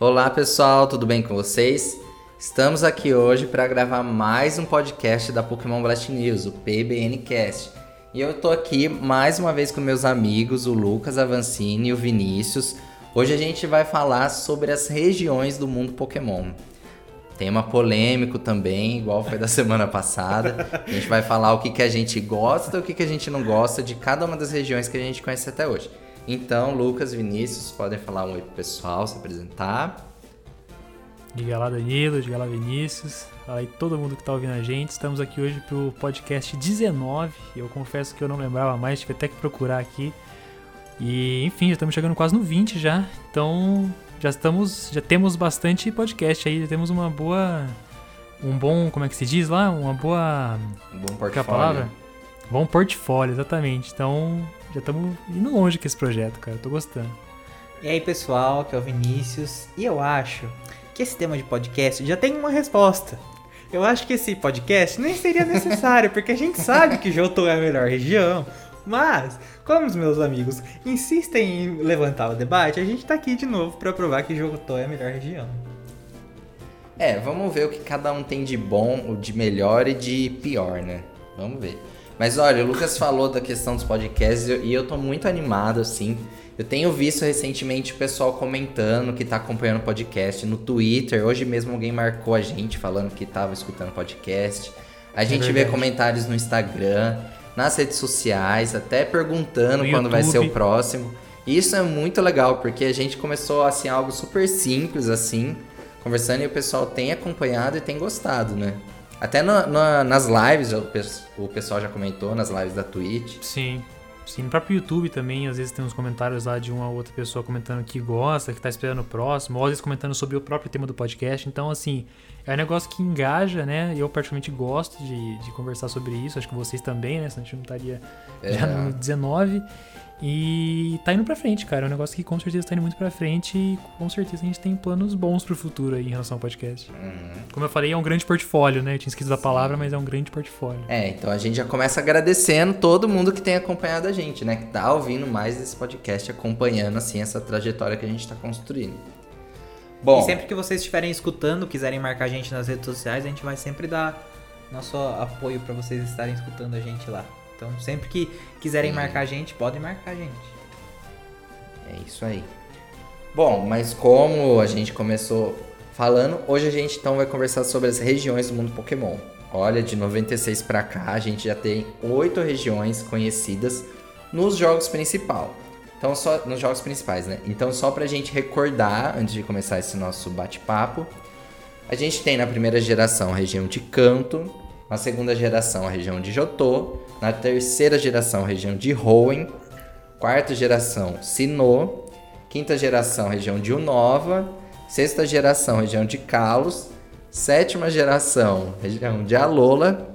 Olá pessoal, tudo bem com vocês? Estamos aqui hoje para gravar mais um podcast da Pokémon Blast News, o PBNcast. E eu tô aqui mais uma vez com meus amigos, o Lucas Avancini e o Vinícius. Hoje a gente vai falar sobre as regiões do mundo Pokémon. Tema polêmico também, igual foi da semana passada. A gente vai falar o que, que a gente gosta e o que, que a gente não gosta de cada uma das regiões que a gente conhece até hoje. Então, Lucas, Vinícius, podem falar um oi pro pessoal, se apresentar. Diga lá, Danilo, diga lá, Vinícius. Fala aí todo mundo que tá ouvindo a gente. Estamos aqui hoje pro podcast 19. Eu confesso que eu não lembrava mais, tive até que procurar aqui. E, enfim, já estamos chegando quase no 20 já. Então, já estamos, já temos bastante podcast aí, já temos uma boa um bom, como é que se diz lá? Uma boa Um bom qual que é a portfólio. palavra? Bom portfólio, exatamente. Então, já estamos indo longe com esse projeto, cara. Eu tô gostando. E aí, pessoal, aqui é o Vinícius. E eu acho que esse tema de podcast já tem uma resposta. Eu acho que esse podcast nem seria necessário, porque a gente sabe que Johto é a melhor região. Mas, como os meus amigos insistem em levantar o debate, a gente tá aqui de novo pra provar que Johto é a melhor região. É, vamos ver o que cada um tem de bom, o de melhor e de pior, né? Vamos ver. Mas olha, o Lucas falou da questão dos podcasts e eu tô muito animado, assim. Eu tenho visto recentemente o pessoal comentando que tá acompanhando o podcast no Twitter. Hoje mesmo alguém marcou a gente falando que tava escutando podcast. A gente vê verdade. comentários no Instagram, nas redes sociais, até perguntando No quando vai ser o YouTube. próximo. E isso é muito legal, porque a gente começou assim algo super simples assim, conversando e o pessoal tem acompanhado e tem gostado, né? Até na- na- nas lives, o, o pessoal já comentou nas lives da Twitch. Sim. Sim, no próprio YouTube também, às vezes tem uns comentários lá de uma ou outra pessoa comentando que gosta, que tá esperando o próximo, ou às vezes comentando sobre o próprio tema do podcast. Então, assim, é um negócio que engaja, né? Eu particularmente gosto de, de conversar sobre isso, acho que vocês também, né? Senão a gente não estaria já É. no 19. E tá indo pra frente, cara. É um negócio que com certeza tá indo muito pra frente e com certeza a gente tem planos bons pro futuro aí em relação ao podcast. Uhum. Como eu falei, é um grande portfólio, né? Eu tinha esquecido a palavra, mas é um grande portfólio. É, então a gente já começa agradecendo todo mundo que tem acompanhado a gente, né? Que tá ouvindo mais desse podcast, acompanhando assim essa trajetória que a gente tá construindo. Bom, E sempre que vocês estiverem escutando, quiserem marcar a gente nas redes sociais, a gente vai sempre dar nosso apoio pra vocês estarem escutando a gente lá. Então, sempre que quiserem Sim. marcar a gente, podem marcar a gente. É isso aí. Bom, mas como a gente começou falando, hoje a gente então vai conversar sobre as regiões do mundo Pokémon. Olha, de 96 pra cá, a gente já tem oito regiões conhecidas nos jogos principal. Então só nos jogos principais, né? Então só pra gente recordar antes de começar esse nosso bate-papo, a gente tem na primeira geração a região de Kanto, na segunda geração a região de Johto, na terceira geração a região de Hoenn, quarta geração Sinnoh, quinta geração região de Unova, sexta geração região de Kalos, sétima geração região de Alola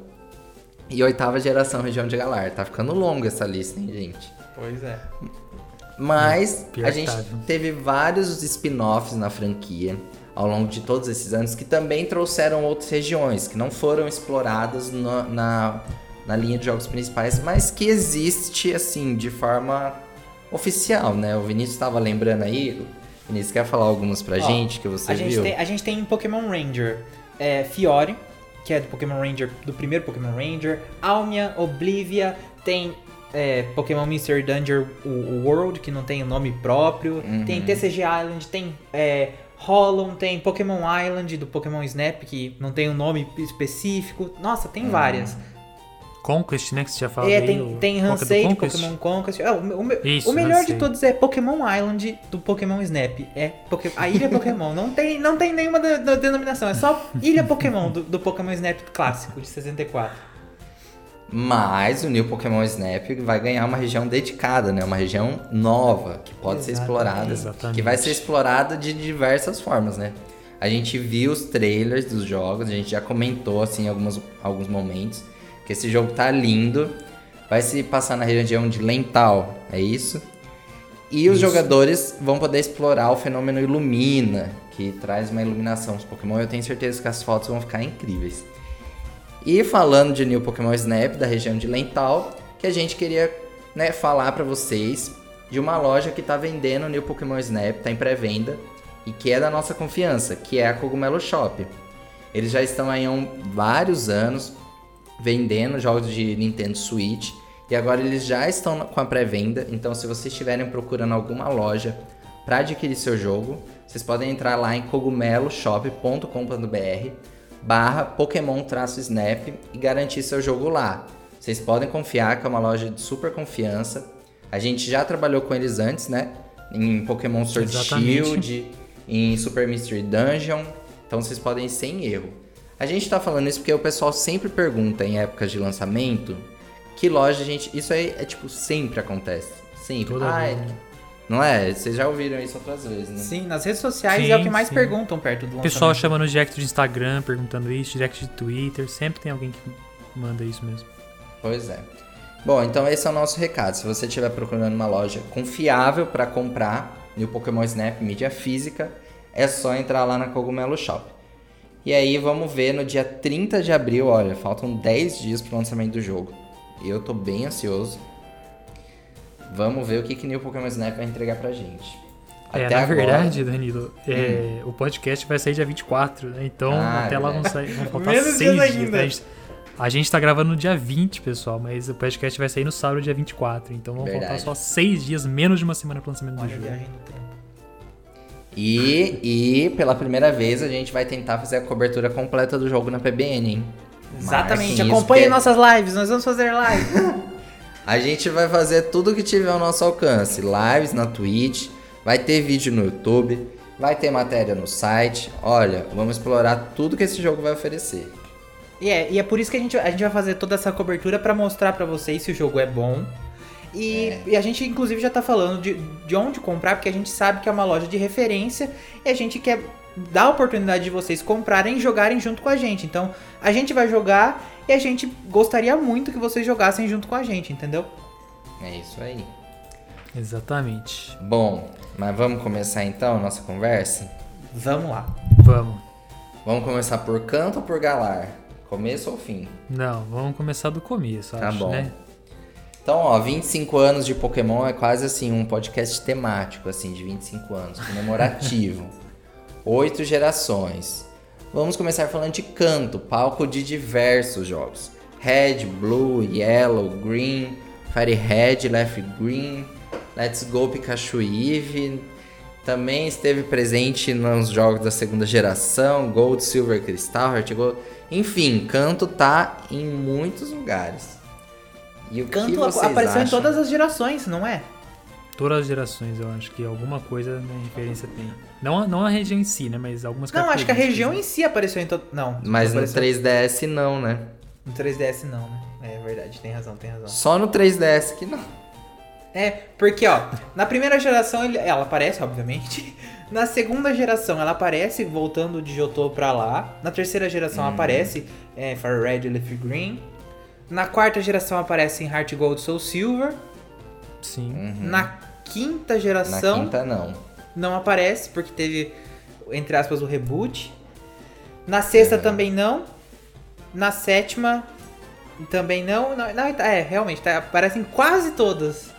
e oitava geração região de Galar. Tá ficando longa essa lista, hein, gente? Pois é. Mas Pior a gente tá, viu? teve vários spin-offs na franquia ao longo de todos esses anos que também trouxeram outras regiões que não foram exploradas na, na, na linha de jogos principais, mas que existe assim de forma oficial, né? O Vinícius estava lembrando aí. Vinícius, quer falar algumas pra Ó, gente que você a gente, viu? tem, a gente tem Pokémon Ranger é, Fiore, que é do Pokémon Ranger, do primeiro Pokémon Ranger. Almia, Oblivia, tem é, Pokémon Mr. Danger o, o World, que não tem o nome próprio. Uhum. Tem TCG Island, tem é, Hollow, tem Pokémon Island do Pokémon Snap, que não tem um nome específico. Nossa, tem Uhum. várias. Conquest, né? Que você já falou É, tem, tem Ransei de? Pokémon Conquest. Ah, o, o Isso, o melhor de Ransei. todos é Pokémon Island do Pokémon Snap. É Poké- a Ilha Pokémon. não, tem, não tem nenhuma de- de- denominação. É só Ilha Pokémon do, do Pokémon Snap clássico de 64. Mas o New Pokémon Snap vai ganhar uma região dedicada, né? Uma região nova, que pode ser Exatamente. explorada. Exatamente. Que vai ser explorada de diversas formas, né? A gente viu os trailers dos jogos, a gente já comentou, assim, em alguns, alguns momentos, que esse jogo tá lindo. Vai se passar na região de Lental, é isso? E os Isso. jogadores vão poder explorar o fenômeno Illumina, que traz uma iluminação aos Pokémon. Eu tenho certeza que as fotos vão ficar incríveis. E falando de New Pokémon Snap, da região de Lental, que a gente queria né, falar pra vocês de uma loja que tá vendendo New Pokémon Snap, tá em pré-venda. e que é da nossa confiança, que é a Cogumelo Shop. Eles já estão aí há vários anos vendendo jogos de Nintendo Switch e agora eles já estão com a pré-venda. Então, se vocês estiverem procurando alguma loja para adquirir seu jogo, vocês podem entrar lá em cogumeloshop.com.br barra Pokémon-Snap e garantir seu jogo lá. Vocês podem confiar que é uma loja de super confiança. A gente já trabalhou com eles antes, né? Em Pokémon Sword Exatamente. Shield, em Super Mystery Dungeon. Então vocês podem ir sem erro. A gente tá falando isso porque o pessoal sempre pergunta em épocas de lançamento que loja a gente. Isso aí é tipo, sempre acontece. Sempre. Toda né? Não é? Vocês já ouviram isso outras vezes, né? Sim, nas redes sociais Sim, é o que mais sim. perguntam perto do O lançamento. pessoal chama no direct do Instagram perguntando isso, direct de Twitter, sempre tem alguém que manda isso mesmo. Pois é. Bom, então esse é o nosso recado. Se você estiver procurando uma loja confiável para comprar no Pokémon Snap mídia física, é só entrar lá na Cogumelo Shop. E aí vamos ver no dia 30 de abril, olha, faltam 10 dias pro lançamento do jogo. Eu tô bem ansioso. Vamos ver o que que New Pokémon Snap vai entregar pra gente. É, Até na agora- Hum. verdade, Danilo, é, o podcast vai sair dia 24, né? Então Ah, até é lá vão, sair, vão faltar Menos seis dias dias. ainda. né? A, gente, tá gravando no dia 20, pessoal, mas o podcast vai sair no sábado, dia 24. Então vão faltar só seis dias, menos de uma semana pro lançamento do Olha a jogo. E, e pela primeira vez a gente vai tentar fazer a cobertura completa do jogo na PBN, hein? Exatamente. Acompanhe porque- nossas lives, nós vamos fazer live. A gente vai fazer tudo que tiver ao nosso alcance. Lives na Twitch, vai ter vídeo no YouTube, vai ter matéria no site. Olha, vamos explorar tudo que esse jogo vai oferecer. E é, e é por isso que a gente, a gente vai fazer toda essa cobertura pra mostrar pra vocês se o jogo é bom. E, e a gente, inclusive, já tá falando de, de onde comprar, porque a gente sabe que é uma loja de referência e a gente quer dar a oportunidade de vocês comprarem e jogarem junto com a gente. Então, a gente vai jogar e a gente gostaria muito que vocês jogassem junto com a gente, entendeu? É isso aí. Exatamente. Bom, mas vamos começar então a nossa conversa? Vamos lá. Vamos. Vamos começar por canto ou por galar? Começo ou fim? Não, vamos começar do começo, Tá acho, bom. né? Então, ó, 25 anos de Pokémon é quase assim um podcast temático, assim, de 25 anos, comemorativo. Oito gerações. Vamos começar falando de canto, palco de diversos jogos. Red, Blue, Yellow, Green, Fire Red, Left Green, Let's Go Pikachu Eve. Também esteve presente nos jogos da segunda geração, Gold, Silver, Crystal, Heart Gold. Enfim, canto tá em muitos lugares. E o que Canto vocês apareceu em acham? todas as gerações, não é? Todas as gerações, eu acho que alguma coisa na referência tem. Não, a- não a região em si, né? Mas algumas Não, acho que a região né? em si apareceu em todo. Não. Mas no apareceu... 3DS não, né? No 3DS não, né? É verdade, tem razão, tem razão. Só no 3DS que não. É, porque ó, na primeira geração ele- ela aparece, obviamente. Na segunda geração ela aparece voltando de Johto pra lá. Na terceira geração Uhum. aparece é, Fire Red e Leaf Green. Na quarta geração aparece em Heart Gold Soul Silver. Sim. Uhum. Na quinta Na geração quinta não. Não aparece, porque teve, entre aspas, o reboot. Na sexta É. também não. Na sétima também não. Não, não, é, realmente, tá, aparecem quase todas.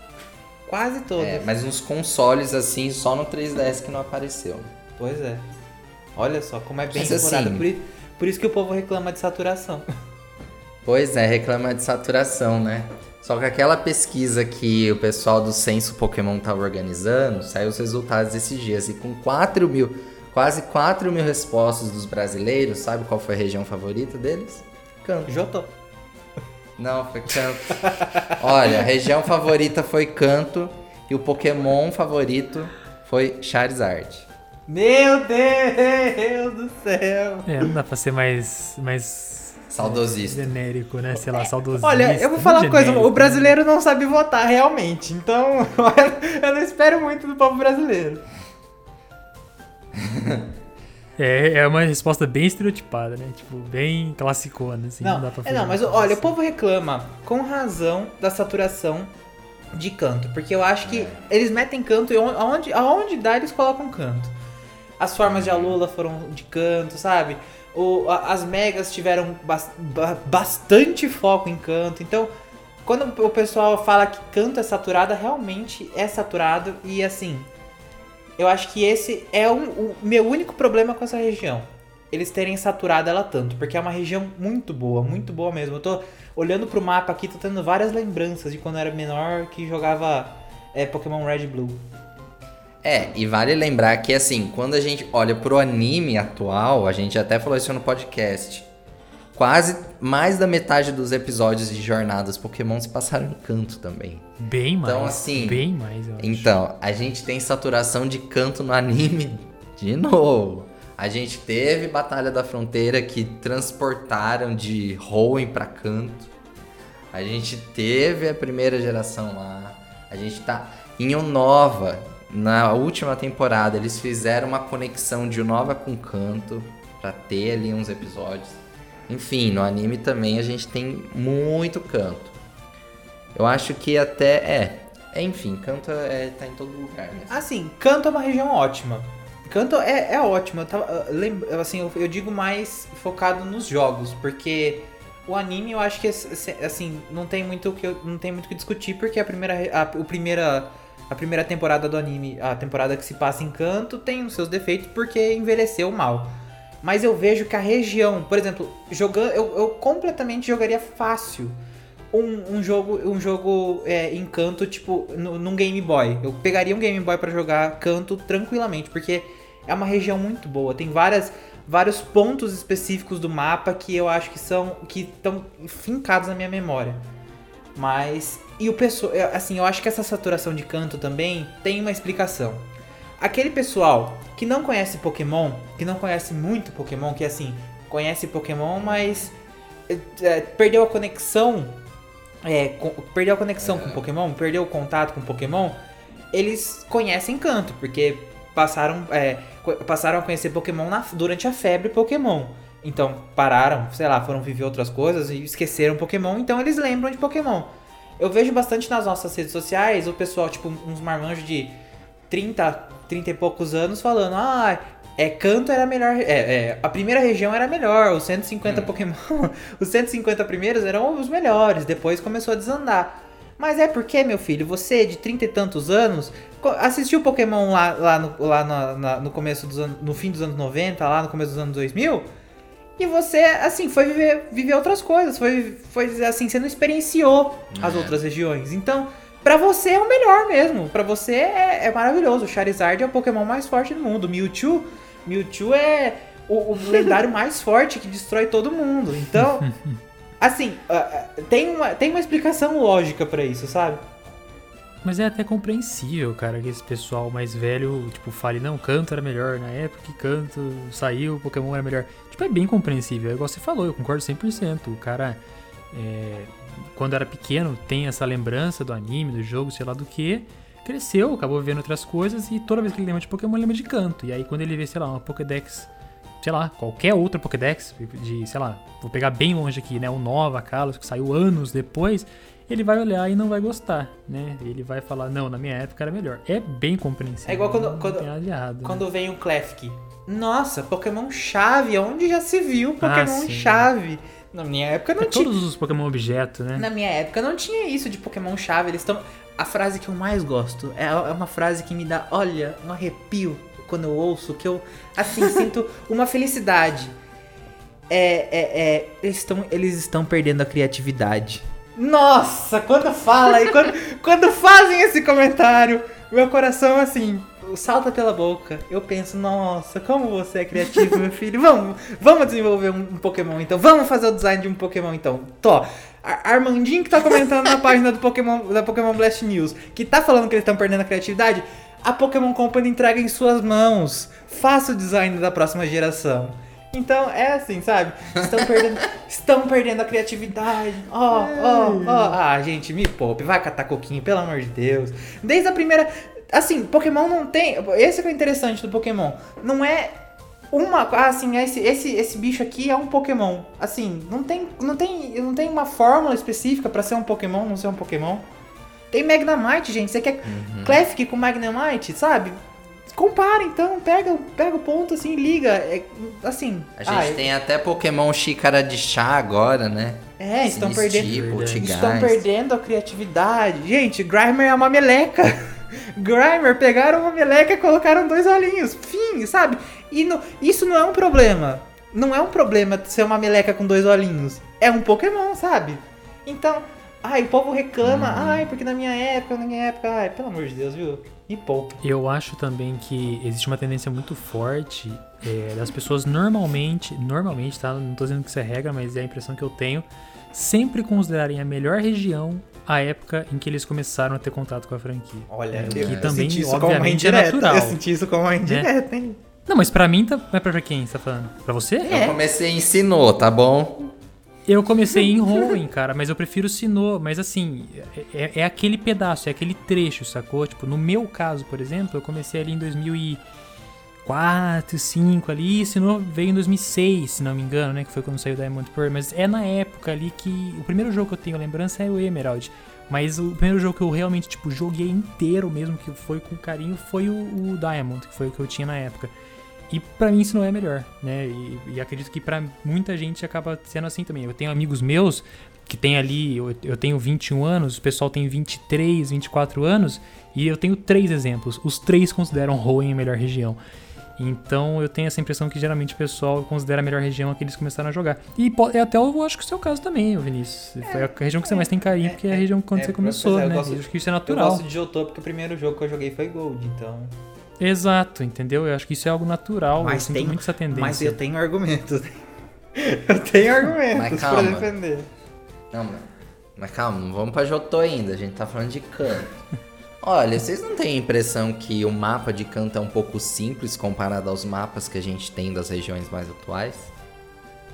Quase todas. É, mas uns consoles assim, só no 3DS que não apareceu. Pois é. Olha só como é bem Mas explorado. assim- Por, por isso que o povo reclama de saturação. Pois é, reclama de saturação, né? Só que aquela pesquisa que o pessoal do Censo Pokémon tava organizando, saiu os resultados esses dias. E com 4 mil, quase 4 mil respostas dos brasileiros, sabe qual foi a região favorita deles? Canto. Jotô. Não, foi canto. Olha, a região favorita foi canto e o Pokémon favorito foi Charizard. Meu Deus do céu! É, não dá pra ser mais, mais Saudosista. genérico, né? Sei lá, saudosista. Olha, eu vou falar uma coisa, o brasileiro não sabe votar realmente, então eu não espero muito do povo brasileiro. É, é uma resposta bem estereotipada, né? Tipo, bem classicona, assim. Não, Não, dá pra é, fazer não, mas olha, o coisa povo reclama com razão da saturação de canto, porque eu acho que eles metem canto e on- aonde, aonde dá eles colocam canto. As formas de Alola foram de canto, sabe? O, a- as megas tiveram bas- ba- bastante foco em canto, então quando o pessoal fala que canto é saturado, realmente é saturado e assim. Eu acho que esse é um, o meu único problema com essa região. Eles terem saturado ela tanto, porque é uma região muito boa, muito boa mesmo. Eu tô olhando pro mapa aqui, tô tendo várias lembranças de quando eu era menor que jogava é, Pokémon Red Blue. É, e vale lembrar que assim, quando a gente olha pro anime atual, a gente até falou isso no podcast. Quase mais da metade dos episódios de jornadas Pokémon se passaram em canto também. Bem mais. Então, assim, Bem mais, eu acho. Então, a gente tem saturação de canto no anime de novo. A gente teve Batalha da Fronteira que transportaram de Hoenn pra canto. A gente teve a primeira geração lá. A gente tá em Unova. Na última temporada, eles fizeram uma conexão de Unova com canto pra ter ali uns episódios. Enfim, no anime também a gente tem muito canto. Eu acho que até é. é enfim, canto é, tá em todo lugar. Né? Assim, Canto é uma região ótima. Canto é, é ótimo. Eu tava, ah, assim, eu, eu digo mais focado nos jogos, porque o anime eu acho que assim não tem muito que não tem muito que discutir, porque a primeira a, o primeira a primeira temporada do anime, a temporada que se passa em Canto tem os seus defeitos porque envelheceu mal. Mas eu vejo que a região, por exemplo, jogando, eu, eu completamente jogaria fácil um, um jogo, um jogo é, em canto, tipo, no- num Game Boy. Eu pegaria um Game Boy pra jogar canto tranquilamente, porque é uma região muito boa. Tem várias, vários pontos específicos do mapa que eu acho que são. que estão fincados na minha memória. Mas. E o pessoal. Assim, eu acho que essa saturação de canto também tem uma explicação. Aquele pessoal que não conhece Pokémon, que não conhece muito Pokémon, que assim, conhece Pokémon, mas é, é, perdeu a conexão. É, com- perdeu a conexão com Pokémon, perdeu o contato com Pokémon, eles conhecem canto, porque passaram, é, passaram a conhecer Pokémon na- durante a febre Pokémon. Então pararam, sei lá, foram viver outras coisas e esqueceram Pokémon, então eles lembram de Pokémon. Eu vejo bastante nas nossas redes sociais o pessoal, tipo, uns marmanjos de 30, 30 e poucos anos falando, ah, é, canto era melhor, é, é, a primeira região era melhor, os 150 Pokémon, os 150 primeiros eram os melhores, depois começou a desandar. Mas é porque, meu filho, você de 30 e tantos anos assistiu Pokémon lá, lá, no, lá na- na- no começo dos anos, no fim dos anos 90, lá no começo dos anos 2000, e você, assim, foi viver, viver outras coisas, foi, foi assim, você não experienciou as É. outras regiões. Então, pra você é o melhor mesmo, pra você é, é maravilhoso. O Charizard é o Pokémon mais forte do mundo. Mewtwo, Mewtwo é o, o lendário mais forte que destrói todo mundo. Então, assim, tem uma, tem uma explicação lógica pra isso, sabe? Mas é até compreensível, cara, que esse pessoal mais velho, tipo, fale, não, canto era melhor, na época que canto saiu, Pokémon era melhor. Tipo, é bem compreensível, é igual você falou, eu concordo 100%. O cara, é, quando era pequeno, tem essa lembrança do anime, do jogo, sei lá do que, cresceu, acabou vendo outras coisas e toda vez que ele lembra de Pokémon, ele lembra de canto. E aí quando ele vê, sei lá, uma Pokédex, sei lá, qualquer outra Pokédex, de, sei lá, vou pegar bem longe aqui, né, o Nova, Kalos, que saiu anos depois, ele vai olhar e não vai gostar, né? Ele vai falar, não, na minha época era melhor. É bem compreensível. É igual quando- quando- né? Quando vem o Klefki. Nossa, Pokémon chave, onde já se viu Pokémon sim. chave? Na minha época não É tinha. todos os Pokémon objeto, né? Na minha época não tinha isso de Pokémon chave. Eles estão. A frase que eu mais gosto é é uma frase que me dá, olha, um arrepio quando eu ouço, que eu, assim, sinto uma felicidade. É, é, é, eles estão, eles estão perdendo a criatividade. Nossa, quando fala e quando, quando fazem esse comentário, meu coração, assim, salta pela boca. Eu penso, nossa, como você é criativo, meu filho. Vamos, vamos desenvolver um, um Pokémon, então. Vamos fazer o design de um Pokémon, então. Ar- Armandinho que tá comentando na página do Pokémon, da Pokémon Blast News, que tá falando que eles estão perdendo a criatividade, a Pokémon Company entrega em suas mãos. Faça o design da próxima geração. Então, é assim, sabe? Estão perdendo, estão perdendo a criatividade. Ó, ó, ó. Ah, gente, me poupe. Vai catar coquinho, pelo amor de Deus. Desde a primeira... Assim, Pokémon não tem... Esse que é o interessante do Pokémon. Não é uma... ah, Assim, esse, esse, esse bicho aqui é um Pokémon. Assim, não tem, não tem, não tem uma fórmula específica pra ser um Pokémon, não ser um Pokémon. Tem Magnemite, gente. Você quer Klefki com Magnemite, sabe? Compara então, pega, pega o ponto assim, liga. É, assim. A gente ah, é- tem até Pokémon xícara de chá agora, né? É, estão perdendo. Estão perdendo a criatividade. Gente, Grimer é uma meleca. Grimer pegaram uma meleca e colocaram dois olhinhos. Fim, sabe? E no- isso não é um problema. Não é um problema ser uma meleca com dois olhinhos. É um Pokémon, sabe? Então, ai, o povo reclama. Ai, porque na minha época, na minha época. Ai, pelo amor de Deus, viu? Me poupa. Eu acho também que existe uma tendência muito forte é, das pessoas normalmente, normalmente, tá? Não tô dizendo que isso é regra, mas é a impressão que eu tenho, sempre considerarem a melhor região a época em que eles começaram a ter contato com a franquia. Olha, É, eu, que eu também, senti isso como uma é indireta. natural. Eu senti isso como uma indireta, hein? Não, mas pra mim, tá, mas pra quem você tá falando? Pra você? Eu comecei ensinou, tá bom? Eu comecei em Hoenn, cara, mas eu prefiro Sinnoh. Mas assim, é, é aquele pedaço, é aquele trecho, sacou? Tipo, no meu caso, por exemplo, eu comecei ali em 2004, 2005 ali, e Sinnoh veio em 2006, se não me engano, né? Que foi quando saiu Diamond Pearl. Mas é na época ali que... O primeiro jogo que eu tenho lembrança é o Emerald. Mas o primeiro jogo que eu realmente, tipo, joguei inteiro mesmo, que foi com carinho, foi o, o Diamond, que foi o que eu tinha na época. E pra mim isso não é melhor, né? E, e acredito que pra muita gente acaba sendo assim também. Eu tenho amigos meus que tem ali, eu, eu tenho 21 anos, o pessoal tem 23, 24 anos, e eu tenho três exemplos. Os três consideram Hoenn a melhor região. Então eu tenho essa impressão que geralmente o pessoal considera a melhor região a que eles começaram a jogar. E po- até eu acho que é o seu caso também, Vinícius. Foi a região que você mais tem carinho, porque é a região quando é, você começou, é, eu né? gosto- Eu acho que isso é Eu natural. gosto de Jotô porque o primeiro jogo que eu joguei foi Gold, então. Exato, entendeu? Eu acho que isso é algo natural. Mas eu sinto tem- muito essa tendência. Mas eu tenho argumentos. eu tenho argumentos Mas pra calma. defender. Não, mas, mas calma, não vamos pra Jotô ainda, a gente tá falando de canto. Olha, vocês não têm a impressão que o mapa de canto é um pouco simples comparado aos mapas que a gente tem das regiões mais atuais?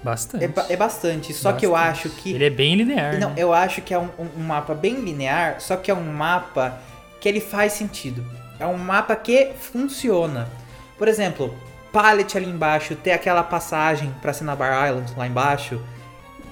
Bastante. É, ba- é bastante, só que eu Bastante. acho que. Ele é bem linear. Não, né? eu acho que é um- um mapa bem linear, só que é um mapa que ele faz sentido. É um mapa que funciona. Por exemplo, Pallet ali embaixo, ter aquela passagem pra Cinnabar Island lá embaixo.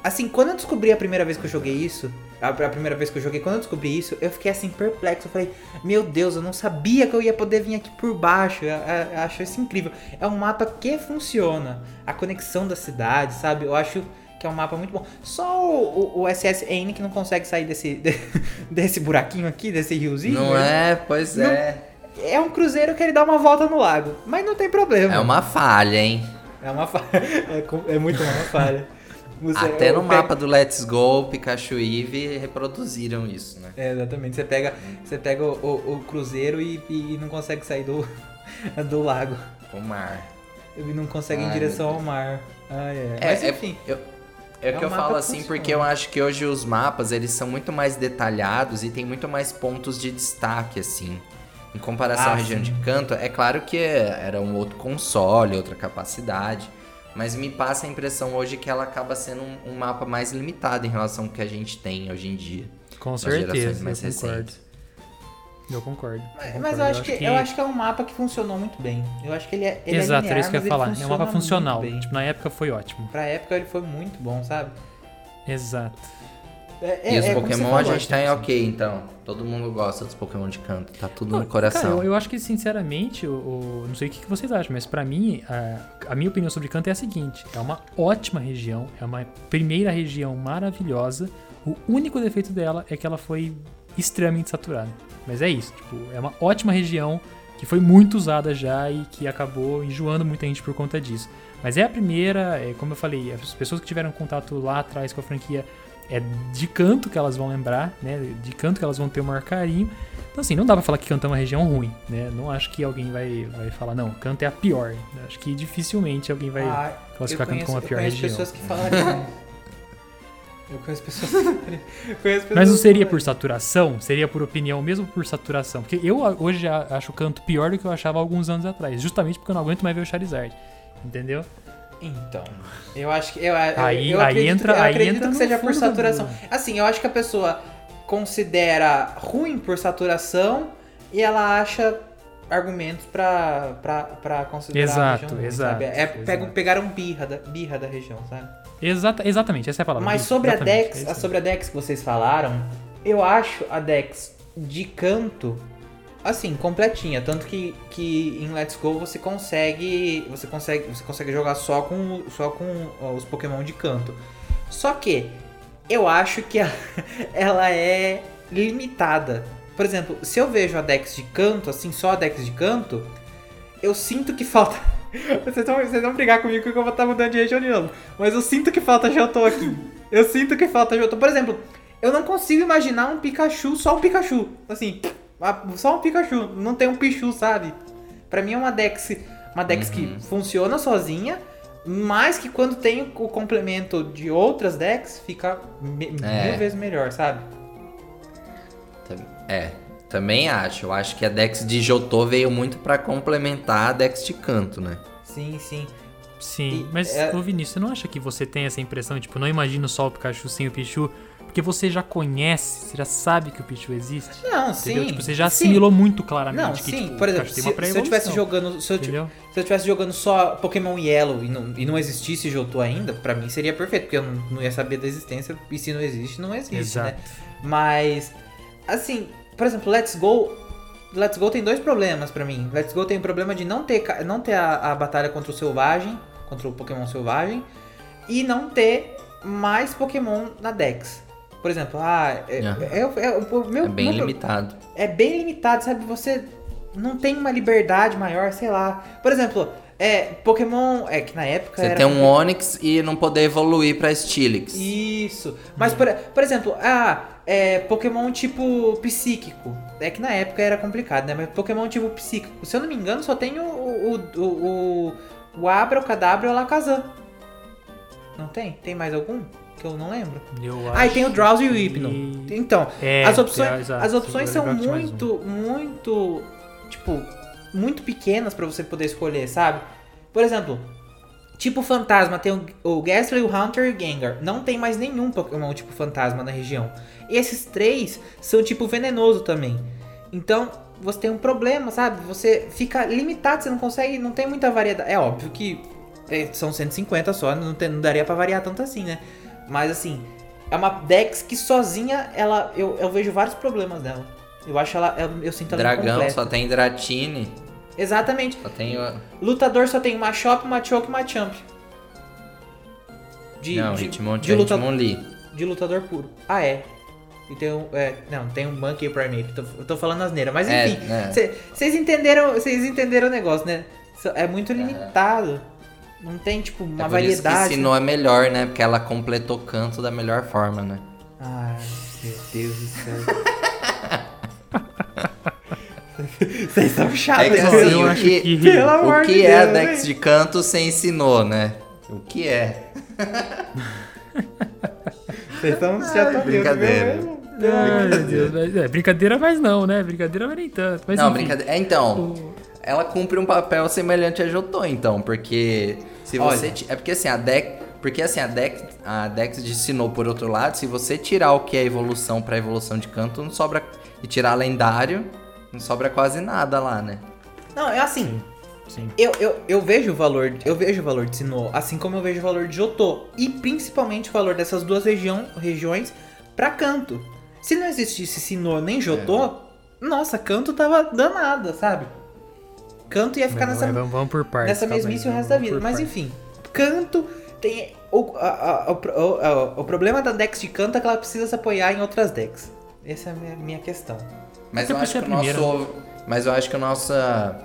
Assim, quando eu descobri a primeira vez que eu joguei isso, a, a primeira vez que eu joguei, quando eu descobri isso, eu fiquei assim perplexo. Eu falei, meu Deus, eu não sabia que eu ia poder vir aqui por baixo. Eu, eu- eu acho isso incrível. É um mapa que funciona. A conexão da cidade, sabe? Eu acho que é um mapa muito bom. Só o, o, o SSN que não consegue sair desse, desse buraquinho aqui, desse riozinho. Não é? Pois Não- é. É um cruzeiro que ele dá uma volta no lago. Mas não tem problema. É uma falha, hein? É uma falha. É, é muito uma falha. Você- Até no pego- mapa do Let's Go, Pikachu e Eevee reproduziram isso, né? É, exatamente. Você pega, você pega o, o- o cruzeiro e, e não consegue sair do, do lago. O mar. Ele não consegue ir em Ai, direção ao mar. Ah, é. É, Mas é- enfim. eu- é, É que um eu falo que assim funciona. porque eu acho que hoje os mapas eles são muito mais detalhados e tem muito mais pontos de destaque assim. Em comparação Ah, à região sim. de canto, é claro que era um outro console, outra capacidade, mas me passa a impressão hoje que ela acaba sendo um, um mapa mais limitado em relação ao que a gente tem hoje em dia. Com certeza, eu mais concordo. recentes. Eu concordo. Mas, eu mas concordo. eu, acho que, eu acho que é um mapa que funcionou muito bem. Eu acho que ele é. Ele Exato, é era linear, isso que eu mas ia falar. É um mapa funciona funcional. Tipo, na época foi ótimo. Pra época ele foi muito bom, sabe? Exato. É, e os é Pokémon a gente tá em ok, então. Todo mundo gosta dos Pokémon de canto, tá tudo no Cara, coração. eu, eu acho que, sinceramente, o, o- não sei o que vocês acham, mas pra mim, a, a minha opinião sobre Canto é a seguinte: é uma ótima região, é uma primeira região maravilhosa. O único defeito dela é que ela foi extremamente saturada. Mas é isso, tipo, é uma ótima região que foi muito usada já e que acabou enjoando muita gente por conta disso. Mas é a primeira, é, como eu falei, as pessoas que tiveram contato lá atrás com a franquia é de canto que elas vão lembrar, né? De canto que elas vão ter o maior carinho. Então, assim, não dá pra falar que Canto é uma região ruim, né? Não acho que alguém vai, vai falar, não, Canto é a pior. Acho que dificilmente alguém vai Ah, classificar eu Canto como a conheço- pior eu conheço região. pessoas que falariam. eu conheço pessoas que falariam. conheço pessoas Mas não seria por saturação? Seria por opinião mesmo por saturação? Porque eu a- hoje já acho o Canto pior do que eu achava alguns anos atrás. Justamente porque eu não aguento mais ver o Charizard. Entendeu? Então, eu acho que. Eu, Aí- eu aí entra- eu aí acredito entra que seja por do saturação. Assim, eu acho que a pessoa considera ruim por saturação e ela acha argumentos pra, pra, pra considerar a Exato, região ruim, exato, sabe? É, exato. pegam, pegaram birra da, birra da região, sabe? Exata, exatamente, essa é a palavra. Mas sobre a Dex, é sobre a Dex que vocês falaram, eu acho a Dex de canto assim, completinha, tanto que, que em Let's Go você consegue, você consegue, você consegue jogar só com só com os Pokémon de canto. Só que eu acho que ela, ela é limitada. por exemplo, se eu vejo a Dex de canto, assim, só a Dex de canto, eu sinto que falta. Vocês vão, vocês vão brigar comigo que eu vou estar mudando de região de novo. Mas eu sinto que falta Jotô aqui. Eu sinto que falta Jotô. Por exemplo, eu não consigo imaginar um Pikachu, só um Pikachu. Assim, só um Pikachu. Não tem um Pichu, sabe? Pra mim é uma Dex, uma Dex Uhum. que funciona sozinha, mas que quando tem o complemento de outras decks, fica me- É. mil vezes melhor, sabe? É, também acho. Eu acho que a Dex de Jotô veio muito pra complementar a Dex de canto, né? Sim, sim. Sim, E, mas, é- ô Vinícius, você não acha que você tem essa impressão, tipo, não imagino só o Pikachu sem o Pichu, porque você já conhece, você já sabe que o Pichu existe? Não, Entendeu? sim. Tipo, você já sim. assimilou muito claramente Não, que, sim. tipo, Por o exemplo, se, se eu tivesse jogando. Se eu, Entendeu? se eu tivesse jogando só Pokémon Yellow e não, e não existisse Johto ainda, pra mim seria perfeito, porque eu não, não ia saber da existência, e se não existe, não existe, Exato. né? Mas, assim, por exemplo, Let's Go. Let's Go tem dois problemas pra mim. Let's Go tem o problema de não ter, não ter a, a batalha contra o Selvagem, contra o Pokémon Selvagem, e não ter mais Pokémon na Dex. Por exemplo, ah, é, é- é- é- o meu, É bem meu limitado. é bem limitado, sabe? Você não tem uma liberdade maior, sei lá. Por exemplo, é, Pokémon. É que na época Você era. tem um Onix e não poder evoluir pra Steelix. Isso. Mas, por, por exemplo, ah, é, Pokémon tipo psíquico. É que na época era complicado, né? Mas Pokémon tipo psíquico. Se eu não me engano, só tem o. O, o, o, o Abra, o Cadabra e o Alakazam. Não tem? Tem mais algum? Que eu não lembro. Eu Ah, e tem o Drowsy e o Hypno. Então, É, as opções, exato, as opções são mais um. muito, muito, tipo, muito pequenas pra você poder escolher, sabe? Por exemplo, tipo fantasma, tem o, o Gastly, o Hunter e o Gengar. Não tem mais nenhum Pokémon tipo fantasma na região. Esses três são tipo venenoso também. Então, você tem um problema, sabe? Você fica limitado, você não consegue, não tem muita variedade. É óbvio que é, são 150 só, não, tem- não daria pra variar tanto assim, né? Mas assim, é uma Dex que sozinha, ela, eu, eu vejo vários problemas dela. Eu acho ela, eu, eu sinto ela Dragão só tem Dratini. Exatamente. Só tem. Lutador só tem uma Chop, uma Choke e uma Champ. De, não, de, Hitmonchan de, é luta- de lutador puro. Ah, é. E tem um. É, não, tem um Monkey Primate. Tô, eu tô falando asneira. Mas É, enfim, é. vocês entenderam, vocês entenderam o negócio, né? É muito limitado. Não tem, tipo, uma é por isso que variedade. Sinnoh é melhor, né? Porque ela completou canto da melhor forma, né? Ai, meu Deus do céu. Vocês são chatos, É que né? assim, eu o acho que, que- Pelo amor o que de é a Deus, Dex de canto sem Sinnoh, né? O que é? Vocês estão chatos brincadeira. mesmo. Ai, meu Deus. mas- É, brincadeira, mas não, né? Brincadeira, mas nem tanto. Mas não, enfim. brincadeira. É, então, ela cumpre um papel semelhante a Jotô, então, porque se você. Olha. ti- É porque assim, a Dex. Porque assim, a Dex, a Dex de Sinnoh, por outro lado, se você tirar o que é evolução pra evolução de canto, não sobra. E tirar lendário, não sobra quase nada lá, né? Não, é assim. Sim. Eu, eu, eu vejo o valor, eu vejo o valor de Sinnoh, assim como eu vejo o valor de Jotô. E principalmente o valor dessas duas região, regiões pra canto. Se não existisse Sinnoh nem Jotô, nossa, canto tava danada, sabe? Canto ia ficar Mas nessa, vamos, vamos por partes. nessa mesmice o resto da vida. Mas partes. enfim, canto tem. O, a- a- o, o, a- o problema da Dex de canto é que ela precisa se apoiar em outras decks. Essa é a minha, minha questão. Mas eu acho que o nosso. Mas eu acho que a nossa.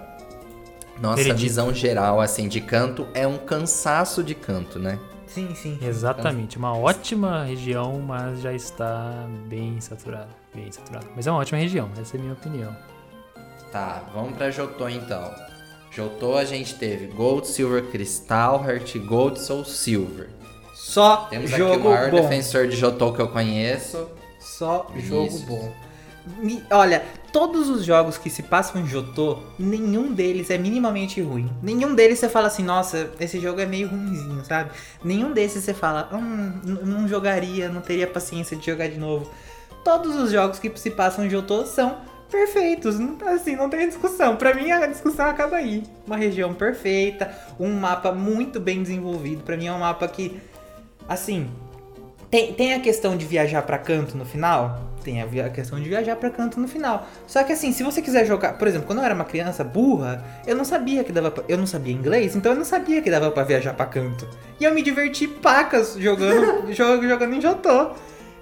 Nossa Veredito. visão geral, assim, de canto é um cansaço de canto, né? Sim, sim. Exatamente, uma ótima região, mas já está bem saturada. Bem saturada. Mas é uma ótima região, essa é a minha opinião. Tá, vamos pra Jotô então. Jotô a gente teve Gold, Silver, Cristal, Heart Gold, Soul Silver. Só Temos jogo aqui o maior bom. defensor de Jotô que eu conheço. Só Vinícius. jogo bom. Mi- Olha, todos os jogos que se passam em Jotô, nenhum deles é minimamente ruim. Nenhum deles você fala assim, nossa, esse jogo é meio ruimzinho, sabe? Nenhum desses você fala, hum, não jogaria, não teria paciência de jogar de novo. Todos os jogos que se passam em Jotô são perfeitos, assim, não tem discussão. Pra mim a discussão acaba aí. Uma região perfeita, um mapa muito bem desenvolvido. Pra mim é um mapa que, assim, tem, tem a questão de viajar pra canto no final? Tem a, a questão de viajar pra canto no final. Só que assim, se você quiser jogar, por exemplo, quando eu era uma criança burra, eu não sabia que dava pra, eu não sabia inglês, então eu não sabia que dava pra viajar pra canto. E eu me diverti pacas jogando, jogando em Jotô.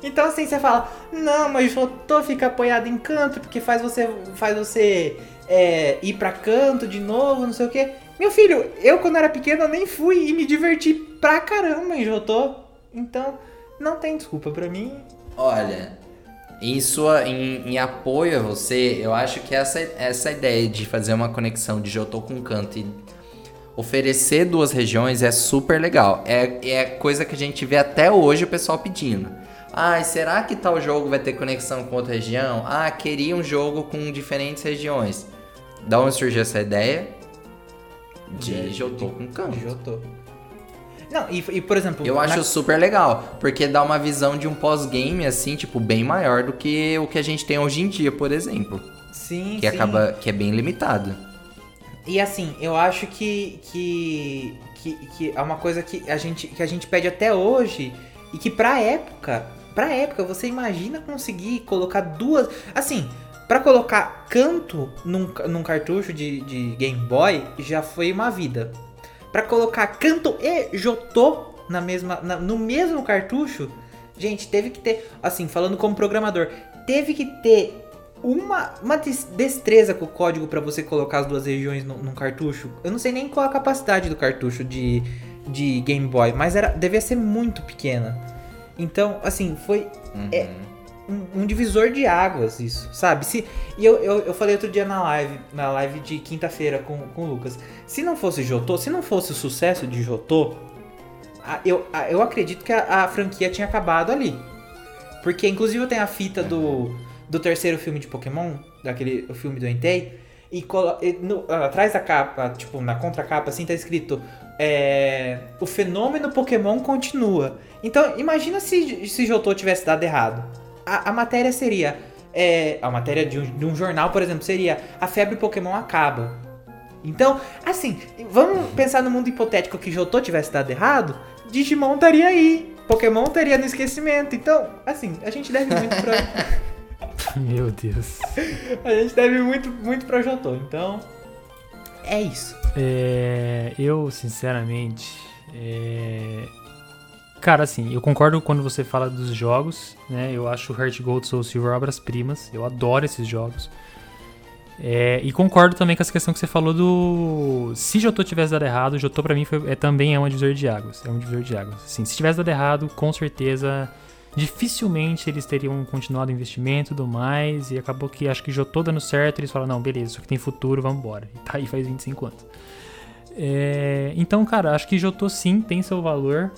Então assim, você fala, não, mas Jotô fica apoiado em canto porque faz você, faz você é, ir pra canto de novo, não sei o quê. Meu filho, eu quando era pequeno eu nem fui e me diverti pra caramba em Jotô. Então, não tem desculpa pra mim. Olha, em sua em, em apoio a você, eu acho que essa essa ideia de fazer uma conexão de Jotô com canto e oferecer duas regiões é super legal. É, é coisa que a gente vê até hoje o pessoal pedindo. Ah, será que tal jogo vai ter conexão com outra região? Ah, queria um jogo com diferentes regiões. Da onde surgiu essa ideia? De Jotô com canto. Jotô. Não, e, e, por exemplo. Eu na- acho super legal, porque dá uma visão de um pós-game, assim, tipo, bem maior do que o que a gente tem hoje em dia, por exemplo. Sim, Que sim. acaba. que é bem limitado. E assim, eu acho que, que, que, que é uma coisa que a, gente, que a gente pede até hoje e que pra época, pra época, você imagina conseguir colocar duas. Assim, pra colocar canto num, num cartucho de, de Game Boy já foi uma vida. Pra colocar canto e Jotô na mesma, na- no mesmo cartucho, gente, teve que ter. Assim, falando como programador, teve que ter uma, uma des- destreza com o código pra você colocar as duas regiões num, num cartucho. Eu não sei nem qual a capacidade do cartucho de, de Game Boy, mas era devia ser muito pequena. Então, assim, foi Uhum. É. um, um divisor de águas isso, sabe? Se, e eu, eu, eu falei outro dia na live, na live de quinta-feira com, com o Lucas, se não fosse Jotô, se não fosse o sucesso de Jotô, a- eu, a- eu acredito que a, a franquia tinha acabado ali. Porque inclusive eu tenho a fita do, do terceiro filme de Pokémon, daquele o filme do Entei, e, colo- e no- atrás da capa, tipo, na contracapa, assim, tá escrito é, o fenômeno Pokémon continua. Então, imagina se, se Jotô tivesse dado errado. A, a matéria seria. é, a matéria de um, de um jornal, por exemplo, seria A febre Pokémon acaba. Então, assim, vamos pensar no mundo hipotético que Jotô tivesse dado errado, Digimon estaria aí. Pokémon estaria no esquecimento. Então, assim, a gente deve muito pra. Meu Deus. a gente deve muito, muito pra Jotô. Então. É isso. É, eu, sinceramente. é, Cara, assim, eu concordo quando você fala dos jogos, né? Eu acho Heart Gold Soul Silver obras-primas. Eu adoro esses jogos. É, e concordo também com essa questão que você falou do. Se Jotô tivesse dado errado, Jotô pra mim foi, é, também é um divisor de águas. É um divisor de águas. Assim, se tivesse dado errado, com certeza. Dificilmente eles teriam continuado o investimento e tudo mais. E acabou que acho que Jotô dando certo, eles falaram, não, beleza, isso aqui tem futuro, vamos embora. E tá aí faz 25 anos. É, então, cara, acho que Jotô sim tem seu valor.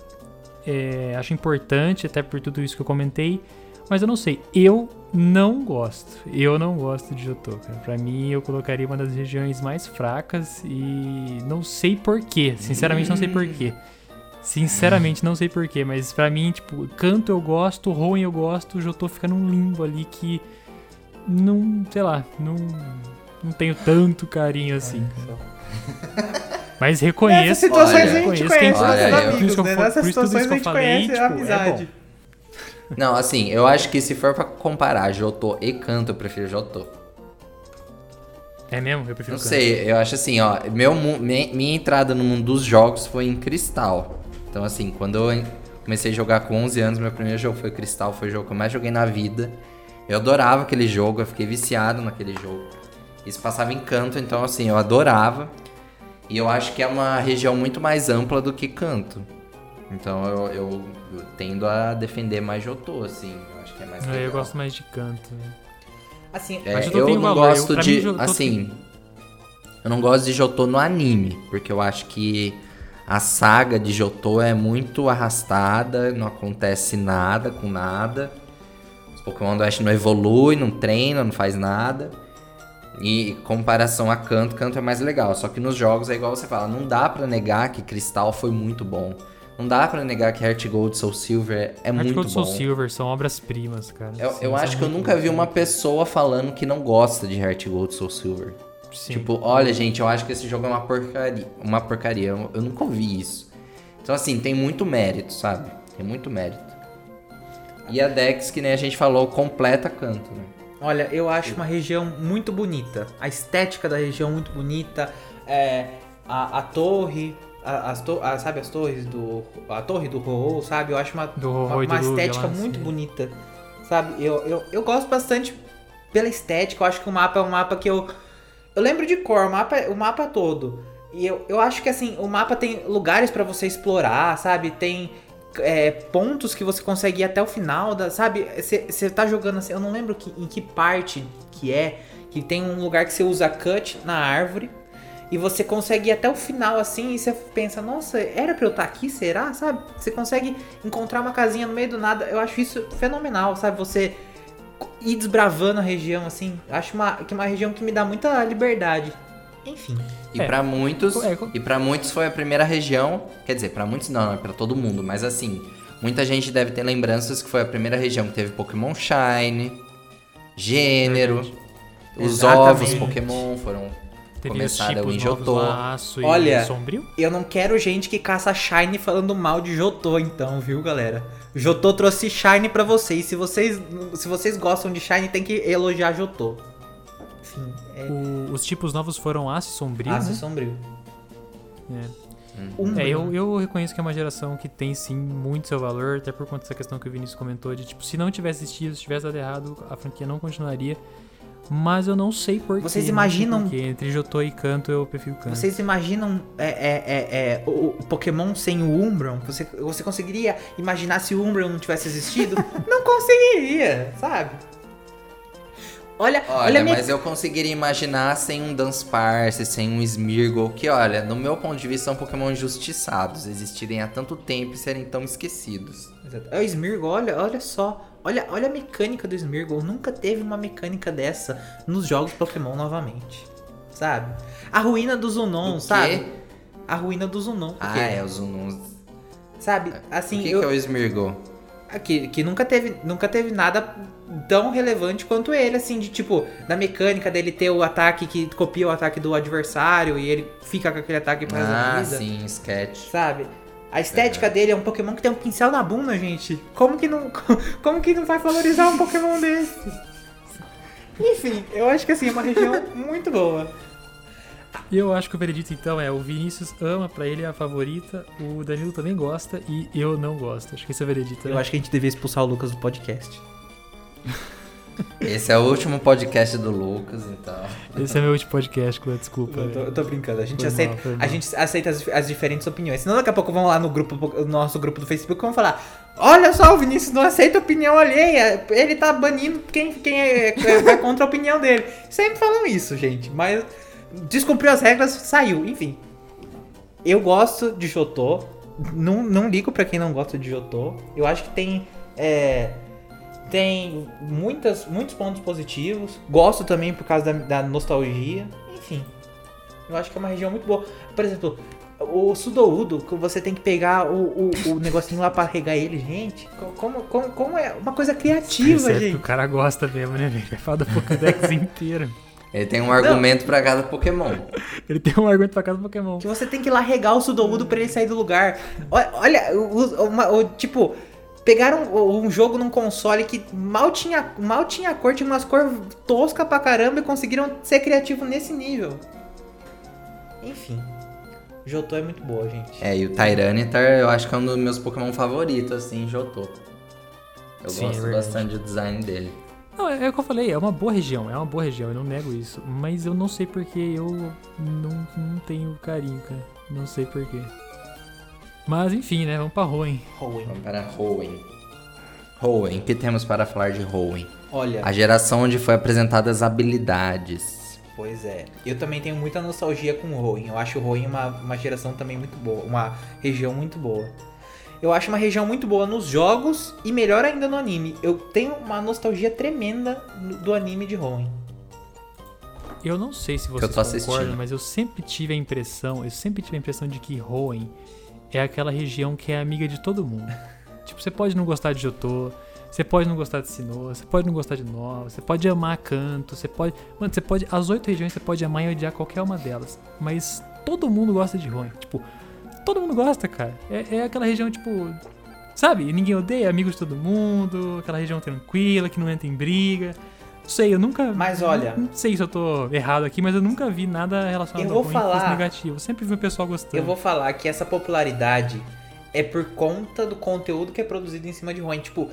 É, acho importante, até por tudo isso que eu comentei. Mas eu não sei, eu não gosto. Eu não gosto de Jotô, cara. Pra mim, eu colocaria uma das regiões mais fracas e não sei porquê. Sinceramente, não sei porquê. Sinceramente, não sei porquê, mas pra mim, tipo, canto eu gosto, ruim eu gosto, Jotô fica num limbo ali que não, sei lá, não, não tenho tanto carinho assim. Mas reconheço. Nessas situações Olha, a gente conhece quem- nossos amigos, eu né? Nessas situações a gente que eu falei, conhece a tipo, é amizade. Não, assim, eu acho que se for pra comparar Jotô e canto, eu prefiro Jotô. É mesmo? Eu prefiro Não canto. sei, eu acho assim, ó, meu, mu- mi- minha entrada no mundo dos jogos foi em Cristal. Então, assim, quando eu comecei a jogar com 11 anos, meu primeiro jogo foi Cristal, foi o jogo que eu mais joguei na vida. Eu adorava aquele jogo, eu fiquei viciado naquele jogo. Isso passava em canto, então, assim, eu adorava. E eu acho que é uma região muito mais ampla do que canto. Então, eu, eu- eu tendo a defender mais Jotô, assim. Eu acho que é mais É, legal. eu gosto mais de canto. né? Assim, É, eu tem não valor, eu- gosto pra de. mim, Jotô assim. Eu não gosto de Jotô no anime, porque eu acho que a saga de Jotô é muito arrastada, não acontece nada com nada. Os Pokémon do Ash não evolui, não treina, não faz nada. E em comparação a Canto, Canto é mais legal. Só que nos jogos é igual você fala, não dá pra negar que Cristal foi muito bom. Não dá pra negar que Heart Gold Soul Silver é Heart muito Gold bom. Soul Silver são obras-primas, cara. Eu, Sim, eu acho que eu nunca vi uma pessoa falando que não gosta de Heart Gold Soul Silver. Sim. Tipo, olha, gente, eu acho que esse jogo é uma porcaria. Uma porcaria. Eu, eu nunca ouvi isso. Então, assim, tem muito mérito, sabe? Tem muito mérito. E a Dex, que nem a gente falou, completa canto, né? Olha, eu acho uma região muito bonita. A estética da região muito bonita. É, a, a torre, a- as to- a- sabe as torres do. A torre do Ho, sabe? Eu acho uma, uma, uma estética lá, muito sim. bonita. Sabe? Eu, eu, eu gosto bastante pela estética. Eu acho que o mapa é um mapa que eu. Eu lembro de cor, o mapa, o mapa todo. E eu, eu acho que assim, o mapa tem lugares pra você explorar, sabe? Tem é, pontos que você consegue ir até o final, da, sabe? Você tá jogando assim, eu não lembro que, em que parte que é, que tem um lugar que você usa cut na árvore. E você consegue ir até o final assim, e você pensa, nossa, era pra eu estar aqui, será? Sabe? Você consegue encontrar uma casinha no meio do nada. Eu acho isso fenomenal, sabe? Você ir desbravando a região, assim. Acho uma, que é uma região que me dá muita liberdade. Enfim. E É. pra muitos, É, e para muitos foi a primeira região, quer dizer, pra muitos não, é pra todo mundo, mas assim, muita gente deve ter lembranças que foi a primeira região que teve Pokémon Shine, gênero, os Exatamente. ovos Pokémon foram Teve começaram tipos em Jotô. Olha, sombrio. Eu não quero gente que caça Shine falando mal de Jotô, então, viu, galera? Jotô trouxe Shine pra vocês. Se vocês, se vocês gostam de Shine, tem que elogiar Jotô. Enfim, é O- os tipos novos foram aço e sombrio, aço né? sombrio. É. Um É, eu, eu reconheço que é uma geração que tem sim muito seu valor, até por conta dessa questão que o Vinícius comentou de tipo, se não tivesse existido, se tivesse dado errado, a franquia não continuaria. Mas eu não sei porquê. Vocês imaginam- porquê. Entre Jotô e Canto, eu prefiro Canto. Vocês imaginam é, é, é, é, o, o Pokémon sem o Umbreon? Você, você conseguiria imaginar se o Umbreon não tivesse existido? não conseguiria, sabe? Olha, olha, Olha, minha... mas eu conseguiria imaginar sem um Dunsparce, sem um Smeargle, que olha, no meu ponto de vista são Pokémon injustiçados, existirem há tanto tempo e serem tão esquecidos. Exato. É o Smeargle, olha, olha só. Olha, olha a mecânica do Smeargle. Nunca teve uma mecânica dessa nos jogos Pokémon novamente. Sabe? A ruína do Zunon, O sabe? A ruína do Zunon. Ah, é, os Ununs. Sabe? O Assim, que, eu, que é o Smeargle? Que, que nunca teve nunca teve nada tão relevante quanto ele, assim, de tipo, da mecânica dele ter o ataque que copia o ataque do adversário e ele fica com aquele ataque da Ah, sim, Sketch. Sabe? A estética dele é um Pokémon que tem um pincel na bunda, gente. Como que não, como que não vai valorizar um Pokémon desse? Enfim, eu acho que assim, é uma região muito boa. E eu acho que o veredito então é: o Vinícius ama, pra ele é a favorita, o Danilo também gosta e eu não gosto. Acho que esse é o veredito. Eu né? acho que a gente devia expulsar o Lucas do podcast. Esse é o último podcast do Lucas, então. Esse é meu último podcast, Clã, desculpa. Eu tô, eu tô brincando, a gente Foi aceita, mal, a mal. gente aceita as, as diferentes opiniões. Senão daqui a pouco vão lá no grupo, no nosso grupo do Facebook e vão falar: Olha só, o Vinícius não aceita opinião alheia, ele tá banindo quem, quem é, é- vai contra a opinião dele. Sempre falam isso, gente, mas descumpriu as regras, saiu, enfim. Eu gosto de Jotô, não, não ligo pra quem não gosta de Jotô. Eu acho que tem. é, tem muitas, muitos pontos positivos. Gosto também por causa da, da nostalgia. Enfim, eu acho que é uma região muito boa. Por exemplo, o Sudoudo, que você tem que pegar o, o, o negocinho lá pra regar ele, gente. co- Como, como, como é uma coisa criativa, Percebe que gente. o cara gosta mesmo, né, velho? Vai falar da Pokédex inteira. Ele tem um argumento pra cada Pokémon. Ele tem um argumento pra cada Pokémon. Que você tem que ir lá regar o Sudoudo pra ele sair do lugar. Olha, olha o, o- uma- o- tipo, pegaram um, um jogo num console que mal tinha, mal tinha cor, tinha umas cores toscas pra caramba e conseguiram ser criativo nesse nível. Enfim, Jotô é muito boa, gente. É, e o Tyranitar eu acho que é um dos meus Pokémon favoritos, assim, Jotô. Eu Sim, é gosto verdade. bastante do design dele. Não, é, é o que eu falei, é uma boa região, é uma boa região, eu não nego isso. Mas eu não sei porque eu não, não tenho carinho, cara. Não sei porquê. Mas enfim, né? Vamos pra Hoenn. Hoenn. Vamos para Hoenn. Hoenn, o que temos para falar de Hoenn? Olha, A geração onde foi apresentadas habilidades. pois é. Eu também tenho muita nostalgia com o Hoenn. Eu acho o Hoenn uma, uma geração também muito boa, uma região muito boa. Eu acho uma região muito boa nos jogos e melhor ainda no anime. Eu tenho uma nostalgia tremenda do anime de Hoenn. Eu não sei se vocês concordam, assistindo. mas eu sempre tive a impressão, eu sempre tive a impressão de que Hoenn é aquela região que é amiga de todo mundo. tipo, você pode não gostar de Jotô, você pode não gostar de Sinnoh, você pode não gostar de Nova, você pode amar Canto, você pode... Mano, você pode... As oito regiões você pode amar e odiar qualquer uma delas. Mas todo mundo gosta de Hoenn. Tipo, todo mundo gosta, cara. É, é aquela região, tipo... Sabe? Ninguém odeia, é amigo de todo mundo, aquela região tranquila, que não entra em briga. Não sei, eu nunca. Mas olha- Não sei se eu tô errado aqui, mas eu nunca vi nada relacionado Eu vou ao ruim com falar- negativo. Eu sempre vi o pessoal gostando. Eu vou falar que essa popularidade é por conta do conteúdo que é produzido em cima de Ruin. Tipo,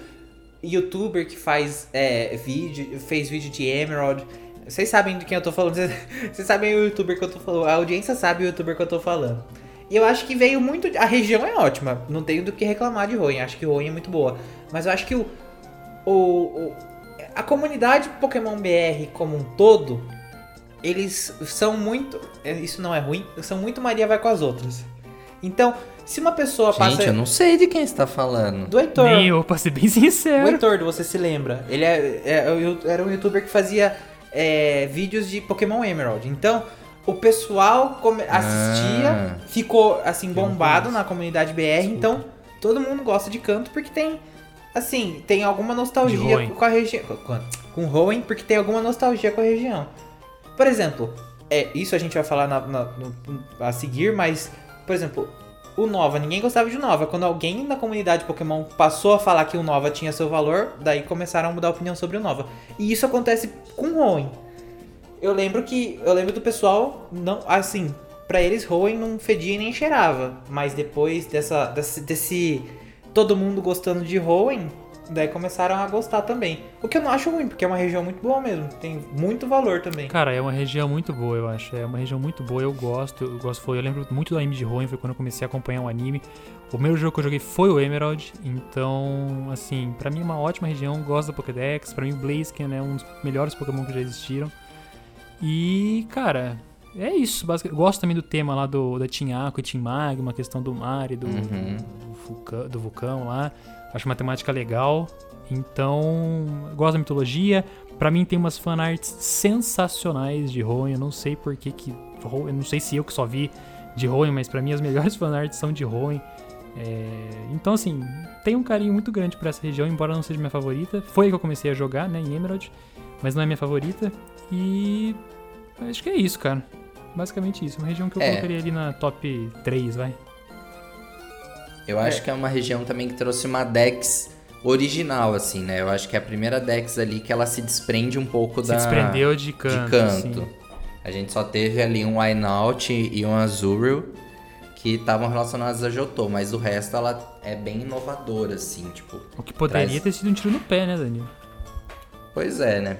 youtuber que faz é, vídeo, fez vídeo de Emerald. Vocês sabem de quem eu tô falando. Vocês vocês sabem o youtuber que eu tô falando. A audiência sabe o youtuber que eu tô falando. E eu acho que veio muito. A região é ótima. Não tenho do que reclamar de Ruin. Acho que Ruin é muito boa. Mas eu acho que o. o, o- a comunidade Pokémon BR como um todo. Eles são muito. é, Isso não é ruim. São muito Maria vai com as outras. Então, se uma pessoa passa. Gente, eu não sei de quem você tá falando. Do Heitor. Nem eu, pra ser bem O sincero. Heitor, você se lembra? Ele é, é- era um youtuber que fazia é, vídeos de Pokémon Emerald. Então, o pessoal come- assistia, Ah. ficou assim bombado na comunidade BR. Desculpa. Então, todo mundo gosta de canto porque tem, assim, tem alguma De nostalgia com a região. Com, Hoenn, porque tem alguma nostalgia com a região. Por exemplo, é, isso a gente vai falar na- na- no- a seguir, mas, por exemplo, o Nova, ninguém gostava de Nova. Quando alguém na comunidade Pokémon passou a falar que o Nova tinha seu valor, daí começaram a mudar a opinião sobre o Nova. E isso acontece com o Hoenn. Eu lembro que. Eu lembro do pessoal, não. Assim, pra eles Hoenn não fedia e nem cheirava. Mas depois dessa, desse, desse. Todo mundo gostando de Hoenn, daí começaram a gostar também. O que eu não acho ruim, porque é uma região muito boa mesmo. Tem muito valor também. Cara, é uma região muito boa, eu acho. É uma região muito boa, eu gosto. Eu gosto foi, eu lembro muito do anime de Hoenn, foi quando eu comecei a acompanhar o anime. O primeiro jogo que eu joguei foi o Emerald, então, assim, pra mim é uma ótima região, gosto da Pokédex, pra mim o Blaziken é um dos melhores Pokémon que já existiram. E, cara, é isso, basicamente. Gosto também do tema lá do da Team Aqua e Team Magma, a questão do mar e do, Uhum. do, vulcão, do vulcão lá. Acho uma temática legal. Então, gosto da mitologia. Pra mim tem umas fanarts sensacionais de Hoenn. Eu não sei por que que... Eu não sei se eu que só vi de Hoenn, mas pra mim as melhores fanarts são de Hoenn. É, Então, assim, tem um carinho muito grande por essa região, embora não seja minha favorita. Foi aí que eu comecei a jogar, né, em Emerald. Mas não é minha favorita. E... Acho que é isso, cara. Basicamente isso. Uma região que eu É. colocaria ali na top 3, vai. Eu acho que é uma região também que trouxe uma Dex original, assim, né? Eu acho que é a primeira Dex ali que ela se desprende um pouco Se da... desprendeu de canto. de canto. assim. A gente só teve ali um Wynaut e um Azurill que estavam relacionados a Jotô, mas o resto ela é bem inovadora, assim, tipo. O que poderia Traz- ter sido um tiro no pé, né, Danilo? Pois é, né?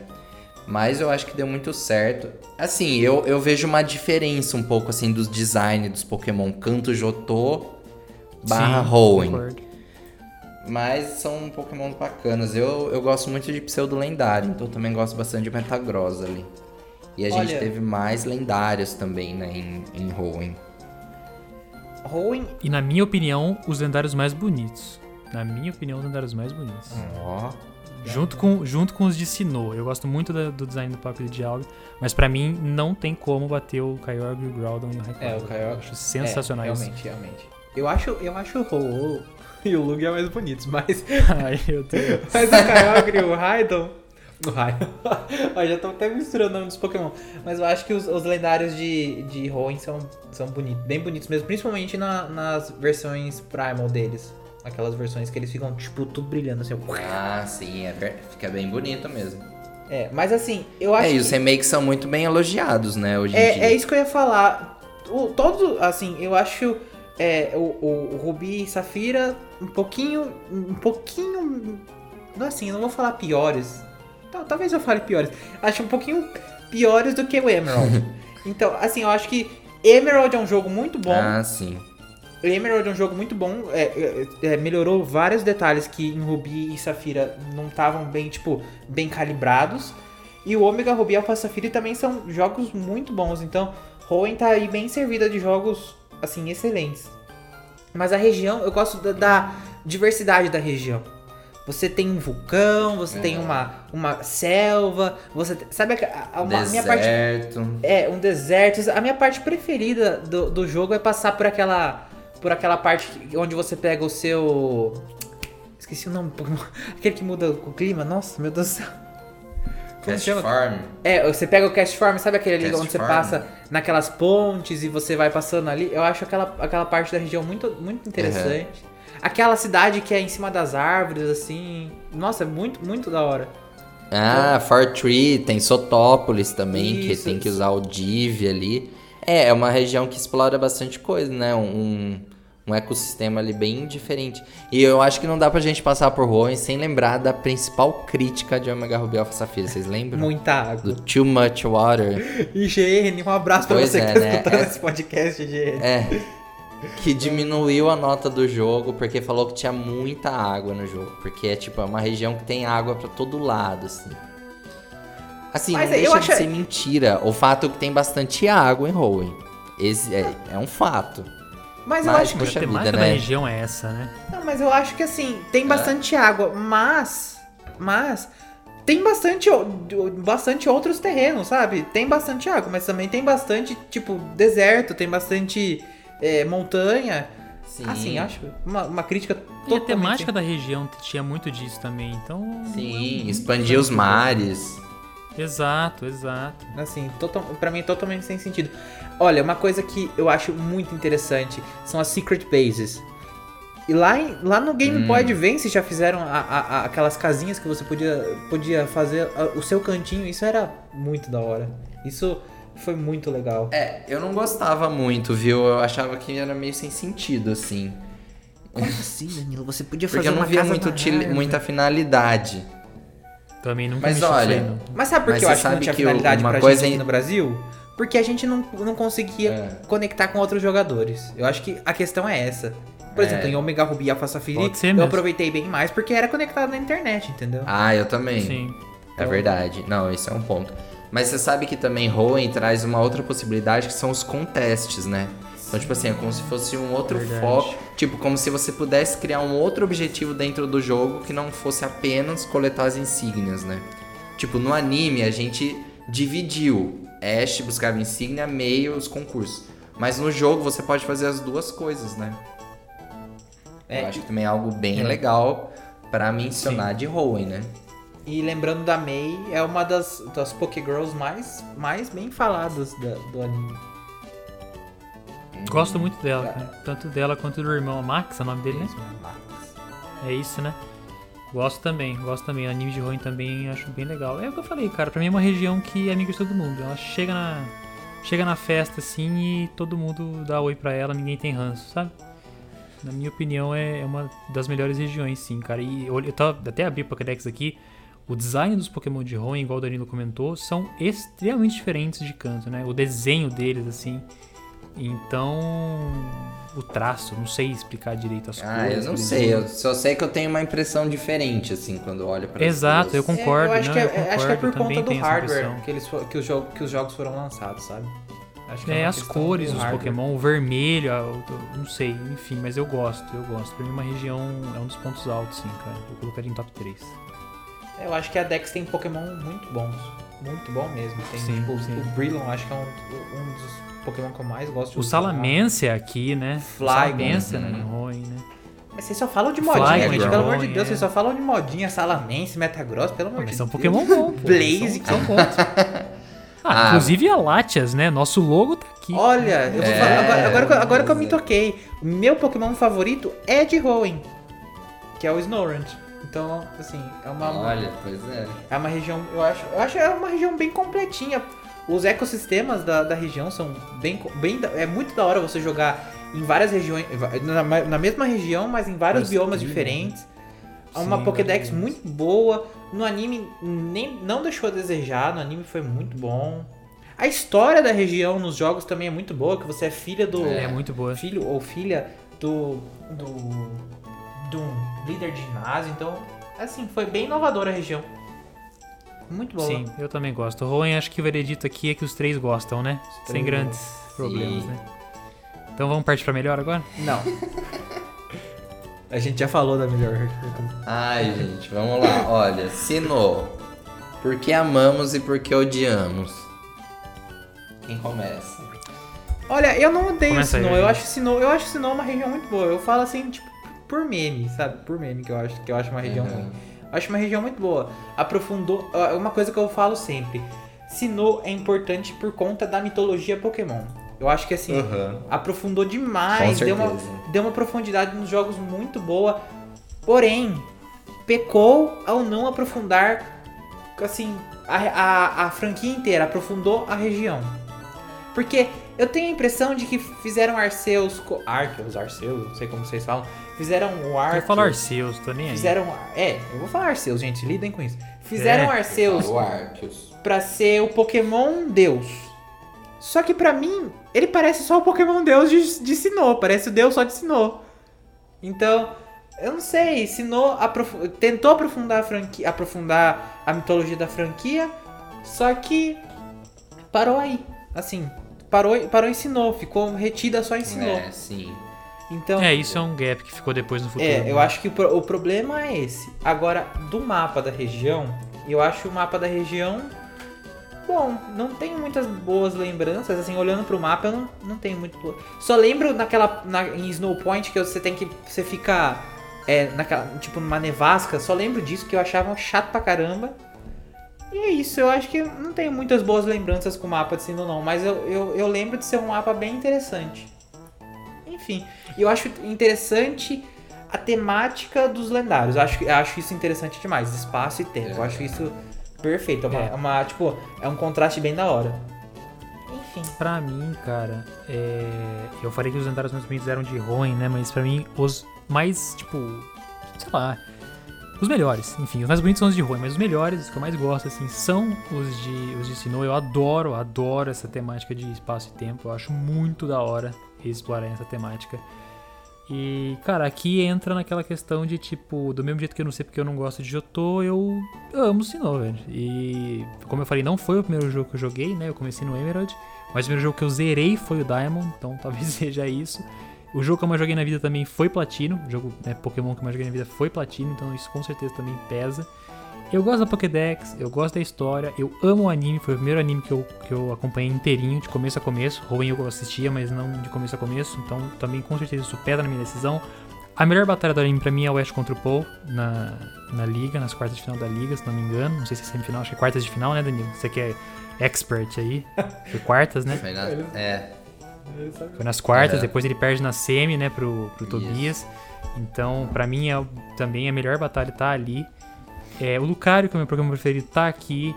Mas eu acho que deu muito certo. Assim, eu, eu vejo uma diferença um pouco, assim, dos design dos Pokémon Canto Jotô barra Hoenn. Mas são Pokémon bacanas. Eu, eu gosto muito de pseudo lendário, então eu também gosto bastante de Metagross ali. E a gente Olha- teve mais lendários também, né, em, em Hoenn. Hoenn E na minha opinião, os lendários mais bonitos. Na minha opinião, os lendários mais bonitos. Ó. Junto, com, junto com os de Sinnoh. Eu gosto muito da- do design do Paco de Dialga, mas pra mim não tem como bater o Kyogre, o Groudon e o Rayquaza. É, o Kyogre- Acho sensacionais. É, realmente, realmente. Eu acho, eu acho o Ho e o Lugia mais bonitos, mas, Ai, meu Deus. mas o Kyogre e o Raidon... O Raidon... Já tô até misturando o nome dos Pokémon. Mas eu acho que os, os lendários de, de Hoenn são, são bonitos, bem bonitos mesmo. Principalmente na- nas versões Primal deles. Aquelas versões que eles ficam, tipo, tudo brilhando assim. Ah, sim, é fica bem bonito mesmo. É, mas assim, eu acho É, e os remakes são muito bem elogiados, né, hoje em É, dia. é isso que eu ia falar. O, todo, assim, eu acho é, o, o, o Rubi e Safira um pouquinho. Um pouquinho. Não assim, eu não vou falar piores. Tal- Talvez eu fale piores. Acho um pouquinho piores do que o Emerald. então, assim, eu acho que Emerald é um jogo muito bom. Ah, sim. Emerald é um jogo muito bom, é, é, é, melhorou vários detalhes que em Rubi e Safira não estavam bem, tipo, bem calibrados. E o Omega Ruby e Alpha Safira também são jogos muito bons, então Hoenn tá aí bem servida de jogos, assim, excelentes. Mas a região, eu gosto da, da diversidade da região. Você tem um vulcão, você É. tem uma, uma selva, você tem- sabe a, a, uma- minha parte é, um deserto. A minha parte preferida do, do jogo é passar por aquela. Por aquela parte que- onde você pega o seu. Esqueci o nome. Aquele que muda o clima. Nossa, meu Deus do céu. Como Cast? Farm. É, você pega o Cast Farm, sabe aquele ali Cast onde você Farm. passa naquelas pontes e você vai passando ali? Eu acho aquela, aquela parte da região muito, muito interessante. Aquela cidade que é em cima das árvores, assim. Nossa, é muito, muito da hora. Ah, Fortree, tem Sotópolis também, que Isso. tem que usar o Div ali. É, é uma região que explora bastante coisa, né? Um, um ecossistema ali bem diferente. E eu acho que não dá pra gente passar por Hoenn sem lembrar da principal crítica de Omega Ruby Alpha Safira, vocês lembram? Muita água. Do Too Much Water. IGN, um abraço pra Pois você é, que tá né? escutando É. esse podcast, IGN. É. Que diminuiu a nota do jogo porque falou que tinha muita água no jogo. Porque é tipo, é uma região que tem água pra todo lado, assim. Assim, Mas não eu deixa de ser mentira o fato que tem bastante água em Hoenn. Esse é, é um fato. Mas eu Mas, acho que. poxa a vida, temática né? da região é essa, né? Não, mas eu acho que assim, tem É. bastante água, mas. Mas. Tem bastante, bastante outros terrenos, sabe? Tem bastante água, mas também tem bastante, tipo, deserto, tem bastante é, montanha. Sim. Assim, acho uma, uma crítica E a totalmente... temática da região tinha muito disso também, então... Sim, expandir os mares. Exato, exato. Assim, total, pra mim totalmente sem sentido. Olha, uma coisa que eu acho muito interessante são as Secret Bases. E lá, em- lá no Game Hum. Boy Advance já fizeram a- a- a- aquelas casinhas que você podia, podia fazer a- o seu cantinho. Isso era muito da hora. Isso foi muito legal. É, eu não gostava muito, viu? Eu achava que era meio sem sentido, assim. Como assim, Danilo? Você podia Porque eu não via muito utili- muita finalidade. Também nunca Mas olha. Mas sabe por Mas que eu acho que não tinha que finalidade uma pra coisa gente aqui em- no Brasil? Porque a gente não, não conseguia É. conectar com outros jogadores. Eu acho que a questão é essa. Por É. exemplo, em Omega Ruby e Alpha Safiri, eu mesmo. aproveitei bem mais porque era conectado na internet, entendeu? Ah, eu também. Sim. É verdade. Não, isso é um ponto. Mas você sabe que também Hoenn traz uma outra possibilidade que são os contests, né? Então, tipo assim, é como se fosse um outro Verdade. foco. Tipo, como se você pudesse criar um outro objetivo dentro do jogo que não fosse apenas coletar as insígnias, né? Tipo, no anime a gente dividiu. Ash buscava insígnia, meio os concursos. Mas no jogo você pode fazer as duas coisas, né? É, Eu acho que também é algo bem legal pra mencionar de Hoenn, né? E lembrando da Mei, é uma das, das Pokégirls mais, mais bem faladas da- do anime. Gosto muito dela, cara. Tanto dela quanto do irmão Max, é o nome dele, né? É isso, né? Gosto também, gosto também. Anime de Hoenn também acho bem legal. É o que eu falei, cara. Pra mim é uma região que é amiga de todo mundo. Ela chega na, chega na festa assim e todo mundo dá oi pra ela, ninguém tem ranço, sabe? Na minha opinião, é é uma das melhores regiões, sim, cara. E eu, eu tava, até abri o Pokédex aqui. O design dos Pokémon de Hoenn, igual o Danilo comentou, são extremamente diferentes de canto, né? O desenho deles, assim. Então, o traço, não sei explicar direito as Ah, cores. eu não sei, eu só sei que eu tenho uma impressão diferente, assim, quando olho pra Exato, eu concordo. É, eu acho, não, que é, eu acho que é concordo, por também conta do hardware impressão. que, eles, que, os jogo, que os jogos foram lançados, sabe? Acho que É, uma as cores do dos hardware. Pokémon, o vermelho, o- não sei, enfim, mas eu gosto, eu gosto. Pra mim, uma região é um dos pontos altos, sim, cara. Eu colocaria em top 3. Eu acho que a Dex tem Pokémon muito bons. Muito bom mesmo. Tem, Sim, tipo, sim. o Brilon, acho que é um, um dos Pokémon que eu mais gosto de O usar. Salamência aqui, né? Flygon, o Salamência, uhum. né? Hoenn, né? Mas vocês só falam de modinha, Flygon, gente. Pelo amor de é. Deus, vocês só falam de modinha, Salamence, Metagross, pelo amor Mas de são Deus. Pokémon bom, pô. Blaze, São, são bons. Ah, Ah, inclusive a Latias, né? Nosso logo tá aqui. Olha, eu vou É, falar, agora, agora, que eu- agora que eu me é. toquei, meu Pokémon favorito é de Hoenn, que é o Snorunt. Então, assim, é uma, Olha, pois é. é uma região, eu acho, eu acho que é uma região bem completinha. Os ecossistemas da, da região são bem, bem, da- é muito da hora você jogar em várias regiões, na, na mesma região, mas em vários Mas biomas sim, diferentes. É uma Sim, Pokédex vários muito boa. No anime nem, não deixou a desejar, no anime foi muito bom. A história da região nos jogos também é muito boa, que você é filha do. É muito boa. Filho ou filha do. do. do líder de ginásio. Então, assim, foi bem inovadora a região. Muito boa. Sim, eu também gosto. O Rowan, acho que o veredito aqui é que os três gostam, né? Os Sem três grandes problemas, Sim. né? Então vamos partir pra melhor agora? Não. a gente já falou da melhor. Ai, gente, vamos lá. Olha, Sinnoh. Por que amamos e por que odiamos? Quem começa? Olha, eu não odeio Começa aí, Sinnoh. Eu acho Sinnoh, eu acho Sinnoh uma região muito boa. Eu falo assim, tipo, por meme, sabe? Por meme que eu acho que eu acho uma região Uhum. ruim. Acho uma região muito boa. Aprofundou. ah, Uma coisa que eu falo sempre: Sinnoh é importante por conta da mitologia Pokémon. Eu acho que assim, Uhum. aprofundou demais, deu uma, deu uma profundidade nos jogos muito boa. Porém, pecou ao não aprofundar assim, a, a, a franquia inteira, aprofundou a região. Porque eu tenho a impressão de que fizeram Arceus. Arceus, Arceus, não sei como vocês falam. Fizeram o Eu Arceus. falo Arceus, tô nem aí. Fizeram. É, eu vou falar Arceus, gente, lidem com isso. Fizeram É. Arceus O Arceus. pra ser o Pokémon Deus. Só que pra mim, ele parece só o Pokémon Deus de, de Sinnoh, parece o Deus só de Sinnoh. Então, eu não sei, Sinnoh aprofu- tentou aprofundar a, franquia, aprofundar a mitologia da franquia, só que parou aí. Assim, parou, parou em Sinnoh, ficou retida só em Sinnoh. É, sim. Então, É, isso é um gap que ficou depois no futuro. é, né? eu acho que o, o problema é esse. Agora, do mapa da região, eu acho o mapa da região. Bom, não tenho muitas boas lembranças, assim, olhando pro mapa, eu não, não tenho muito. boa- Só lembro naquela. Na, em Snow Point que você tem que. Você fica. É, naquela, tipo, numa nevasca, só lembro disso que eu achava chato pra caramba. E é isso, eu acho que não tenho muitas boas lembranças com o mapa de Sinnoh, não, mas eu, eu, eu lembro de ser um mapa bem interessante. Enfim, e eu acho interessante a temática dos lendários. Eu acho, eu acho isso interessante demais, espaço e tempo. Eu acho isso perfeito. É uma, É. é uma, tipo, é um contraste bem da hora. Enfim. Pra mim, cara, é... eu falei que os lendários mais bonitos eram de Roen, né? Mas pra mim, os mais, tipo, sei lá, os melhores. Enfim, os mais bonitos são os de Roen, mas os melhores, os que eu mais gosto, assim, são os de, os de Sinnoh. Eu adoro, adoro essa temática de espaço e tempo. Eu acho muito da hora explorar essa temática. E, cara, aqui entra naquela questão de, tipo, do mesmo jeito que eu não sei porque eu não gosto de Jotô, eu amo Sinnoh, velho. E, como eu falei, não foi o primeiro jogo que eu joguei, né? Eu comecei no Emerald. Mas o primeiro jogo que eu zerei foi o Diamond, então talvez seja isso. O jogo que eu mais joguei na vida também foi Platino. O jogo né, Pokémon que eu mais joguei na vida foi Platino, então isso com certeza também pesa. Eu gosto da Pokédex, eu gosto da história, eu amo o anime, foi o primeiro anime que eu, que eu acompanhei inteirinho, de começo a começo. Ruim eu assistia, mas não de começo a começo, então também com certeza isso pesa na minha decisão. A melhor batalha do anime pra mim é o West contra o Paul na, na liga, nas quartas de final da liga, se não me engano. Não sei se é semifinal, acho que é quartas de final, né, Danilo? Você que é expert aí. Foi quartas, né? Foi na- É. Foi nas quartas, É. depois ele perde na semi, né, pro, pro Isso. Tobias. Então, pra mim, é também a melhor batalha tá ali. É, o Lucario, que é o meu programa preferido, tá aqui.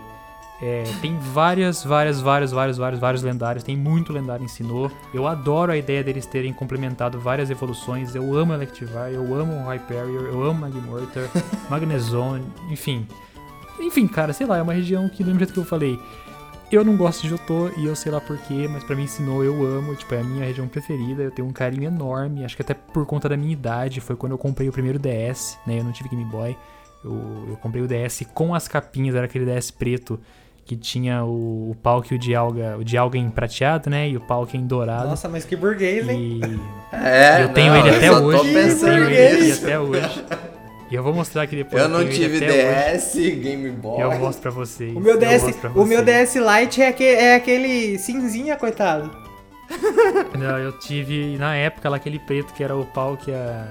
É, tem várias, várias, vários, vários, vários, vários lendários. Tem muito lendário em Sinnoh. Eu adoro a ideia deles terem complementado várias evoluções. Eu amo Electivire, eu amo Hyperior, eu amo Magmortar, Magnezone, enfim. Enfim, cara, sei lá, é uma região que, do mesmo jeito que eu falei, eu não gosto de Jotô e eu sei lá porquê, mas pra mim ensinou, eu amo, tipo, é a minha região preferida, eu tenho um carinho enorme, acho que até por conta da minha idade, foi quando eu comprei o primeiro DS, né, eu não tive Game Boy, eu, eu comprei o DS com as capinhas, era aquele DS preto, que tinha o, o Palkia e o Dialga, o Dialga em prateado, né, e o Palkia em dourado. Nossa, mas que burguês, hein? E É, eu tenho não, ele eu até hoje, eu tenho ele até hoje. E eu vou mostrar aqui depois. Eu não ele tive até hoje. DS, Game Boy. Eu mostro pra vocês. O meu eu DS, o meu. DS Lite é, aque- é aquele cinzinha, coitado. Não, eu tive na época lá aquele preto que era o Palkia,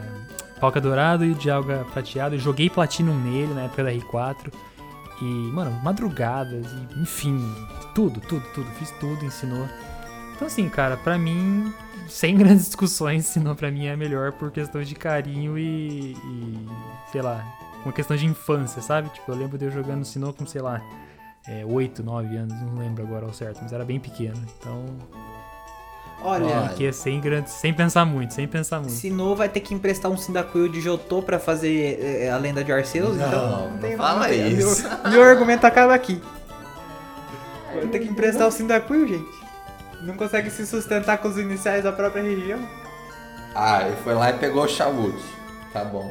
Palkia dourado e o Dialga prateado. Eu joguei Platinum nele na época da R4. E, mano, madrugadas, e, enfim, tudo, tudo, tudo. Fiz tudo, ensinou. Então, assim, cara, pra mim, sem grandes discussões, ensinou pra mim é melhor por questão de carinho e, e, sei lá, uma questão de infância, sabe? Tipo, eu lembro de eu jogando Sinnoh com, sei lá, é, 8, 9 anos, não lembro agora ao certo, mas era bem pequeno. Então, Olha, aqui é sem grandes, sem pensar muito, sem pensar muito. Sinnoh vai ter que emprestar um Cyndaquil de Jotô pra fazer é, a lenda de Arceus, Não, então não tem- fala isso. Meu, meu argumento acaba aqui. Vai ter que emprestar o Cyndaquil, gente. Não consegue se sustentar com os iniciais da própria região. Ah, ele foi lá e pegou o Shawut. Tá bom.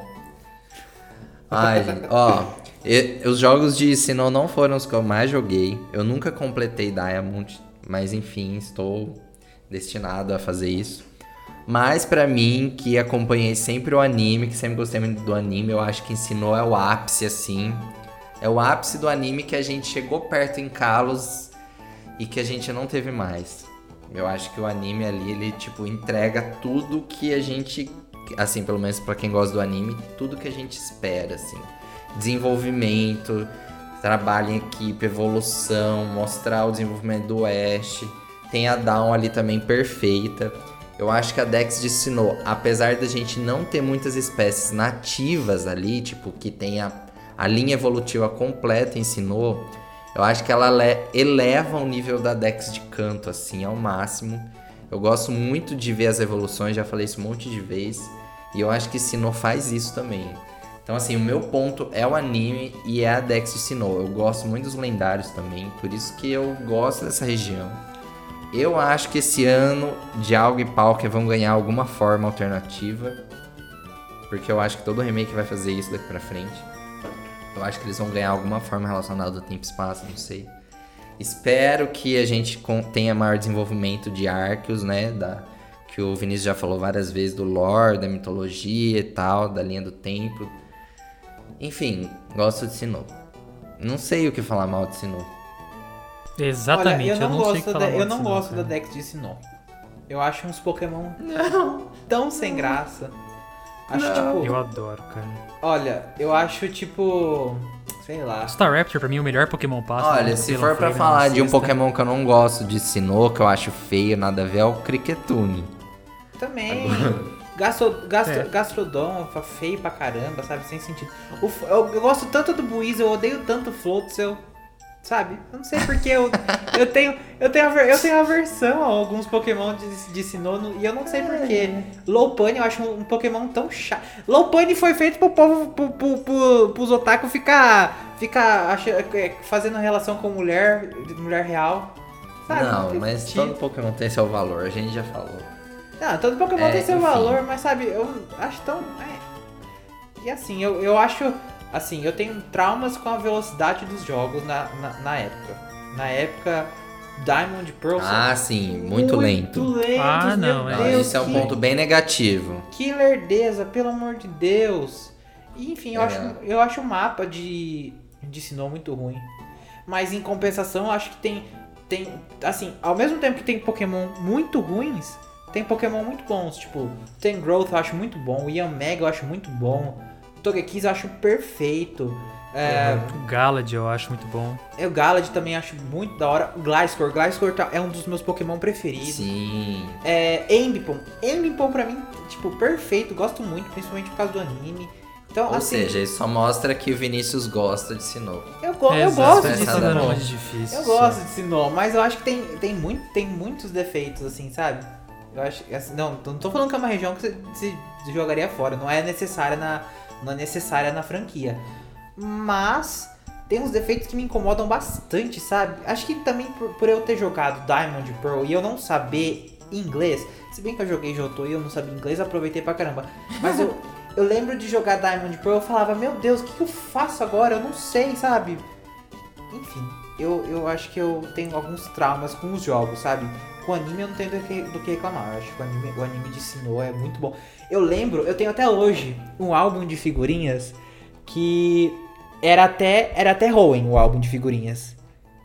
Ai, gente, ó. e- os jogos de Sinnoh não foram os que eu mais joguei. Eu nunca completei Diamond, mas enfim, estou destinado a fazer isso. Mas pra mim, que acompanhei sempre o anime, que sempre gostei muito do anime, eu acho que Sinnoh é o ápice, assim. É o ápice do anime que a gente chegou perto em Kalos e que a gente não teve mais. Eu acho que o anime ali, ele, tipo, entrega tudo que a gente, assim, pelo menos pra quem gosta do anime, tudo que a gente espera, assim. Desenvolvimento, trabalho em equipe, evolução, mostrar o desenvolvimento do Oeste. Tem a Dawn ali também perfeita. Eu acho que a Dex de Sinnoh, apesar da gente não ter muitas espécies nativas ali, tipo, que tenha a linha evolutiva completa ensinou, eu acho que ela le- eleva o nível da Dex de canto, assim, ao máximo. Eu gosto muito de ver as evoluções, já falei isso um monte de vezes. E eu acho que Sinnoh faz isso também. Então, assim, o meu ponto é o anime e é a Dex de Sinnoh. Eu gosto muito dos lendários também, por isso que eu gosto dessa região. Eu acho que esse ano Dialga e Palkia vão ganhar alguma forma alternativa. Porque eu acho que todo remake vai fazer isso daqui pra frente. Eu acho que eles vão ganhar alguma forma relacionada ao tempo e espaço, não sei. Espero que a gente tenha maior desenvolvimento de arcos, né? Da, que o Vinícius já falou várias vezes do lore, da mitologia e tal, da linha do tempo. Enfim, gosto de Sinnoh. Não sei o que falar mal de Sinnoh. Exatamente, Olha, eu não, sei o gosto, que da, eu não gosto da. Dex de Sinnoh. Eu acho uns Pokémon tão sem graça. Acho tipo. Eu adoro, cara. Olha, eu acho tipo. Sei lá. Staraptor, pra mim, é o melhor Pokémon Pass. Olha, se for pra Flamer falar de um. Pokémon que eu não gosto de Sinnoh, que eu acho feio, nada a ver, é o Cricketune. Também. Gastro, gastro, É. Gastrodon, fa- feio pra caramba, sabe? Sem sentido. O eu, eu gosto tanto do Buiz, eu odeio tanto o Floatzel. Sabe? Eu não sei porque eu, eu tenho eu tenho eu tenho aversão a alguns Pokémon de, de Sinnoh no- e eu não sei porquê. Lopunny eu acho um, um Pokémon tão chato. Lopunny foi feito pro povo, pro, pro, pro, pros otaku ficar, ficar acha- é, fazendo relação com mulher, mulher real. Sabe? não, tem mas sentido. todo Pokémon tem seu valor, a gente já falou. Não, todo Pokémon É, tem seu enfim. valor, mas sabe, eu acho tão. é. E assim, eu, eu acho. Assim, eu tenho traumas com a velocidade dos jogos na, na, na época. Na época, Diamond Pearl. Ah, sim, muito lento. lentos, Ah, não, é. Não, Deus, esse é um que, ponto bem negativo. Que lerdeza, pelo amor de Deus. Enfim, eu, É. acho, eu acho o mapa de, de Sinnoh muito ruim. Mas em compensação, eu acho que tem. Tem. Assim, ao mesmo tempo que tem Pokémon muito ruins, tem Pokémon muito bons. Tipo, tem Growth eu acho muito bom, o Yanmega eu acho muito bom, Togekiss eu acho perfeito. É, O Galad eu acho muito bom. O Galad também acho muito da hora. O Gliscor, Gliscor tá- é um dos meus Pokémon preferidos. Sim. É, Ambipom. Ambipom pra mim, tipo, perfeito. Gosto muito, principalmente por causa do anime. Então, Ou assim, seja, isso só mostra que o Vinícius gosta de Sinnoh. eu, go eu Exato, gosto de é Sinnoh. mais difícil. Eu gosto de Sinnoh, mas eu acho que tem, tem, muito, tem muitos defeitos, assim, sabe? Eu acho assim, não, não tô falando que é uma região que você, você jogaria fora, não é necessária na, não é necessária na franquia. Mas tem uns defeitos que me incomodam bastante, sabe? Acho que também por, por eu ter jogado Diamond Pearl e eu não saber inglês, se bem que eu joguei Jotô e eu não sabia inglês, aproveitei pra caramba. Mas eu, eu lembro de jogar Diamond Pearl, eu falava, meu Deus, o que, que eu faço agora? Eu não sei, sabe? Enfim, eu, eu acho que eu tenho alguns traumas com os jogos, sabe? Com o anime eu não tenho do que, do que reclamar. Eu acho que o anime, o anime de Sinnoh é muito bom. Eu lembro, eu tenho até hoje um álbum de figurinhas que era até era até Hoenn o álbum de figurinhas.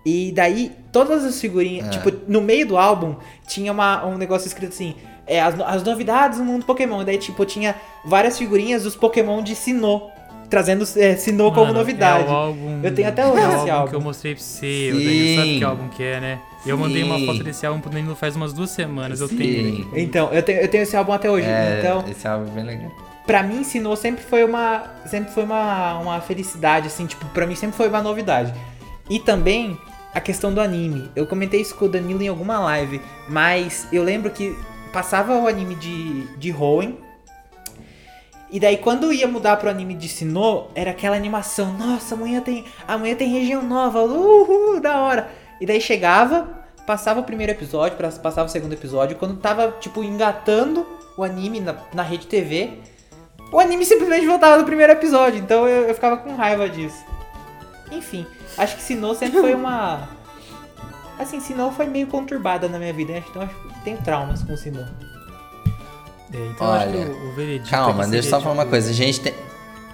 E daí todas as figurinhas, É. tipo, no meio do álbum tinha uma, um negócio escrito assim, é, as, no- as novidades do mundo Pokémon. E daí tipo tinha várias figurinhas dos Pokémon de Sinnoh, trazendo é, Sinnoh como Mano, novidade. É o álbum, Eu tenho até hoje é o esse álbum, que eu mostrei pra você. O Danilo sabe Sim. que álbum que é, né? Eu mandei uma Sim. foto desse álbum pro Danilo faz umas duas semanas. Eu Sim. tenho. Então, eu tenho, eu tenho esse álbum até hoje. É, Então, esse álbum é bem legal. pra mim, Sinnoh sempre foi uma. Sempre foi uma, uma felicidade, assim, tipo, pra mim sempre foi uma novidade. E também a questão do anime. Eu comentei isso com o Danilo em alguma live, mas eu lembro que passava o anime de, de Hoenn. E daí quando ia mudar pro anime de Sinnoh, era aquela animação, nossa, amanhã tem, amanhã tem região nova, uhul, da hora. E daí chegava, passava o primeiro episódio, passava o segundo episódio, quando tava, tipo, engatando o anime na, na rede TV, o anime simplesmente voltava do primeiro episódio, então eu, eu ficava com raiva disso. Enfim, acho que Sinnoh sempre foi uma... Assim, Sinnoh foi meio conturbada na minha vida, né? então acho que tenho traumas com Sinnoh. É, então eu acho que Olha, o, o veredito. Calma, deixa eu só falar uma coisa. A gente tem.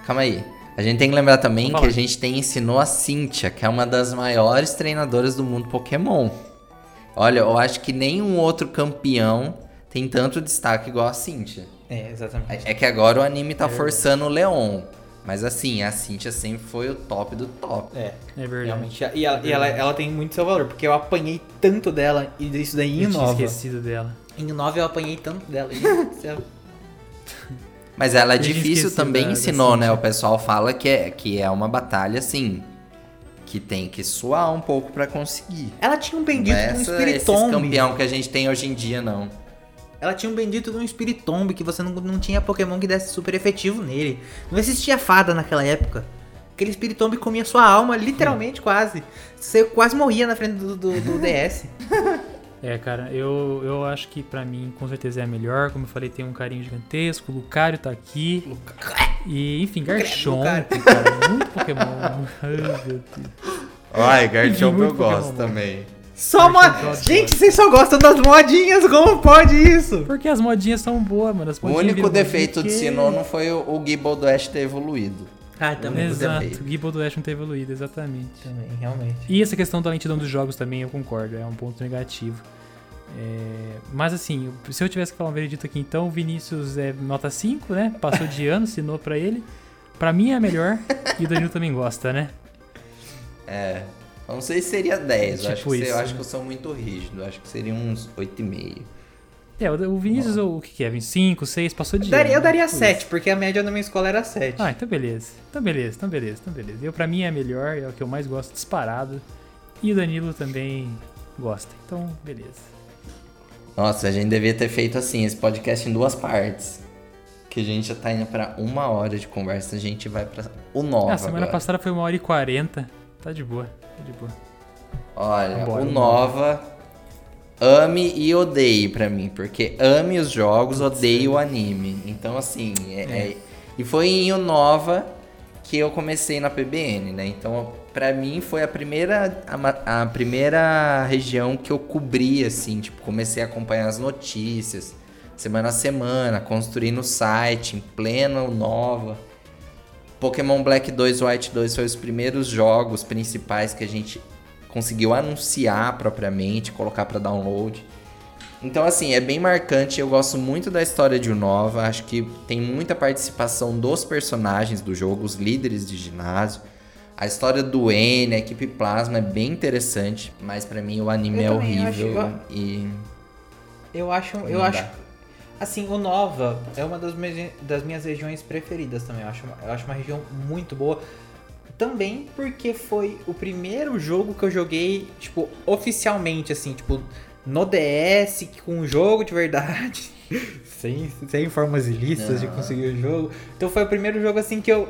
Calma aí. A gente tem que lembrar também que a gente tem ensinou a Cynthia, que é uma das maiores treinadoras do mundo Pokémon. Olha, eu acho que nenhum outro campeão tem tanto destaque igual a Cynthia. É, exatamente. É é que agora o anime tá É forçando o Leon. Mas assim, a Cynthia sempre foi o top do top. É, É verdade. realmente. E, ela, e ela, ela tem muito seu valor, porque eu apanhei tanto dela, e isso daí em Eu tinha Nova. esquecido dela. Em 9 eu apanhei tanto dela. gente. Mas ela é Eu difícil também, da- da ensinou, né? Cynthia. O pessoal fala que é, que é uma batalha, assim, que tem que suar um pouco pra conseguir. Ela tinha um bendito é de um esses Tomb. campeão que a gente tem hoje em dia, não. Ela tinha um bendito de um Spirit Tomb que você não, não tinha Pokémon que desse super efetivo nele. Não existia fada naquela época. Aquele Spirit Tomb comia sua alma, literalmente quase. Você quase morria na frente do, do- do DS. É, cara, eu, eu acho que pra mim com certeza é a melhor. Como eu falei, tem um carinho gigantesco. O Lucario tá aqui. E, enfim, Garchomp, cara. Muito Pokémon. Ai, meu Deus. Ai, Garchomp eu eu gosto também. Só mo... Garchomp eu adoro. Gente, vocês só gostam das modinhas, como pode isso? Porque as modinhas são boas, mano. As O único defeito de que- Sinnoh não foi o, o Gible do Ash ter evoluído. Ah, também. Exato, defeito. o Gible do Ash não ter evoluído, exatamente. Também, realmente. E essa questão da lentidão dos jogos também, eu concordo, é um ponto negativo. É, Mas assim, se eu tivesse que falar um veredito aqui, então, o Vinícius é nota 5, né? Passou de ano, assinou pra ele. Pra mim é a melhor, e o Danilo também gosta, né? É. Eu Não sei se seria 10. eu, acho Tipo que, isso, eu acho né? que eu sou muito rígido. eu Acho que seria uns 8,5. É, o Vinícius, o que que é? 5, 6, passou de Eu daria, eu ano. daria Tipo 7, isso. porque a média na minha escola era 7. Ah, então beleza. Então beleza, então beleza, então beleza. Eu, pra mim é a melhor, é o que eu mais gosto disparado. E o Danilo também gosta. Então, beleza. Nossa, a gente devia ter feito assim, esse podcast em duas partes. Que a gente já tá indo pra uma hora de conversa, a gente vai pra o 9 Ah, semana agora. passada foi uma hora e 40. Tá de boa, tá de boa. Olha, Vambora, o vambora. Nova ame e odeie pra mim, porque ame os jogos, odeie o anime. Então, assim, é, é- e foi em o Nova que eu comecei na PBN, né? Então, pra mim foi a primeira a, a primeira região que eu cobri assim, tipo, comecei a acompanhar as notícias, semana a semana, construindo o site em pleno Nova. Pokémon Black 2 White 2 foi os primeiros jogos principais que a gente conseguiu anunciar propriamente, colocar para download. Então, assim, é bem marcante. Eu gosto muito da história de Unova. Acho que tem muita participação dos personagens do jogo, os líderes de ginásio. A história do N, a equipe Plasma é bem interessante, mas pra mim o anime Eu é acho horrível igual- e Eu acho, eu Não acho, dá. assim, o Nova é uma das minhas, das minhas regiões preferidas também. Eu acho, eu acho uma região muito boa. Também porque foi o primeiro jogo que eu joguei, tipo, oficialmente, assim, tipo, no DS, com um jogo de verdade. sem, sem formas ilícitas de conseguir o jogo. Então foi o primeiro jogo, assim, que eu,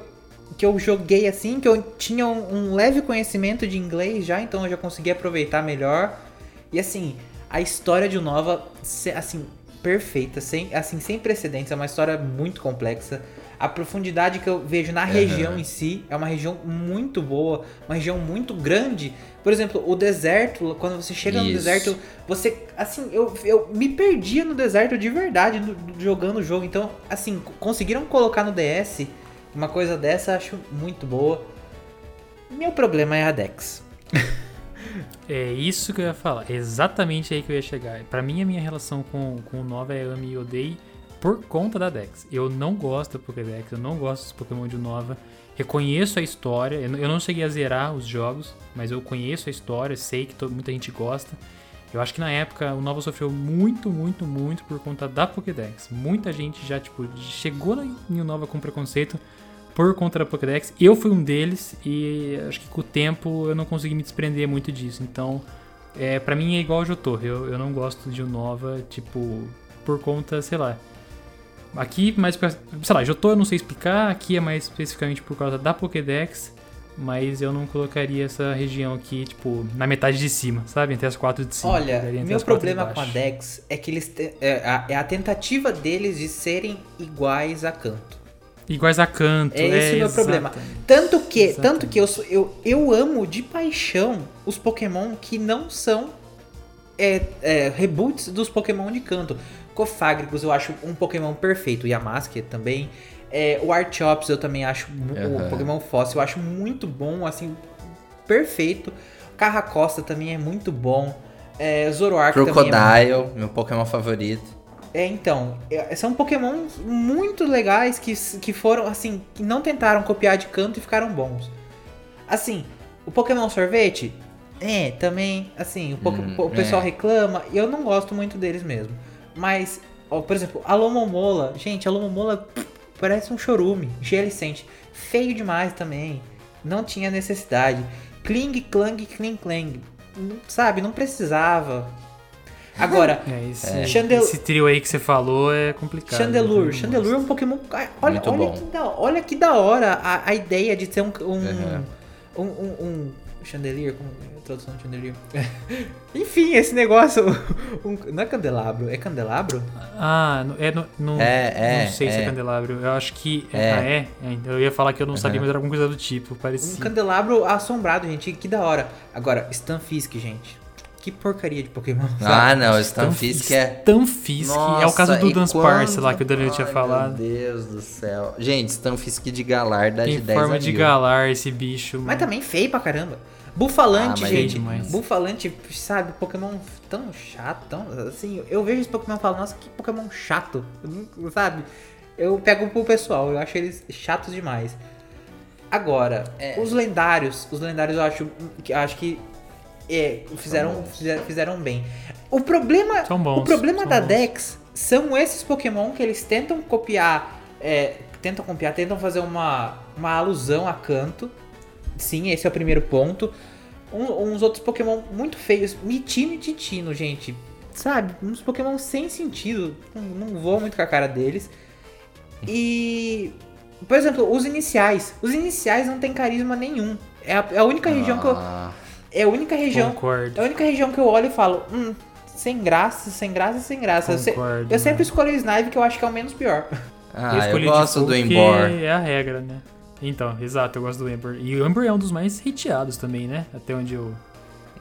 que eu joguei, assim, que eu tinha um, um leve conhecimento de inglês já, então eu já consegui aproveitar melhor. E assim, a história de Nova, assim, perfeita, sem, assim, sem precedentes, é uma história muito complexa. A profundidade que eu vejo na região em si é uma região muito boa, uma região muito grande. Por exemplo, o deserto, quando você chega no Isso. deserto, você, assim, eu, eu me perdia no deserto de verdade no- jogando o jogo. Então, assim, conseguiram colocar no DS uma coisa dessa, eu acho muito boa. Meu problema é a Dex. É isso que eu ia falar, é exatamente aí que eu ia chegar. Pra mim, a minha relação com, com o Nova é Ame e Odeie por conta da Dex. Eu não gosto da Pokédex, eu não gosto dos Pokémon de Nova. Reconheço a história, eu não- cheguei a zerar os jogos, mas eu conheço a história, sei que muita gente gosta. Eu acho que na época o Nova sofreu muito, muito, muito por conta da Pokédex. Muita gente já, tipo, chegou em Nova com preconceito por conta da Pokédex. Eu fui um deles e acho que com o tempo eu não consegui me desprender muito disso. Então, é, para mim é igual o Jotô. Eu, eu não gosto de Unova, tipo, por conta, sei lá. Aqui, mais, pra- sei lá, Jotô eu não sei explicar. Aqui é mais especificamente por causa da Pokédex. Mas eu não colocaria essa região aqui, tipo, na metade de cima, sabe? Entre as quatro de cima. Olha, meu problema com a. Dex é que eles te- é, a, é a tentativa deles de serem iguais a canto. Iguais a canto. É esse o meu problema. Tanto que, Exatamente. tanto que eu, sou- eu, eu amo de paixão os Pokémon que não são é, é, reboots dos Pokémon de canto. Cofagrigus eu acho um Pokémon perfeito. Yamask também. É, o Archops eu também acho. Aham. O Pokémon Fóssil eu acho muito bom, assim, perfeito. Carracosta também é muito bom. É, Zoroark também é Crocodile, meu Pokémon favorito. é, então, é, são Pokémon muito legais que, que foram, assim, que não tentaram copiar de canto e ficaram bons. Assim, o Pokémon Sorvete, é, também, assim, o, Hum, o pessoal é. reclama e eu não gosto muito deles mesmo. Mas, ó, por exemplo, a Lomomola, gente, a Lomomola, parece um chorume, gelicente. Feio demais também. Não tinha necessidade. Kling, clang, cling, clang. Não- Sabe, não precisava. Agora, É, esse, Chandel- esse trio aí que você falou é complicado. Chandelure. Chandelure é um Pokémon. Olha, Muito olha, bom. que da, olha que da hora a, a ideia de ser um. Um, Uhum. um, um, um chandelier. Como é tradução de? Enfim, esse negócio. um- não é candelabro, é candelabro? Ah, é, no, no- É, é, não sei se é é. candelabro. Eu acho que. É. Ah, é? É, então Eu ia falar que eu não sabia, Uhum. mas era alguma coisa do tipo. Um Parecia. candelabro assombrado, gente. Que da hora. Agora, Stunfisk, gente. Que porcaria de Pokémon. Ah, não, o Stunfisk é. Stunfisk. é o caso do e Dunsparce quando- lá que o Danilo tinha falado. Meu Deus do céu. Gente, Stunfisk de Galar dá de Tem 10 forma a de mil. galar esse bicho. Mas mano. também feio pra caramba. Bufalante, Ah, mas gente. Bufalante, sabe, Pokémon tão chato, tão, assim, eu vejo esse Pokémon e falo, nossa, que Pokémon chato, sabe? Eu pego pro pessoal, eu acho eles chatos demais. Agora, É. os lendários, os lendários eu acho que acho que é, fizeram, fizeram fizeram bem. O problema, São bons, o problema são da bons. Dex são esses Pokémon que eles tentam copiar, é, tentam copiar, tentam fazer uma, uma alusão a canto. Sim, esse é o primeiro ponto. Um- uns outros Pokémon muito feios, Mitino e Titino, gente. Sabe? Uns Pokémon sem sentido. Não, não vou muito com a cara deles. E. Por exemplo, os iniciais. Os iniciais não tem carisma nenhum. É a, é a única região que eu. Ah, É a única região. Concordo. É a única região que eu olho e falo, hum, sem graça, sem graça, sem graça. Eu, se- Concordo, eu sempre mano. escolho o Snipe, que eu acho que é o menos pior. Ah, eu, escolhi gosto de do Embor. É a regra, né? Então, exato, eu gosto do Ember. E o Ember é um dos mais hateados também, né? Até onde eu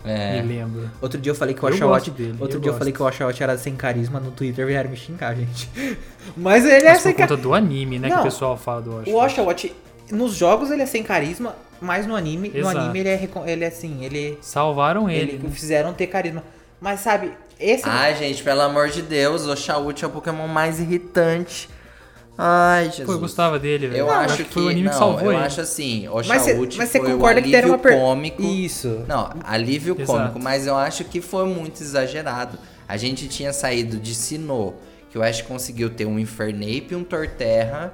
É. me lembro. Outro dia eu falei que o Eu dele, Outro eu dia eu gosto. falei que o Oshawott era sem carisma no Twitter vieram me xingar, gente. Mas ele é Mas sem por carisma. conta do anime, né? Que Não. o pessoal fala do Osh. O Oshawott, nos jogos ele é sem carisma, mas no anime, no Exato. anime ele é, recon- ele é assim, ele. Salvaram ele. Ele né? fizeram ter carisma. Mas sabe, esse. Ai, gente, pelo amor de Deus, o Oshawott é o Pokémon mais irritante. Ai, Jesus. Pô, eu gostava dele, velho. Eu acho que, foi o anime não, que salvou eu ele. acho assim, o mas você foi concorda o que deram uma alívio per... cômico. Isso. Não, alívio Exato. cômico, mas eu acho que foi muito exagerado. A gente tinha saído de Sinnoh, que o Ash conseguiu ter um Infernape e um Torterra,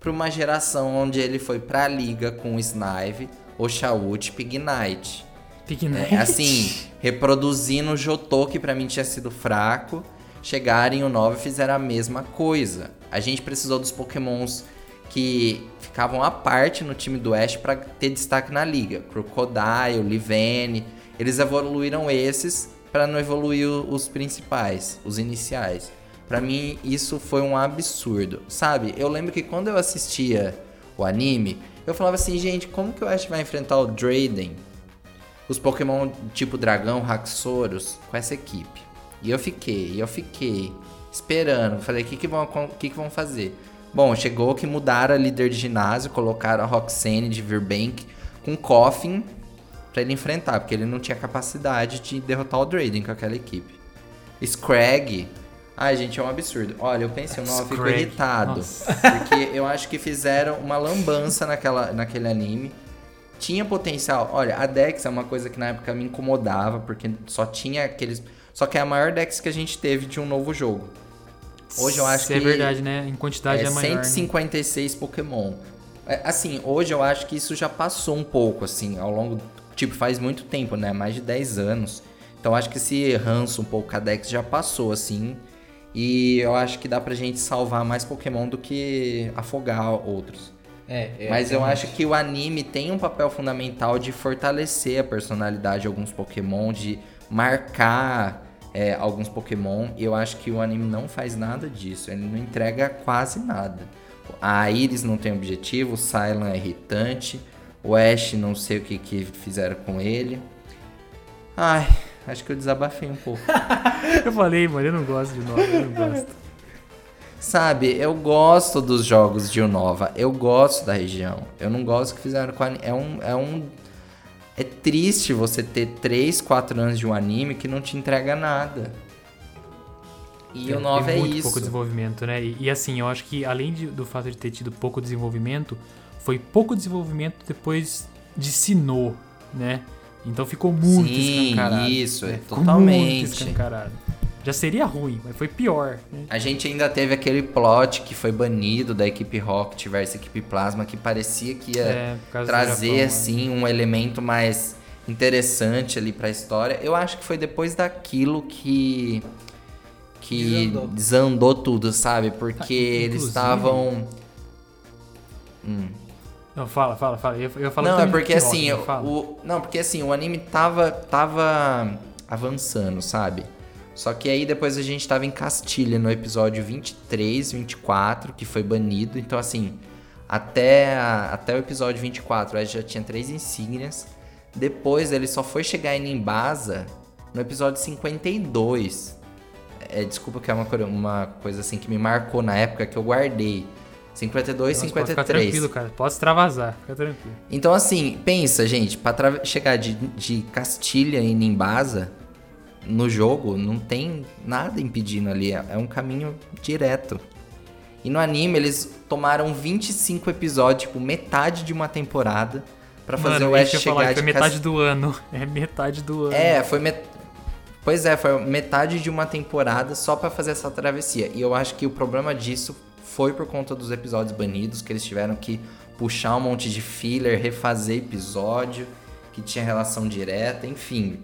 pra uma geração onde ele foi pra liga com o Snive, Oshawott e Pignite. Pignite. É, assim, reproduzindo o Jotô, que pra mim tinha sido fraco, chegaram em o 9 e fizeram a mesma coisa. A gente precisou dos pokémons que ficavam à parte no time do Ash pra ter destaque na liga. Crocodile, Livene, eles evoluíram esses pra não evoluir os principais, os iniciais. Pra mim isso foi um absurdo, sabe? Eu lembro que quando eu assistia o anime, eu falava assim, gente, como que o Ash vai enfrentar o Drayden? os Pokémon tipo Dragão, Raxorus com essa equipe. E eu fiquei, eu fiquei esperando. Falei, o que, que, vão, o que, que vão fazer? Bom, chegou que mudaram a líder de ginásio, colocaram a Roxane de Virbank com Coffin pra ele enfrentar, porque ele não tinha capacidade de derrotar o Drayden com aquela equipe. Scrag. Ai, gente, é um absurdo. Olha, eu pensei, não, eu fico irritado. Nossa. Porque eu acho que fizeram uma lambança naquela, naquele anime. Tinha potencial. Olha, a Dex é uma coisa que na época me incomodava, porque só tinha aqueles. Só que é a maior Dex que a gente teve de um novo jogo. Hoje eu acho Isso que. é verdade, né? Em quantidade é, é maior. né? 156 Pokémon. É, Assim, hoje eu acho que isso já passou um pouco, assim, ao longo. Tipo, faz muito tempo, né? Mais de 10 anos. Então acho que esse ranço um pouco com a Dex já passou, assim. E eu acho que dá pra gente salvar mais Pokémon do que afogar outros. É, é, Mas eu acho que o anime tem um papel fundamental de fortalecer a personalidade de alguns Pokémon, de marcar é, alguns Pokémon. E eu acho que o anime não faz nada disso. Ele não entrega quase nada. A Iris não tem objetivo, o Silent é irritante, o Ash não sei o que, que fizeram com ele. Ai, acho que eu desabafei um pouco. Eu falei, mano, eu não gosto de novo, eu não gosto. Sabe, eu gosto dos jogos de Unova, eu gosto da região. Eu não gosto que fizeram com anime. É um. É um. É triste você ter 3, 4 anos de um anime que não te entrega nada. E o Nova Tem é muito isso. pouco desenvolvimento, né? E, e assim, eu acho que além de- do fato de ter tido pouco desenvolvimento, foi pouco desenvolvimento depois de Sinnoh, né? Então ficou muito Sim, escancarado. isso, é né? Totalmente. Muito escancarado. Já seria ruim, mas foi pior. Né? A gente ainda teve aquele plot que foi banido da equipe Rocket versus equipe Plasma, que parecia que ia É, trazer Japão, assim um elemento mais interessante ali pra história. Eu acho que foi depois daquilo que que Desandou. desandou, tudo, sabe? Porque eles inclusive- estavam Hum. Não, fala, fala, fala. Eu, ia- eu falar Não, é porque assim, né? Fala. o- não, porque assim, o anime tava tava avançando, sabe? Só que aí depois a gente tava em Castilha no episódio 23, 24, que foi banido. Então assim, até a- até o episódio 24, aí já tinha três insígnias. Depois ele só foi chegar em Nimbasa no episódio 52. É, desculpa que é uma, coisa- uma coisa assim que me marcou na época que eu guardei. 52, Nossa, pode ficar 53. tranquilo, cara. Pode extravasar, fica tranquilo. Então, assim, pensa, gente, pra chegar de, de Castilha em Nimbasa no jogo, não tem nada impedindo ali. É é um caminho direto. E no anime, eles tomaram 25 episódios, tipo, metade de uma temporada, pra fazer Mano, o Ash chegar falar, de foi metade Cas- do ano. É metade do ano. É, foi met... Pois é, foi metade de uma temporada só pra fazer essa travessia. E eu acho que o problema disso foi por conta dos episódios banidos, que eles tiveram que puxar um monte de filler, refazer episódio, que tinha relação direta, enfim.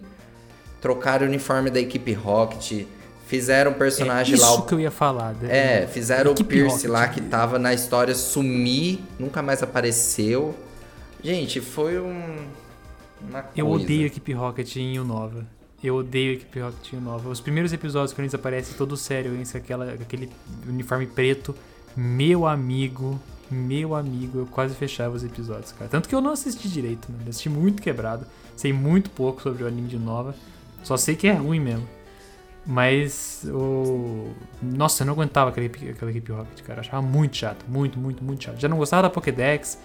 Trocaram o uniforme da equipe Rocket, fizeram o personagem é isso lá. o- que eu ia falar. né? É, fizeram o Pierce Rocket. lá que tava na história sumir, nunca mais apareceu. Gente, foi um. Uma Eu odeio a equipe Rocket em Nova. Eu odeio a equipe Rocket em Nova. Os primeiros episódios, quando eles aparecem todo sério, com aquela, com aquele uniforme preto, meu amigo, meu amigo, eu quase fechava os episódios, cara. Tanto que eu não assisti direito, mano. Eu assisti muito quebrado. Sei muito pouco sobre o anime de Nova. Só sei que é ruim mesmo. Mas o. Nossa, eu não aguentava aquela equipe, aquela equipe Rocket, cara. Eu achava muito chato. Muito, muito, muito chato. Já não gostava da Pokédex.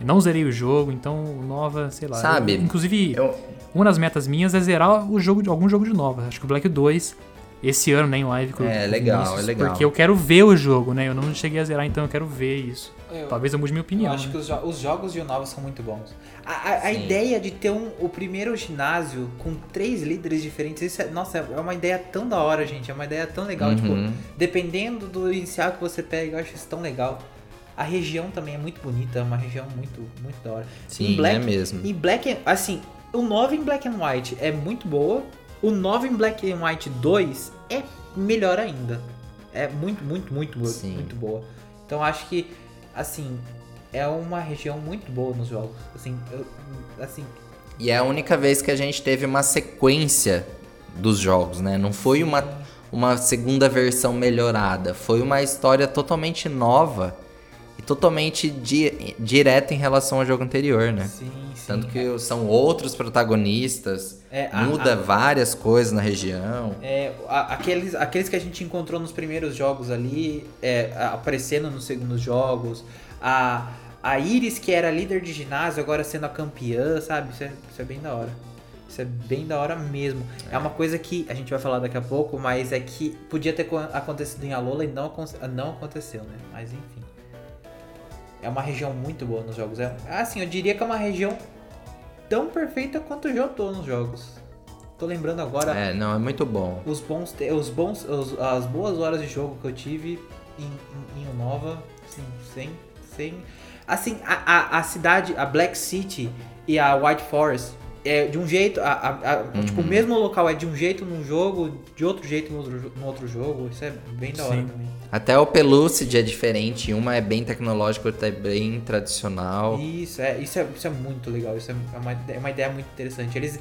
Não zerei o jogo, então Nova, sei lá. Sabe, eu- inclusive, Eu, uma das metas minhas é zerar o jogo de algum jogo de Nova. Acho que o Black 2 esse ano, né, em live com É, com legal, Vinícius, é legal. Porque eu quero ver o jogo, né? Eu não cheguei a zerar, então eu quero ver isso. Eu- Talvez eu mude minha Eu opinião. acho né? que os, jo- os jogos de Unova são muito bons. A, a- a ideia de ter um, o primeiro ginásio com três líderes diferentes, isso é, nossa, é uma ideia tão da hora, gente. É uma ideia tão legal. Uhum. Tipo, dependendo do inicial que você pega, eu acho isso tão legal. A região também é muito bonita, é uma região muito, muito da hora. sim, em Black, é mesmo. Em Black, and- assim, o 9 em Black and White é muito boa. O 9 em Black and White 2 é melhor ainda. É muito, muito, muito, boa, Sim. muito boa. Então acho que, assim, é uma região muito boa nos jogos. Assim, eu- assim E é a única vez que a gente teve uma sequência dos jogos, né? Não foi uma, uma segunda versão melhorada. Foi uma história totalmente nova e totalmente di direta em relação ao jogo anterior, né? sim, sim. Tanto que são outros protagonistas, É, a- muda a- várias coisas na região. É, a- aqueles, aqueles que a gente encontrou nos primeiros jogos ali, é, a- aparecendo nos segundos jogos, a, a Iris, que era líder de ginásio, agora sendo a campeã, sabe? Isso é, isso é bem da hora. Isso é bem da hora mesmo. É. uma coisa que a gente vai falar daqui a pouco, mas é que podia ter co- acontecido em Alola e não, não aconteceu, né? Mas enfim. É uma região muito boa nos jogos. É, assim, eu diria que é uma região tão perfeita quanto o Jotô nos jogos. Tô lembrando agora É, não, é muito bom. os bons, os bons, os- as boas horas de jogo que eu tive em, em, em Unova, assim, sem, sem, assim, a, a, a cidade, a Black City e a White Forest é de um jeito, a, a- a- tipo, o mesmo local é de um jeito num jogo, de outro jeito no outro, no outro jogo, isso é bem da hora Sim. também. Até o Pelucid é diferente. Uma é bem tecnológica, outra é bem tradicional. Isso é, isso é, isso é muito legal, isso é uma, é uma ideia muito interessante. Eles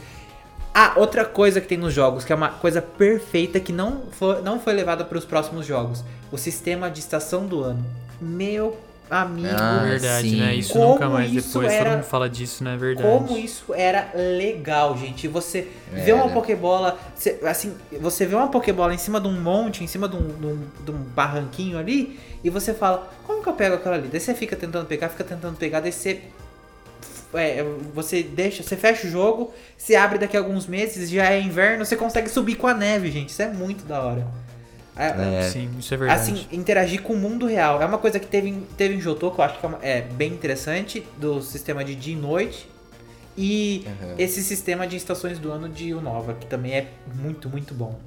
Ah, outra coisa que tem nos jogos, que é uma coisa perfeita que não foi, não foi levada para os próximos jogos. O sistema de estação do ano. Meu amigo, Ah, Verdade, sim. né? Isso Como nunca mais isso depois. era- Todo mundo fala disso, né? Verdade. como isso era legal, gente. Você vê Era. uma Pokébola, você- assim, você vê uma Pokébola em cima de um monte, em cima de um, de um- de um barranquinho ali, e você fala, como que eu pego aquela ali? Daí você fica tentando pegar, fica tentando pegar, daí você. é, você deixa, você fecha o jogo, se abre daqui a alguns meses, já é inverno, você consegue subir com a neve, gente. Isso é muito da hora. É, É. Sim, isso é verdade. Assim, interagir com o mundo real. É uma coisa que teve, em- teve em Jotô, que eu acho que é, uma- é bem interessante, do sistema de dia e noite. E Uhum. esse sistema de estações do ano de Unova, que também é muito, muito bom.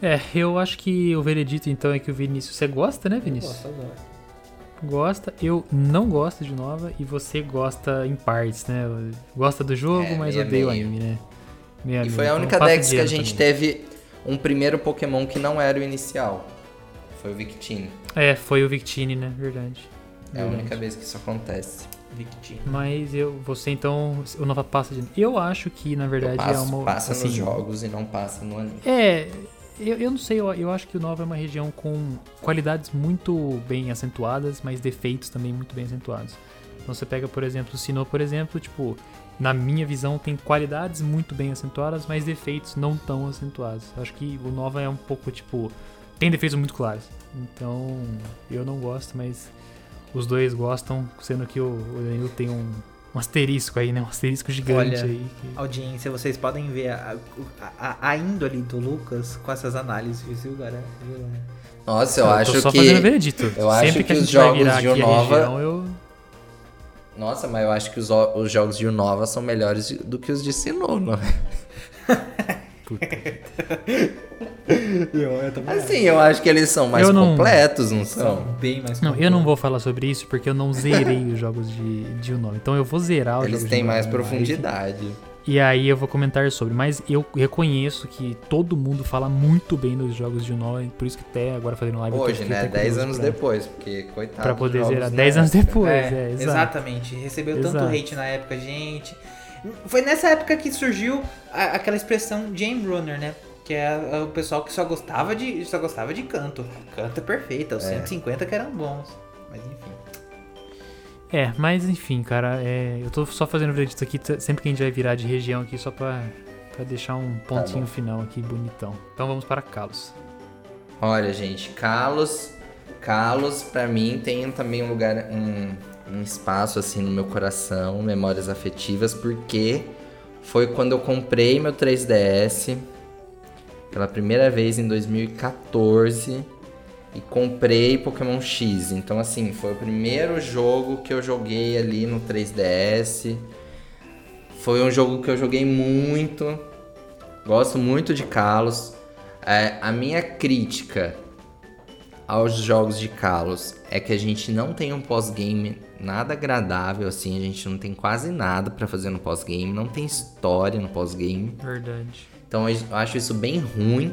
É, eu acho que o veredito então é que o Vinícius. Você gosta, né, Vinícius? Gosto, eu gosto. Gosta, eu não gosto de Nova e você gosta em partes, né? Gosta do jogo, É, mas odeia o anime, né? Meio E foi a Então única passa Dex que a gente também. teve um primeiro Pokémon que não era o inicial. Foi o Victini. É, foi o Victini, né? Verdade. É a única vez que isso acontece. Victini. Mas eu, você então, o Nova passa de. Eu acho que na verdade Eu passo, é uma. passa assim, nos jogos e não passa no anime. É, eu, eu não sei, eu, eu acho que o Nova é uma região com qualidades muito bem acentuadas, mas defeitos também muito bem acentuados. Então você pega, por exemplo, o Sinnoh, por exemplo, tipo, na minha visão tem qualidades muito bem acentuadas, mas defeitos não tão acentuados. Eu acho que o Nova é um pouco, tipo, tem defeitos muito claros. Então, eu não gosto, mas os dois gostam, sendo que o, Danilo tem um, um asterisco aí, né? Um asterisco gigante Olha, aí. que- Audiência, vocês podem ver a, a, a índole do Lucas com essas análises, viu, galera? Viu? Nossa, eu, tô acho só que. fazendo veredito. eu acho Sempre que a os gente vai jogos virar de aqui a Unova- região, eu... Nossa, mas eu acho que os, os jogos de Unova são melhores do que os de Sinnoh, não é? Eu, eu Assim, eu acho que eles são mais não- completos, não São são? bem mais Não, eu não vou falar sobre isso porque eu não zerei os jogos de, de Unova. Então eu vou zerar os Eles jogos têm de mais profundidade. E aí eu vou comentar sobre. Mas eu reconheço que todo mundo fala muito bem dos jogos de Unova. Por isso que até agora fazendo live... Hoje, né? até 10 curioso anos pra- depois, porque coitado. Pra poder zerar na 10 anos época. depois, É, é, exato. exatamente. Recebeu tanto Exato. hate na época, gente. Foi nessa época que surgiu a- aquela expressão Jane Brunner, né? Que é o pessoal que só gostava de só gostava de canto. Canto é perfeito, os É. 150 que eram bons. É, mas enfim, cara, é, eu tô só fazendo veredito aqui, sempre que a gente vai virar de região aqui, só pra, pra deixar um pontinho bom. final aqui bonitão. Então vamos para Kalos. Olha, gente, Kalos. Kalos, pra mim, tem também um lugar, um, um espaço assim no meu coração, memórias afetivas, porque foi quando eu comprei meu 3DS, pela primeira vez em 2014, e comprei Pokémon X. Então, assim, foi o primeiro jogo que eu joguei ali no 3DS. Foi um jogo que eu joguei muito. Gosto muito de Kalos. É, a minha crítica aos jogos de Kalos é que a gente não tem um pós-game nada agradável, assim, a gente não tem quase nada pra fazer no pós-game, não tem história no pós-game. Verdade. Então eu acho isso bem ruim.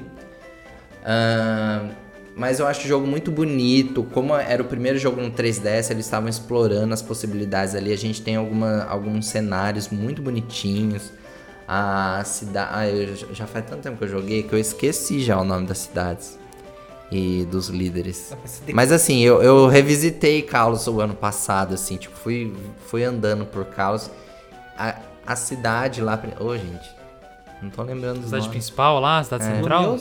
Ahn, mas eu acho o jogo muito bonito. Como era o primeiro jogo no 3DS, eles estavam explorando as possibilidades ali. A gente tem alguma, alguns cenários muito bonitinhos. A cidade. Ah, eu já- já faz tanto tempo que eu joguei que eu esqueci já o nome das cidades e dos líderes. Mas assim, eu, eu revisitei Kalos o ano passado, assim, tipo, fui, fui andando por Kalos. A, a cidade lá. Ô, gente, não tô lembrando dos Cidade nomes. principal lá, cidade É. central.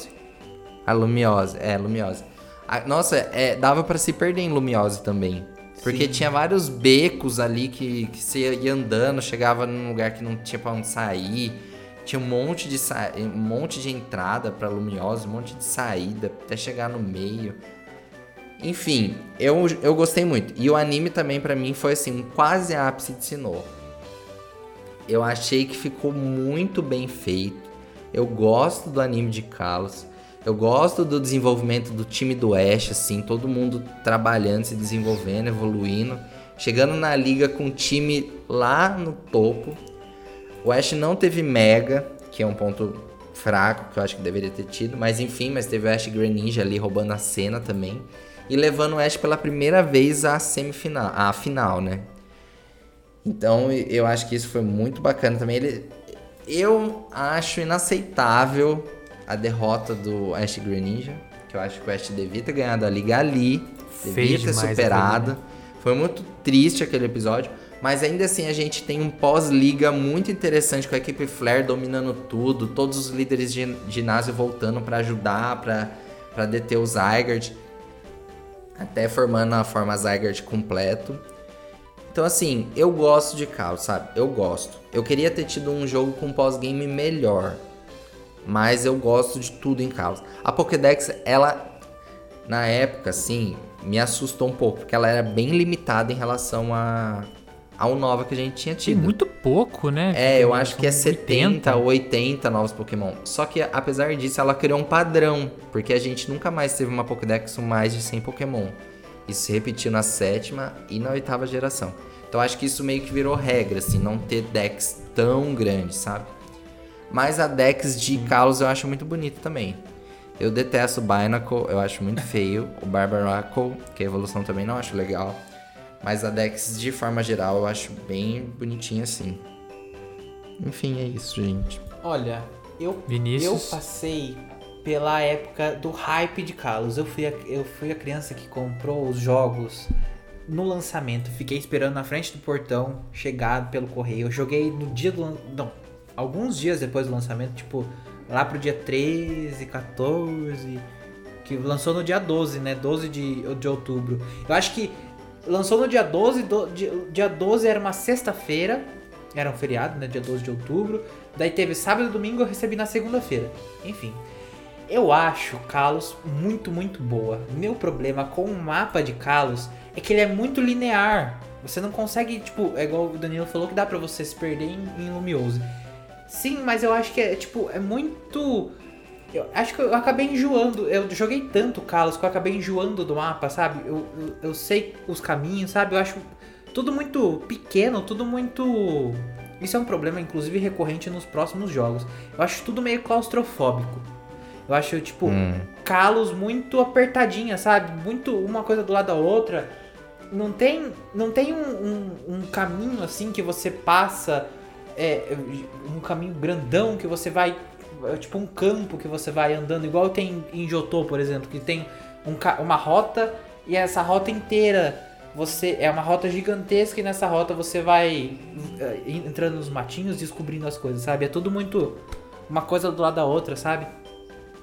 A Lumiose, é, Lumiose. A- nossa, é, dava pra se perder em Lumiose também. Porque Sim. tinha vários becos ali que, que você ia andando, chegava num lugar que não tinha pra onde sair. Tinha um monte de, sa- um monte de entrada pra Lumiose, um monte de saída, até chegar no meio. Enfim, eu, eu gostei muito. E o anime também pra mim foi assim, um quase ápice de Sinnoh. Eu achei que ficou muito bem feito. Eu gosto do anime de Kalos. Eu gosto do desenvolvimento do time do Ash, assim, todo mundo trabalhando, se desenvolvendo, evoluindo. Chegando na liga com o time lá no topo. O Ash não teve Mega, que é um ponto fraco, que eu acho que deveria ter tido. Mas enfim, mas teve o Ash Greninja ali roubando a cena também. E levando o Ash pela primeira vez à semifinal, à final, né? Então eu acho que isso foi muito bacana também. Ele, eu acho inaceitável a derrota do Ash Greninja, que eu acho que o Ash devia ter ganhado a liga ali, devia ter superado. Foi muito triste aquele episódio, mas ainda assim a gente tem um pós-liga muito interessante com a equipe Flare dominando tudo, todos os líderes de ginásio voltando pra ajudar, pra deter o Zygarde, até formando a forma Zygarde completo. Então, assim, eu gosto de Chaos, sabe? Eu gosto. Eu queria ter tido um jogo com pós-game melhor. Mas eu gosto de tudo em Chaos. A Pokédex, ela, na época, assim, me assustou um pouco. Porque ela era bem limitada em relação a, a Unova que a gente tinha Tem tido. muito pouco, né? É, eu acho que é são 70 ou 80 novos Pokémon. Só que apesar disso, ela criou um padrão, porque a gente nunca mais teve uma Pokédex com mais de 100 Pokémon. Isso se repetiu na sétima e na oitava geração. Então acho que isso meio que virou regra, assim, não ter decks tão grandes, sabe? Mas a Dex de Kalos eu acho muito bonita também. Eu detesto o Binacle, eu acho muito feio. O Barbaracle, que a evolução também não acho legal. Mas a Dex, de forma geral, eu acho bem bonitinha assim. Enfim, é isso, gente. Olha, eu, Vinícius. eu passei pela época do hype de Kalos. Eu fui, a, eu fui a criança que comprou os jogos no lançamento. Fiquei esperando na frente do portão chegar pelo correio. Eu joguei no dia do. Não, alguns dias depois do lançamento, tipo, lá pro dia 13, 14. Que lançou no dia 12, né? 12 de, de outubro. Eu acho que lançou no dia 12. Do, di- dia 12 era uma sexta-feira. Era um feriado, né? Dia 12 de outubro. Daí teve sábado e domingo, eu recebi na segunda-feira. Enfim. Eu acho Kalos muito, muito boa. Meu problema com o mapa de Kalos é que ele é muito linear. Você não consegue, tipo, é igual o Danilo falou que dá pra você se perder em, em Lumiose. Sim, mas eu acho que é, tipo, é muito. Eu acho que eu acabei enjoando. Eu joguei tanto Kalos que eu acabei enjoando do mapa, sabe? Eu, eu, eu sei os caminhos, sabe? Eu acho tudo muito pequeno, tudo muito. Isso é um problema, inclusive, recorrente nos próximos jogos. Eu acho tudo meio claustrofóbico. Eu acho, tipo, Hum. calos muito apertadinha, sabe? Muito uma coisa do lado da outra. Não tem, não tem um, um- um caminho assim que você passa, é, um caminho grandão que você vai, é, tipo um campo que você vai andando, igual tem em Jotô, por exemplo, que tem um uma rota e essa rota inteira você é uma rota gigantesca e nessa rota você vai é, entrando nos matinhos, descobrindo as coisas, sabe? É tudo muito uma coisa do lado da outra, sabe?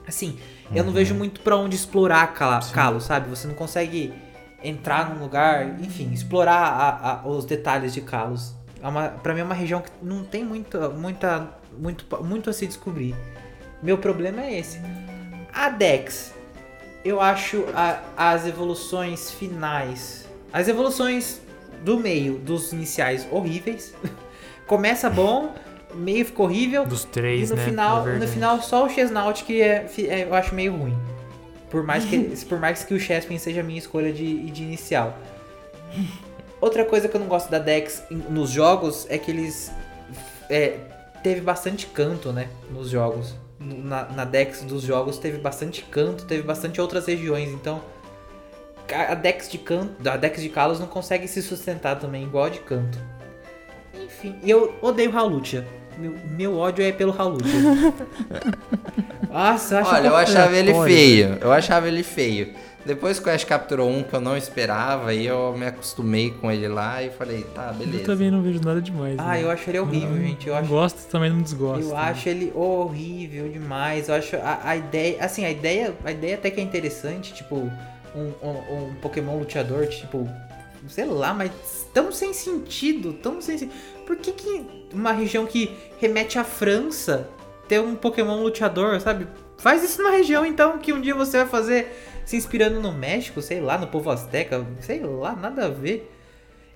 Assim, eu não vejo muito pra onde explorar Cala- Calo, sabe? Você não consegue entrar num lugar, enfim, explorar a- a- os detalhes de Kalos. É uma, pra mim é uma região que não tem muita, muita, muito, muito a se descobrir. Meu problema é esse. A Dex, eu acho a- as evoluções finais, as evoluções do meio, dos iniciais horríveis. Começa bom, meio ficou horrível. Dos três, E no né? final, É no final só o Chesnaut que é, é- eu acho meio ruim. Por mais que, por mais que o Chespin seja a minha escolha de, de inicial. Outra coisa que eu não gosto da Dex nos jogos é que eles é, teve bastante canto, né, nos jogos. Na, na Dex dos jogos teve bastante canto, teve bastante outras regiões, então a Dex de canto, a Dex de Kalos não consegue se sustentar também igual a de canto. Enfim, eu odeio Halutia. Meu, meu ódio é pelo Halutia. Nossa, eu acho Olha, eu achava ele feio. Eu achava ele feio. Depois que o Ash capturou um que eu não esperava, aí eu me acostumei com ele lá e falei, tá, Eu beleza. também não vejo nada demais. Ah, né? eu acho ele horrível, Não- gente. Eu não acho gosto, também não desgosto. Eu né? acho ele horrível demais. Eu acho a, a ideia. Assim, a ideia. A ideia até que é interessante, tipo, um, um, um Pokémon luteador, tipo. Sei lá, mas tão sem sentido. Tão sem. Por que, que uma região que remete à França ter um Pokémon luteador, sabe? Faz isso numa região então que um dia você vai fazer se inspirando no México, sei lá, no povo azteca, sei lá, nada a ver.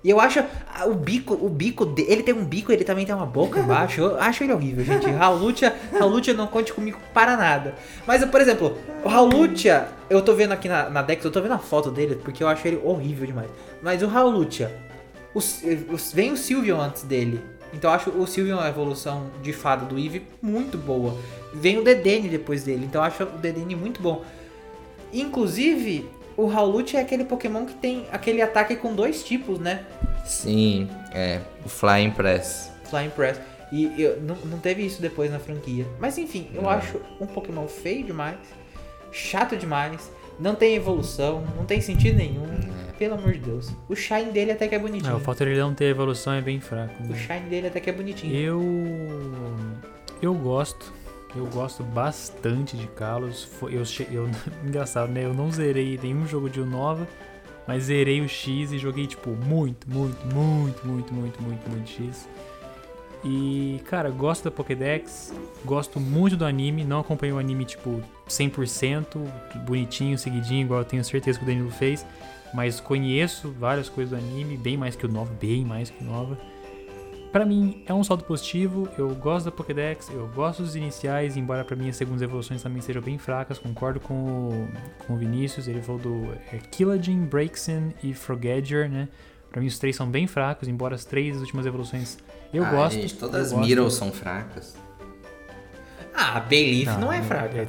E eu acho o bico, o bico dele, ele tem um bico, ele também tem uma boca embaixo. Eu acho ele horrível, gente. Raulutia, Raulutia não conte comigo para nada. Mas, por exemplo, o Raulutia, eu tô vendo aqui na, na Dex, eu tô vendo a foto dele porque eu acho ele horrível demais. Mas o Raulutia, o, o, vem o Sylveon antes dele. Então eu acho o Sylveon a evolução de fada do Eevee muito boa. Vem o Dedenne depois dele, então eu acho o Dedenne muito bom. Inclusive, o Howlute é aquele Pokémon que tem aquele ataque com dois tipos, né? Sim, é. O Flying Press. Flying Press. E eu, não, não teve isso depois na franquia. Mas enfim, eu Não. acho um Pokémon feio demais, chato demais, não tem evolução, não tem sentido nenhum. Pelo amor de Deus. O Shine dele até que é É, bonitinho. o fato de ele não ter evolução é bem fraco. O né? Shine dele até que é bonitinho. Eu. Eu gosto. Eu gosto bastante de Kalos. Eu, eu, engraçado, né? Eu não zerei nenhum jogo de Unova, mas zerei o X e joguei, tipo, muito, muito, muito, muito, muito, muito, muito X. E, cara, gosto da Pokédex, gosto muito do anime, não acompanho o anime, tipo, 100%, bonitinho, seguidinho, igual eu tenho certeza que o Danilo fez, mas conheço várias coisas do anime, bem mais que o Nova, bem mais que o Nova. Pra mim, é um saldo positivo, eu gosto da Pokédex, eu gosto dos iniciais, embora pra mim as segundas evoluções também sejam bem fracas, concordo com o, com o Vinícius, ele falou do é, Killadin, Braixen e Frogadier, né? Pra mim os três são bem fracos, embora as três últimas evoluções eu ah, gosto. Gente, todas as Middle são fracas. Ah, a Bayleaf não, é fraca. É,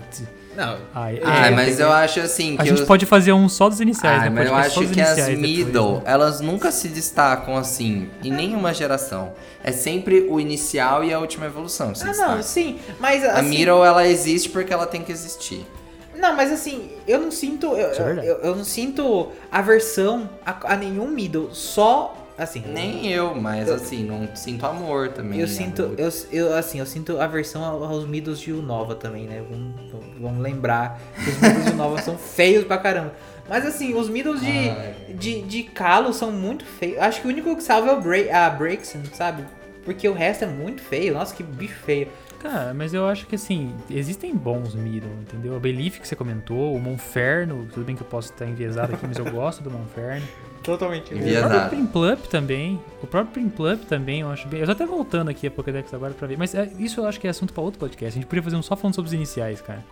não. ah, é, mas eu acho assim que a gente os- pode fazer um só dos iniciais, Ah, né? mas eu acho que as iniciais depois, middle, né? elas nunca se destacam assim em nenhuma geração. É sempre o inicial e a última evolução Ah, destacam. não, sim. Mas A assim, middle, ela existe porque ela tem que existir. Não, mas assim, eu não sinto. Eu, é eu, eu não sinto aversão a, a nenhum middle. Só. Assim. Nem eu, mas assim, não sinto amor também. Eu né? sinto, eu, eu, assim, eu sinto aversão ao- aos middles de Unova também, né? Vamos, vamos lembrar que os middles de Unova são feios pra caramba. Mas assim, os middles de, de, de Kalos são muito feios. Acho que o único que salva é o Bra a Braixen, sabe? Porque o resto é muito feio. Nossa, que bicho feio. Cara, mas eu acho que assim, existem bons middle, entendeu? A Belief que você comentou, o Monferno, tudo bem que eu posso estar enviesado aqui, mas eu gosto do Monferno. Totalmente. O Enviesado. próprio Primplup também. O próprio Primplup também, eu acho bem. Eu tô até voltando aqui a Pokédex agora pra ver. Mas é, isso eu acho que é assunto pra outro podcast. A gente podia fazer um só falando sobre os iniciais, cara.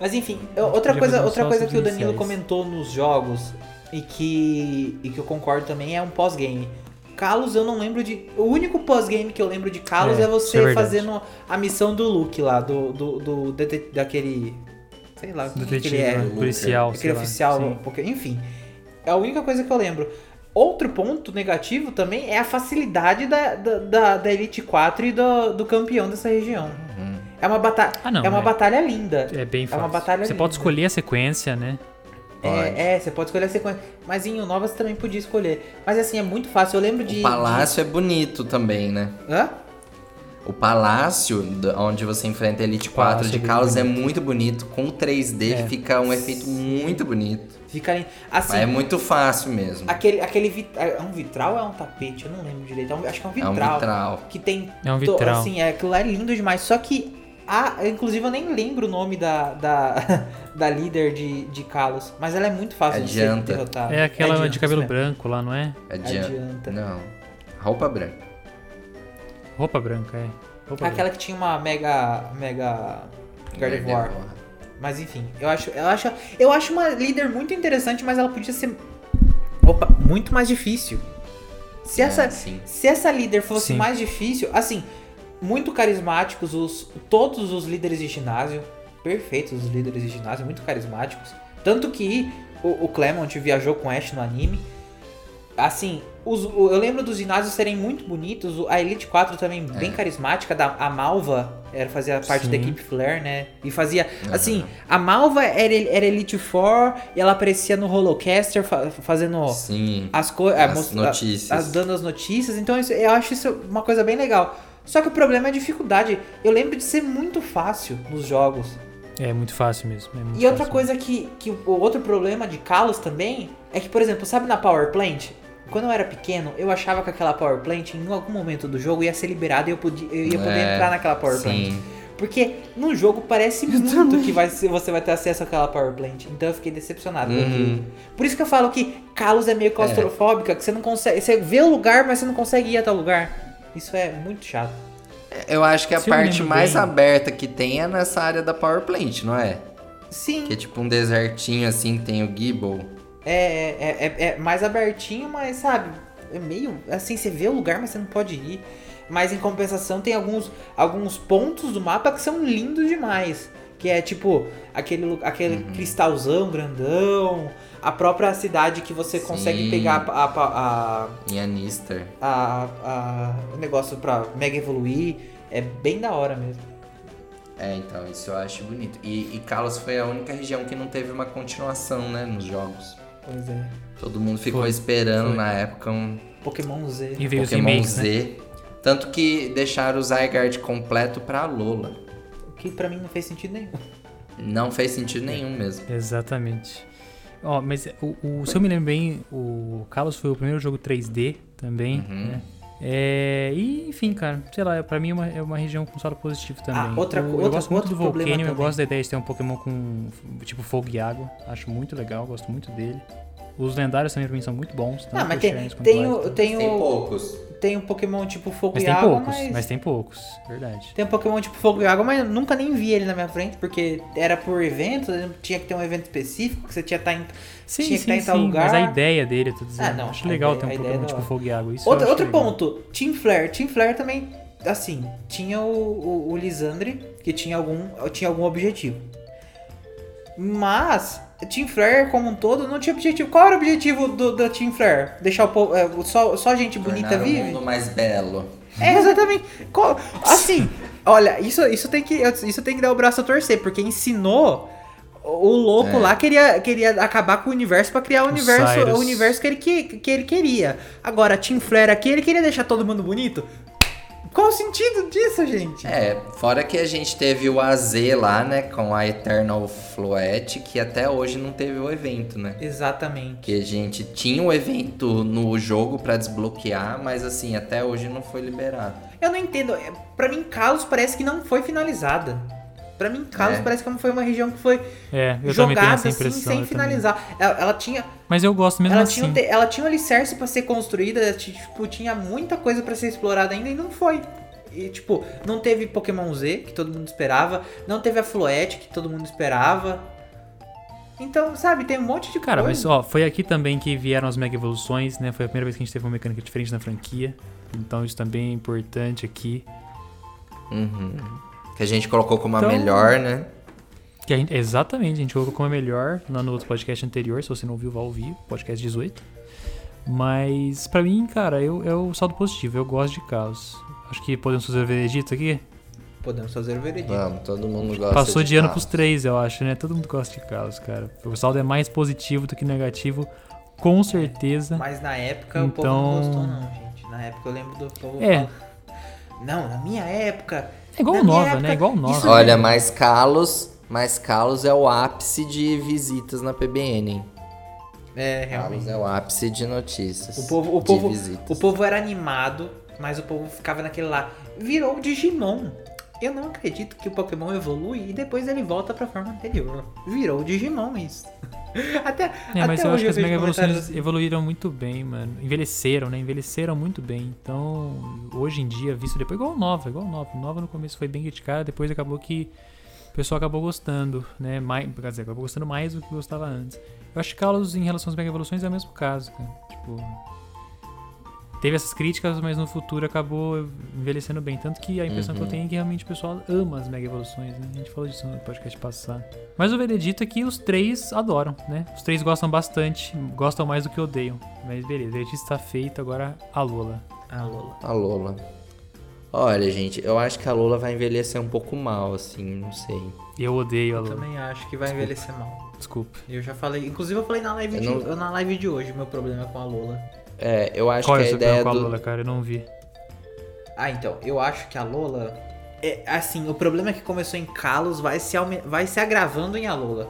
Mas enfim, outra coisa, um outra coisa que o Danilo iniciais. comentou nos jogos e que, e que eu concordo também é um pós-game. Kalos eu não lembro de. O único pós-game que eu lembro de Kalos É, é, você é fazendo a missão do Luke lá, do. do, do dete- daquele. Sei lá, o que, que Detetive, ele é. né? policial, sei Aquele lá. oficial. Sim. porque- enfim. É a única coisa que eu lembro. Outro ponto negativo também é a facilidade da, da, da, da Elite 4 e do, do campeão dessa região. Uhum. É uma, bata Ah, não, é uma é. batalha linda. É bem fácil. uma batalha você pode linda. escolher a sequência, né? Pode. É, é, você pode escolher a sequência. Mas em Nova você também podia escolher. Mas assim, é muito fácil. Eu lembro de. O palácio é bonito também, né? de- Hã? O palácio, onde você enfrenta a Elite 4 Palácio de é Kalos é muito bonito. Com 3D É. fica um efeito muito bonito. Fica ali. Assim, Mas é muito fácil mesmo. aquele, aquele vit... é um vitral ou é um tapete? Eu não lembro direito. É um- Acho que é um É vitral. um vitral. Que tem. É um to- vitral. Assim, é, aquilo lá é lindo demais. Só que. A, inclusive eu nem lembro o nome da, da, da líder de, de Kalos. Mas ela é muito fácil de ser Adianta. derrotada. É aquela Adianta, de cabelo branco lá, não é? Adianta. Adianta. Não. Roupa branca. Roupa branca, é. Roupa Aquela que tinha uma mega. Mega. Gardevoir. Mas enfim, eu acho, eu acho, eu acho uma líder muito interessante, mas ela podia ser opa, muito mais difícil. Se É, essa, sim. se essa líder fosse Sim. mais difícil, assim, muito carismáticos os todos os líderes de ginásio, perfeitos os líderes de ginásio, muito carismáticos. Tanto que o, o Clement viajou com Ash no anime. Assim, os- eu lembro dos ginásios serem muito bonitos. o- A Elite 4 também bem É. carismática. Da, a Malva era, fazia parte da Sim. equipe Flare, né? E fazia. Aham. Assim, a Malva era, era Elite 4 e ela aparecia no Holocaster fa- fazendo Sim. as coisas. As notícias. dando as notícias. Então isso- eu acho isso uma coisa bem legal. Só que o problema é a dificuldade. Eu lembro de ser muito fácil nos jogos. É muito fácil mesmo. é muito E outra fácil. coisa que, que o o outro problema de Kalos também é que, por exemplo, sabe na Power Plant? Quando eu era pequeno, eu achava que aquela Power Plant, em algum momento do jogo, ia ser liberada e eu, podia, eu ia poder É, entrar naquela Power Plant. Sim. Porque no jogo parece muito que vai você vai ter acesso àquela Power Plant. Então eu fiquei decepcionado com Uhum. aquilo. Por isso que eu falo que Kalos é meio claustrofóbica, que você não consegue. Você vê o lugar, mas você não consegue ir até o lugar. Isso é muito chato. Eu acho que a Se parte mais bem- aberta que tem é nessa área da Power Plant, não é? Sim, Que é tipo um desertinho assim que tem o Gibble. É, é, é, é mais abertinho, mas sabe, é meio. Assim, você vê o lugar, mas você não pode ir. Mas em compensação tem alguns, alguns pontos do mapa que são lindos demais. Que é tipo aquele, aquele Uhum. cristalzão grandão, a própria cidade que você consegue Sim. pegar a, a, Anister. a, a- o negócio pra mega evoluir. É bem da hora mesmo. É, então, isso eu acho bonito. E, e Kalos foi a única região que não teve uma continuação, né, nos jogos. Pois é. Todo mundo ficou Foi, esperando foi. na época um Pokémon Z. E veio Pokémon remakes, né? Z. Tanto que deixaram o Zygarde completo pra Lola. O que pra mim não fez sentido nenhum. Não fez sentido nenhum mesmo. Exatamente. Ó, mas o, o- se eu me lembro bem, o Kalos foi o primeiro jogo 3D também, Uhum. né? É, e, enfim, cara, sei lá, pra mim é uma, é uma região com saldo positivo também. Ah, outra eu, co- eu outra- gosto muito do Volcanion, eu gosto da ideia de ter um Pokémon com tipo fogo e água. Acho muito legal, gosto muito dele. Os lendários também pra mim são muito bons. Ah, tanto mas o tem, tem, o tem, Tem o, poucos. tem um Pokémon tipo Fogo Mas e tem Água, poucos, mas... mas tem poucos, verdade. Tem um Pokémon tipo Fogo e Água, mas eu nunca nem vi ele na minha frente, porque era por evento, tinha que ter um evento específico, que você tinha que estar em... Sim, tinha que sim, estar em tal sim, lugar. mas a ideia dele, eu tô dizendo. Ah, não, acho legal ideia- ter um é Pokémon tipo hora. fogo e água. Isso Outro, outro legal. ponto, Team Flare. Team Flare também, assim, tinha o, o, o Lisandre, que tinha algum, tinha algum objetivo. Mas, Team Flare como um todo não tinha objetivo. Qual era o objetivo do, do Team Flare? Deixar o povo, é, só, só gente bonita Tornar o vive? mundo mais belo. É, exatamente. Qual- assim, olha, isso, isso, tem que, isso tem que dar o braço a torcer, porque ensinou. O louco É. lá queria, queria acabar com o universo pra criar o, O universo, Cyrus. o universo que ele, que, que ele queria. Agora, Team Flare aqui, ele queria deixar todo mundo bonito. Qual o sentido disso, gente? É, fora que a gente teve o AZ lá, né, com a Eternal Floet, que até hoje não teve o evento, né? Exatamente. Que a gente tinha o evento no jogo pra desbloquear, mas assim, até hoje não foi liberado. Eu não entendo. é, Pra mim, Kalos parece que não foi finalizada. Pra mim, Kalos É. parece que não foi uma região que foi É, eu também tenho jogada essa assim, impressão. sem finalizar. Ela, ela tinha, Mas eu gosto mesmo ela, assim. tinha ela tinha um alicerce pra ser construída, ti- tipo, tinha muita coisa pra ser explorada ainda e não foi. E, tipo, não teve Pokémon Z, que todo mundo esperava, não teve a Floette, que todo mundo esperava. Então, sabe, tem um monte de Cara, mas coisa. ó, foi aqui também que vieram as Mega Evoluções, né? Foi a primeira vez que a gente teve uma mecânica diferente na franquia. Então isso também é importante aqui. Uhum. Que a gente colocou como a Então- melhor, né? Que a gente- exatamente, a gente colocou como a melhor lá no outro podcast anterior. Se você não ouviu, vá ouvir, podcast 18. Mas pra mim, cara, eu, é o saldo positivo. Eu gosto de caos. Acho que podemos fazer o veredito aqui. Podemos fazer o veredito. Vamos, todo mundo gosta Passou de ano caos. pros três, eu acho, né? Todo mundo gosta de caos, cara. O saldo é mais positivo do que negativo, com certeza. Mas na época o povo não Então- gostou, não, gente. Na época eu lembro do povo É. falando, Não, na minha época. É igual na nova, época, né? Igual nova. isso- Olha, mas Carlos, mas Carlos é o ápice de visitas na PBN, hein? É, Carlos realmente. é o ápice de notícias. O povo, o, de povo, visitas. o povo era animado, mas o povo ficava naquele lá. Virou o Digimon. Eu não acredito que o Pokémon evolui e depois ele volta pra forma anterior. Virou o Digimon isso. Até, É, mas até eu acho que as Mega Evoluções assim. evoluíram muito bem, mano. Envelheceram, né? Envelheceram muito bem. Então, hoje em dia, visto depois, igual nova, igual nova. Nova no começo foi bem criticada, depois acabou que o pessoal acabou gostando, né? Mais, quer dizer, acabou gostando mais do que gostava antes. Eu acho que Carlos, em relação às Mega Evoluções, é o mesmo caso, cara. Tipo. Teve essas críticas, mas no futuro acabou envelhecendo bem. Tanto que a impressão que eu Uhum. tenho é que realmente o pessoal ama as Mega Evoluções, né? A gente falou disso no podcast passado. Mas o veredito é que os três adoram, né? Os três gostam bastante, gostam mais do que odeiam. Mas beleza, o veredito está feito, agora a Lola. Ah, Lola. A Lola. Olha, gente, eu acho que a Lola vai envelhecer um pouco mal, assim, não sei. Eu odeio a Eu Lola. também acho que vai envelhecer mal. Desculpa. Eu já falei, inclusive eu falei na live, Eu de, não- eu na live de hoje, meu problema com a Lola. É, eu acho Qual é que o a ideia com a do... Lola, cara? Eu não vi. Ah, então, eu acho que a Lola. É, assim, o problema é que começou em Kalos vai se, aume- vai se agravando em Alola.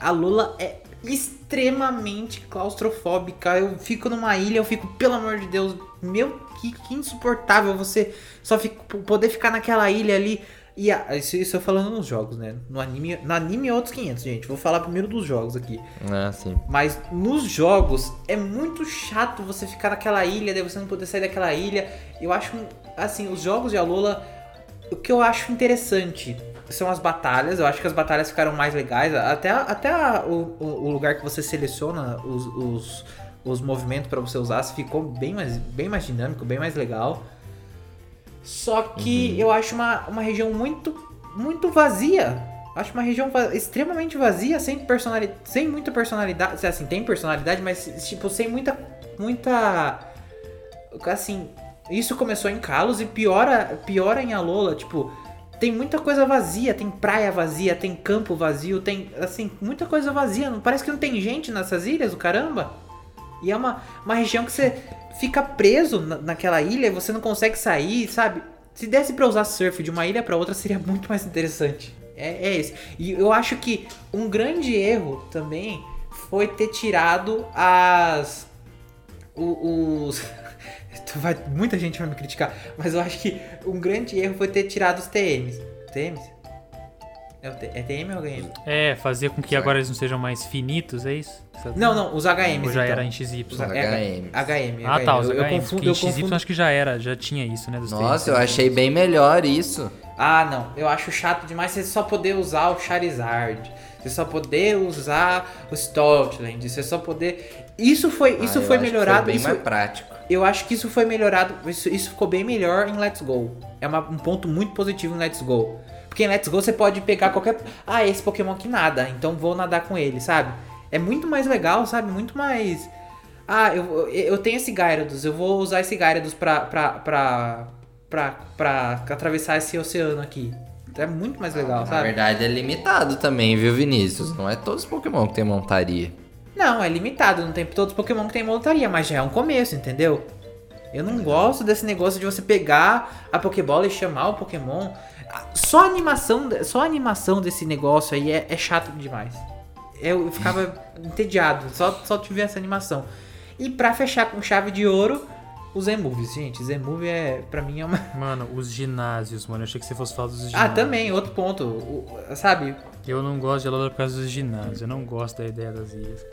A Lola é extremamente claustrofóbica. Eu fico numa ilha, eu fico, pelo amor de Deus, meu, que, que insuportável você só fica, poder ficar naquela ilha ali. E a- isso, isso eu falando nos jogos, né? No anime, no anime é outros 500, gente. Vou falar primeiro dos jogos aqui. Ah, sim. Mas nos jogos é muito chato você ficar naquela ilha, daí você não poder sair daquela ilha. Eu acho, assim, os jogos de Alola, o que eu acho interessante são as batalhas. Eu acho que as batalhas ficaram mais legais. Até, até a- o, o- lugar que você seleciona os, os, os movimentos pra você usar ficou bem mais, bem mais dinâmico, bem mais legal. Só que eu acho uma, uma região muito, muito vazia. Acho uma região va- extremamente vazia, sem personalidade, sem muita personalidade. Assim, tem personalidade, mas tipo, sem muita. Muita. Assim, isso começou em Kalos e piora, piora em Alola. Tipo, tem muita coisa vazia, tem praia vazia, tem campo vazio, tem, assim, muita coisa vazia. Não, parece que não tem gente nessas ilhas, o caramba. E é uma, uma região que você fica preso na- naquela ilha e você não consegue sair, sabe? Se desse pra usar surf de uma ilha pra outra, seria muito mais interessante. É, é esse. E eu acho que um grande erro também foi ter tirado as. Os. Vai, muita gente vai me criticar, mas eu acho que um grande erro foi ter tirado os TMs. TMs? É, o T- é TM ou HM? É, fazer com que agora eles não sejam mais finitos, é isso? Não, não, os HMs. Ou já então. era em XY? Os HM. HM. Ah, tá, os eu, eu HMs. confundo, porque eu em XY confundo. acho que já era, já tinha isso, né? Dos Nossa, eu achei bem melhor isso. Ah, não. Eu acho chato demais você só poder usar o Charizard. Você só poder usar o Stoutland. Você só poder. Isso foi, Ah, isso eu foi melhorado. bem isso, mais prático. Eu acho que isso foi melhorado. Isso, isso ficou bem melhor em Let's Go. É uma- um ponto muito positivo em Let's Go. Porque em Let's Go você pode pegar qualquer. Ah, esse Pokémon que nada, então vou nadar com ele, sabe? É muito mais legal, sabe? Muito mais. Ah, eu, eu tenho esse Gyarados, eu vou usar esse Gyarados pra, pra, pra, pra, pra atravessar esse oceano aqui. É muito mais legal, Na sabe? verdade é limitado também, viu, Vinícius? Não é todos os Pokémon que tem montaria. Não, é limitado, não tem todos os Pokémon que tem montaria, mas já é um começo, entendeu? Eu não gosto desse negócio de você pegar a Pokébola e chamar o Pokémon. Só a animação, só a animação desse negócio aí é, é chato demais. Eu, ficava entediado, só, só tive essa animação. E pra fechar com chave de ouro, os Z-Movies. Gente, Z-Movie é, pra mim é uma... Mano, os ginásios, mano. Eu achei que você fosse falar dos ginásios. Ah, também, outro ponto. o- sabe, Eu não gosto de Alola por causa dos ginásios. Eu não gosto da ideia das ilhas.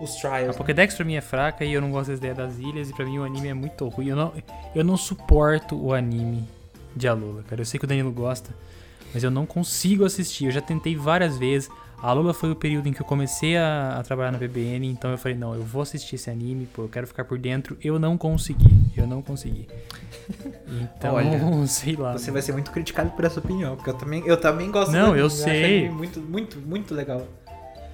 os A Trials. Pokédex pra mim é fraca e eu não gosto da ideia das ilhas. E pra mim o anime é muito ruim. Eu não, eu não suporto o anime de Alola, cara. Eu sei que o Danilo gosta, mas eu não consigo assistir. Eu já tentei várias vezes. A Alola foi o período em que eu comecei a, a trabalhar na BBN, então eu falei, não, eu vou assistir esse anime, pô, eu quero ficar por dentro. Eu não consegui, eu não consegui. Então, Olha, sei lá. Você vai ser muito criticado por essa opinião, porque eu também, eu também gosto Não, eu sei. muito, muito, muito legal.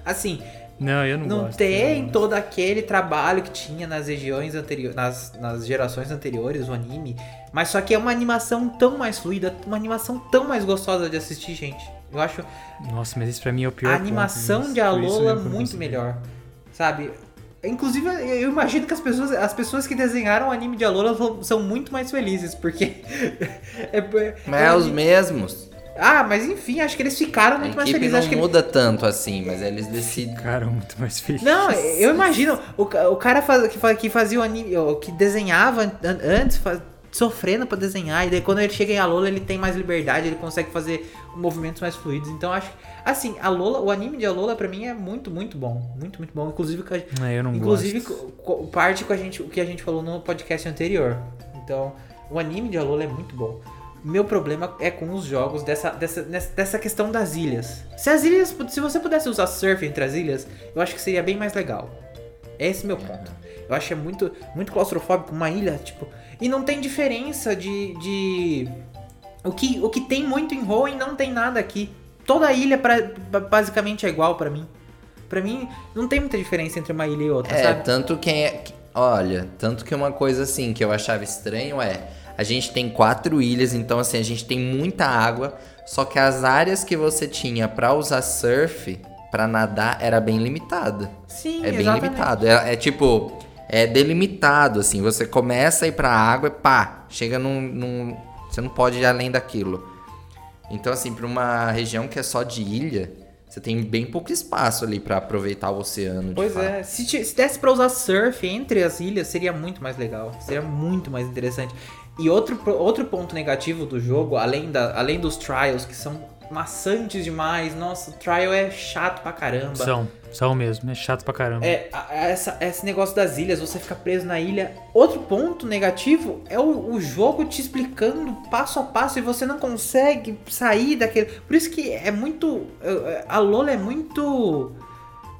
Assim, Não, eu não, não, gosto. tem não. todo aquele trabalho que tinha nas regiões anteriores, nas, nas gerações anteriores, o anime, mas só que é uma animação tão mais fluida, uma animação tão mais gostosa de assistir, gente. Eu acho Nossa, mas esse pra mim é o pior a ponto animação disso. de isso Alola não muito melhor, sabe? Inclusive, eu imagino que as pessoas, as pessoas que desenharam o anime de Alola são- são muito mais felizes, porque... é, Mas é é os anime- mesmos. Ah, mas enfim, acho que eles ficaram A muito mais equipe felizes. não Acho que muda tanto assim, mas eles decidem. Cara, muito mais feliz. Não, eu imagino, o, o cara faz- que, fa- que fazia o anime, o que desenhava an- antes, fa- sofrendo pra desenhar, e daí quando ele chega em Alola ele tem mais liberdade, ele consegue fazer movimentos mais fluidos. Então acho que, assim, a Lola, o anime de Alola pra mim é muito, muito bom. Muito, muito bom. Inclusive, com a- É, eu não inclusive gosto. parte com a gente, o que a gente falou no podcast anterior. Então, o anime de Alola é muito bom. Meu problema é com os jogos dessa, dessa, dessa questão das ilhas. Se as ilhas, se você pudesse usar surf entre as ilhas, eu acho que seria bem mais legal. Esse é meu ponto. Eu acho que é muito, muito claustrofóbico uma ilha, tipo. E não tem diferença de. de o, que, o que tem muito em Hoenn não tem nada aqui. Toda ilha pra, ba- basicamente é igual pra mim. Pra mim, não tem muita diferença entre uma ilha e outra, É, sabe? tanto que é. Olha, tanto que uma coisa assim que eu achava estranho é. A gente tem quatro ilhas, então assim, a gente tem muita água. Só que as áreas que você tinha pra usar surf, pra nadar, era bem limitada. Sim, É bem exatamente. limitado. É, é tipo, é delimitado, assim. Você começa a ir pra água e pá, chega num, num- Você não pode ir além daquilo. Então, assim, pra uma região que é só de ilha, você tem bem pouco espaço ali pra aproveitar o oceano. Pois fato. é, se, se desse pra usar surf entre as ilhas, seria muito mais legal. Seria muito mais interessante. E outro, outro ponto negativo do jogo, além, da, além dos trials, que são maçantes demais. Nossa, o trial é chato pra caramba. São, são mesmo, é chato pra caramba. É, essa- esse negócio das ilhas, você fica preso na ilha. Outro ponto negativo é o, o jogo te explicando passo a passo e você não consegue sair daquele. Por isso que é muito. é, A Lola é muito.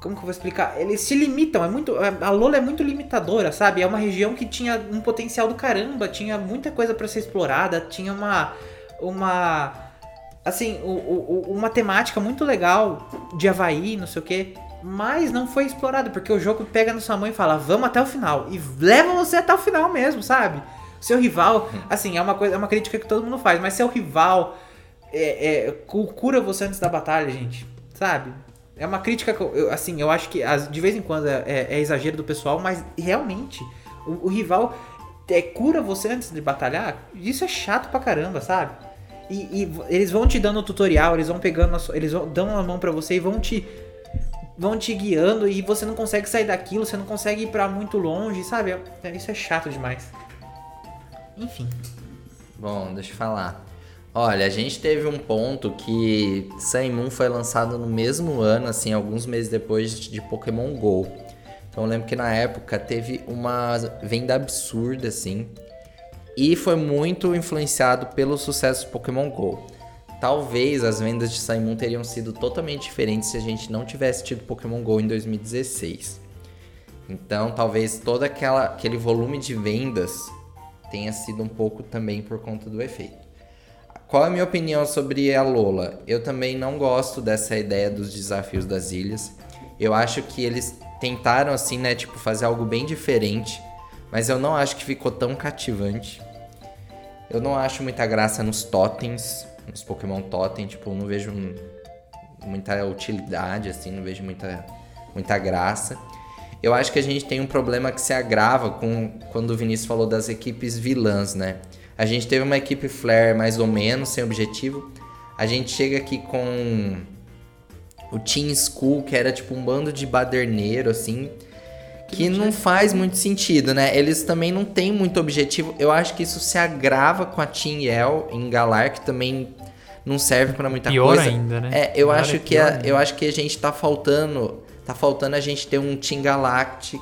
Como que eu vou explicar? Eles se limitam, é muito. A Lola é muito limitadora, sabe? É uma região que tinha um potencial do caramba, tinha muita coisa pra ser explorada, tinha uma. Uma. Assim, o, o- uma temática muito legal de Havaí, não sei o quê. Mas não foi explorado, porque o jogo pega na sua mão e fala, vamos até o final. E leva você até o final mesmo, sabe? Seu rival, assim, é uma coisa, é uma crítica que todo mundo faz, mas seu rival é, é, cu- cura você antes da batalha, gente. Sabe? É uma crítica que, eu- assim, eu acho que de vez em quando é, é- é exagero do pessoal, mas realmente, o, o rival é, cura você antes de batalhar, isso é chato pra caramba, sabe? E, e eles vão te dando tutorial, eles vão pegando, a eles vão, dão a mão pra você e vão te vão te guiando e você não consegue sair daquilo, você não consegue ir pra muito longe, sabe? É- Isso é chato demais. Enfim. Bom, deixa eu falar. Olha, a gente teve um ponto que Sun Moon foi lançado no mesmo ano, assim, alguns meses depois de Pokémon GO. Então eu lembro que na época teve uma venda absurda, assim. E foi muito influenciado pelo sucesso do Pokémon GO. Talvez as vendas de Sun Moon teriam sido totalmente diferentes se a gente não tivesse tido Pokémon GO em 2016. Então talvez todo aquela, aquele volume de vendas tenha sido um pouco também por conta do efeito. Qual é a minha opinião sobre a Lola? Eu também não gosto dessa ideia dos desafios das ilhas. Eu acho que eles tentaram assim, né, tipo, fazer algo bem diferente, mas eu não acho que ficou tão cativante. Eu não acho muita graça nos totens, nos Pokémon totem, tipo, não vejo muita utilidade assim, não vejo muita muita graça. Eu acho que a gente tem um problema que se agrava com quando o Vinícius falou das equipes vilãs, né? A gente teve uma equipe Flare mais ou menos, sem objetivo. A gente chega aqui com o Team School, que era tipo um bando de baderneiro, assim. Que não faz muito sentido, né? Eles também não têm muito objetivo. Eu acho que isso se agrava com a Team Yell em Galar, que também não serve para muita pior coisa. ainda, né? É, eu acho é que a, eu acho que a gente tá faltando, tá faltando a gente ter um Team Galactic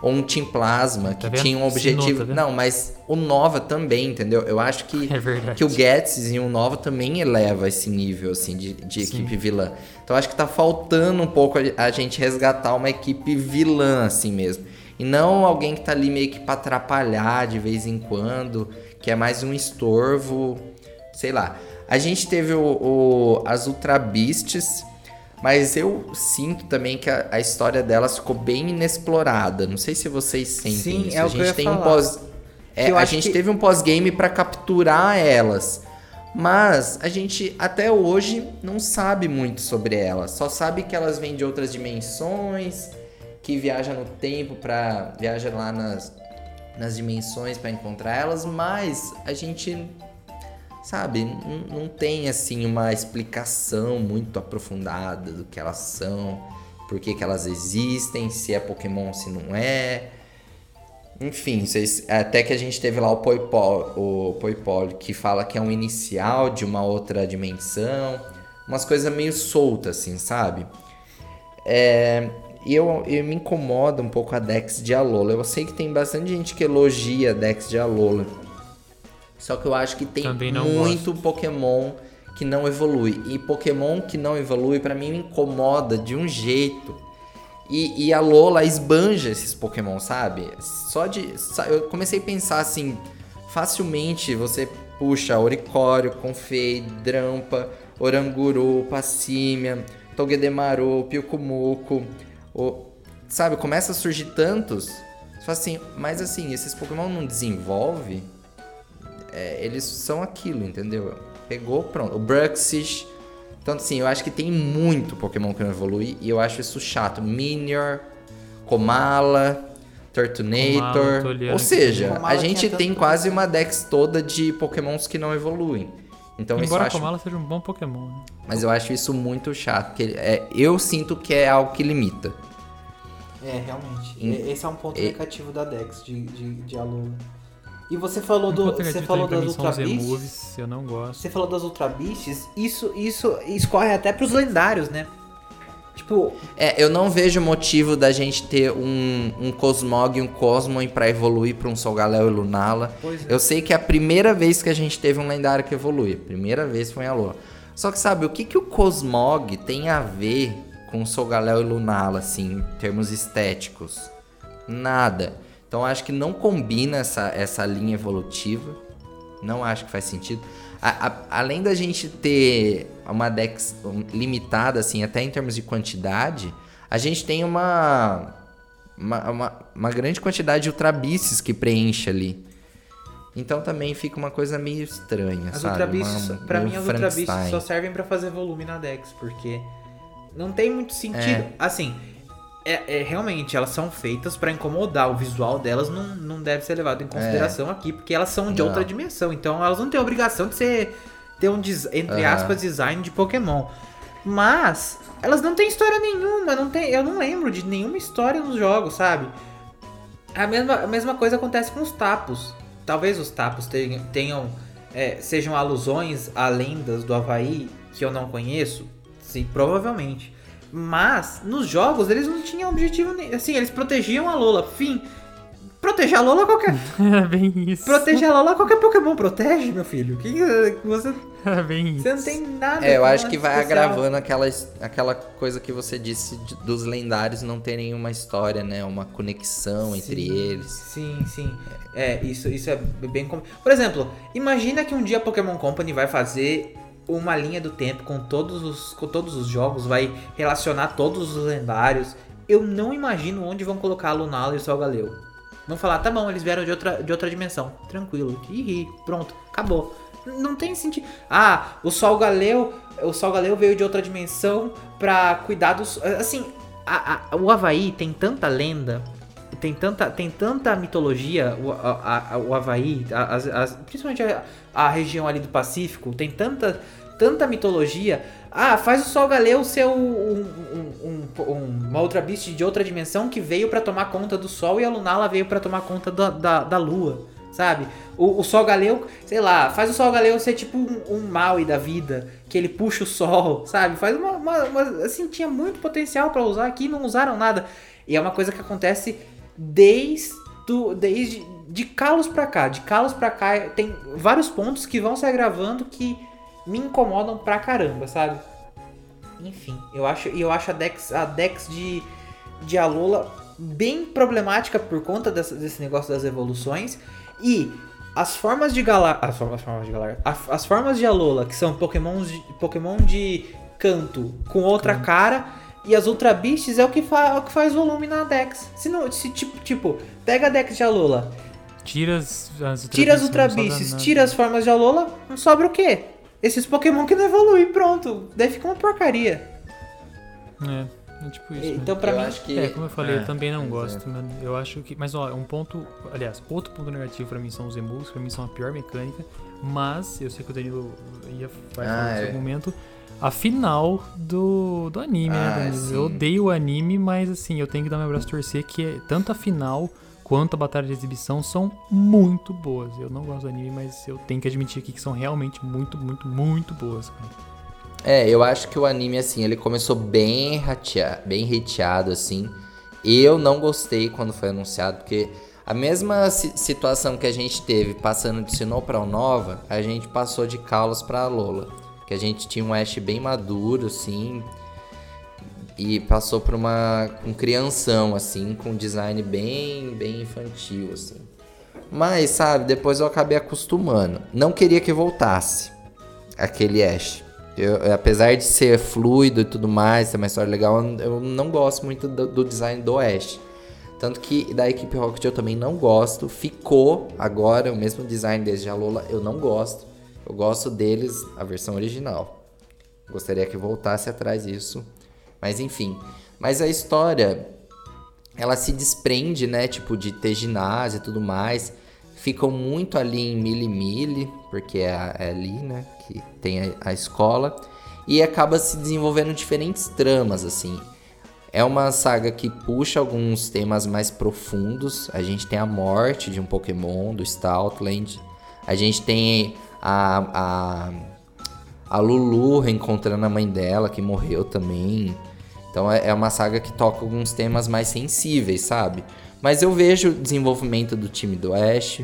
ou um Team Plasma que Tá vendo? tinha um Ensinou, objetivo. tá vendo? não, mas o Nova também, entendeu? Eu acho que É que o Gets e o Nova também eleva esse nível assim de, de equipe vilã. Então acho que tá faltando um pouco a, a gente resgatar uma equipe vilã assim mesmo. E não alguém que tá ali meio que pra atrapalhar de vez em quando, que é mais um estorvo, sei lá. A gente teve o, o- as Ultra Beasts, mas eu sinto também que a, a história delas ficou bem inexplorada. Não sei se vocês sentem Sim, isso. é a gente tem um falar. pós é, a gente que- teve um pós-game pra capturar elas. Mas a gente até hoje não sabe muito sobre elas. Só sabe que elas vêm de outras dimensões, que viaja no tempo para viaja lá nas, nas dimensões pra encontrar elas, mas a gente sabe, não tem assim uma explicação muito aprofundada do que elas são, por que, que elas existem, se é Pokémon, se não é. Enfim, vocês, até que a gente teve lá o Poipol, o que fala que é um inicial de uma outra dimensão. Umas coisas meio soltas, assim, sabe? É, e eu, eu me incomoda um pouco a Dex de Alola. Eu sei que tem bastante gente que elogia a Dex de Alola. Só que eu acho que tem muito Pokémon que não evolui. E Pokémon que não evolui, pra mim, me incomoda de um jeito. E, e a Lola esbanja esses Pokémon, sabe? Só de. Eu comecei a pensar assim. Facilmente você puxa Oricório, Confei, Drampa, Oranguru, Passímia, Togedemaru, Pilcumuco. O, sabe, começa a surgir tantos. Fala assim, mas assim, esses Pokémon não desenvolve. É, eles são aquilo, entendeu? Pegou, pronto. O Bruxish. Então, assim, eu acho que tem muito Pokémon que não evolui e eu acho isso chato. Minior, Komala, Turtonator. Komala, Ou seja, Komala a gente tem tanto- quase uma dex toda de Pokémons que não evoluem. Então, isso Embora a acho Komala seja um bom Pokémon. Né? mas eu acho isso muito chato. Porque é, eu sinto que é algo que limita. É, realmente. E- Esse é um ponto e- negativo da Dex, de, de, de Alola. E você falou, do, você falou das Ultra Beasts. Eu não gosto. Você falou das Ultra Beasts, isso, isso escorre até pros lendários, né? Tipo, É, eu não vejo motivo da gente ter um, um Cosmog e um Cosmon pra evoluir pra um Solgaleo e Lunala. Pois é. Eu sei que é a primeira vez que a gente teve um lendário que evolui. A primeira vez foi em Alola. Só que sabe, o que, que o Cosmog tem a ver com o Solgaleo e Lunala, assim, em termos estéticos? Nada. Então acho que não combina essa, essa linha evolutiva. Não acho que faz sentido. A- a- além da gente ter uma Dex limitada, assim, até em termos de quantidade, a gente tem uma, uma, uma, uma grande quantidade de ultrabices que preenche ali. Então também fica uma coisa meio estranha, as sabe? Ultra Beasts, Uma- pra mim as Ultra Beasts Frankenstein. só servem pra fazer volume na Dex, porque não tem muito sentido. É. Assim, é, é, realmente, elas são feitas pra incomodar. O visual delas não, não deve ser levado em consideração aqui, porque elas são de É. Não. outra dimensão. Então elas não têm obrigação de ser ter um, entre aspas, design de Pokémon. Mas elas não têm história nenhuma, não tem, eu não lembro de nenhuma história nos jogos, sabe? A mesma, a mesma coisa acontece com os tapos. talvez os tapos tenham, tenham é, sejam alusões a lendas do Havaí que eu não conheço, sim, provavelmente. Mas nos jogos eles não tinham objetivo nem, assim, eles protegiam a Lola, fim. Proteger a Lola qualquer. Era bem isso. Proteger a Lola qualquer Pokémon protege, meu filho. Que que você Era bem isso. você não tem nada. É, eu acho que vai especial. agravando aquela, aquela coisa que você disse de- dos lendários não terem uma história, né? Uma conexão entre Sim, eles. Sim, sim. É, isso, isso é bem comum. Por exemplo, imagina que um dia a Pokémon Company vai fazer uma linha do tempo com todos os, com todos os jogos, vai relacionar todos os lendários. Eu não imagino onde vão colocar a Lunala e o Solgaleo. Vão falar, tá bom, eles vieram de outra, de outra dimensão. Tranquilo. Ih, pronto, acabou. Não tem sentido. Ah, o Solgaleo, o Solgaleo veio de outra dimensão pra cuidar dos. Assim, a- a- o Havaí tem tanta lenda tem tanta, tem tanta mitologia, o, a, a- o Havaí, a- as- as- principalmente a, região ali do Pacífico, tem tanta, tanta mitologia. Ah, faz o Sol Galeu ser um, um- um- um- uma outra beast de outra dimensão que veio pra tomar conta do Sol e a Lunala veio pra tomar conta da, da, da Lua, sabe? O, o Sol Galeu, sei lá, faz o Sol Galeu ser tipo um, Maui da vida, que ele puxa o Sol, sabe? Faz uma, uma- uma- assim, tinha muito potencial pra usar aqui, não usaram nada. E é uma coisa que acontece desde, do, desde de Kalos pra cá. De Kalos pra cá tem vários pontos que vão se agravando que me incomodam pra caramba, sabe? Enfim, eu acho, eu acho a Dex, a Dex de, de Alola bem problemática por conta dessa- desse negócio das evoluções. E as formas de Galar. As formas, as formas de Galar. a- As formas de Alola, que são Pokémons de, Pokémon de canto com outra cara. E as Ultra Beasts é o que, fa- é o que faz volume na Dex. Se não, se tipo, tipo, pega a Dex de Alola, Tira as, as Ultra tira as Ultra Beasts, tira as formas de Alola, não sobra o quê? Esses Pokémon que não evoluem, pronto. Daí fica uma porcaria. É, é tipo isso. Então, pra eu mim, acho que É, como eu falei, É, eu também não pois gosto, mano. Eu acho que. Mas ó, um ponto. Aliás, outro ponto negativo pra mim são os emuls, pra mim são a pior mecânica. Mas, eu sei que o Danilo ia vai Ah, falar é. nesse momento. A final do, do anime, Ah, né, Danilo? sim. Eu odeio o anime, mas assim, eu tenho que dar meu braço a torcer que é- tanto a final quanto a batalha de exibição são muito boas. Eu não gosto do anime, mas eu tenho que admitir aqui que são realmente muito, muito, muito boas. cara. É, eu acho que o anime, assim, ele começou bem hateado, bem hateado, assim. Eu não gostei quando foi anunciado, porque a mesma si- situação que a gente teve passando de Sinnoh pra Nova, a gente passou de Kalos pra Alola. Que a gente tinha um Ash bem maduro, assim, e passou por uma um crianção, assim, com um design bem, bem infantil, assim. Mas, sabe, depois eu acabei acostumando. Não queria que voltasse aquele Ash. Eu, apesar de ser fluido e tudo mais, ter uma história legal, eu não gosto muito do, do design do Ash. Tanto que da equipe Rocket eu também não gosto. Ficou agora o mesmo design desde a Lola, eu não gosto. Eu gosto deles, a versão original. Gostaria que voltasse atrás disso. Mas enfim. Mas a história, ela se desprende, né? Tipo, de ter ginásio e tudo mais. Ficam muito ali em mili-mili, porque é, é ali, né? Que tem a, a escola. E acaba se desenvolvendo diferentes tramas, assim. É uma saga que puxa alguns temas mais profundos. A gente tem a morte de um Pokémon, do Stoutland. A gente tem a, a, a Lulu reencontrando a mãe dela, que morreu também. Então é, é uma saga que toca alguns temas mais sensíveis, sabe? Mas eu vejo o desenvolvimento do time do Ash.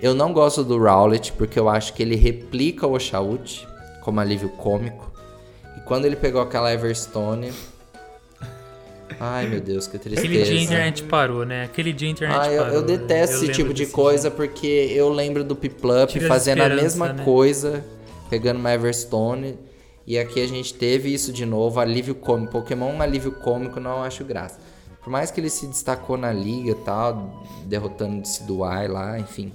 Eu não gosto do Rowlet, porque eu acho que ele replica o Oshawott como alívio cômico. E quando ele pegou aquela Everstone. Ai meu Deus, que tristeza. Aquele dia a internet parou, né? Aquele dia a internet Ah, eu, parou. eu detesto esse lembro tipo de coisa porque eu lembro do Piplup fazendo a mesma né? coisa, pegando uma Everstone. E aqui a gente teve isso de novo, alívio cômico. Pokémon um alívio cômico não acho graça. Por mais que ele se destacou na liga e tal, derrotando o Siduai lá, enfim.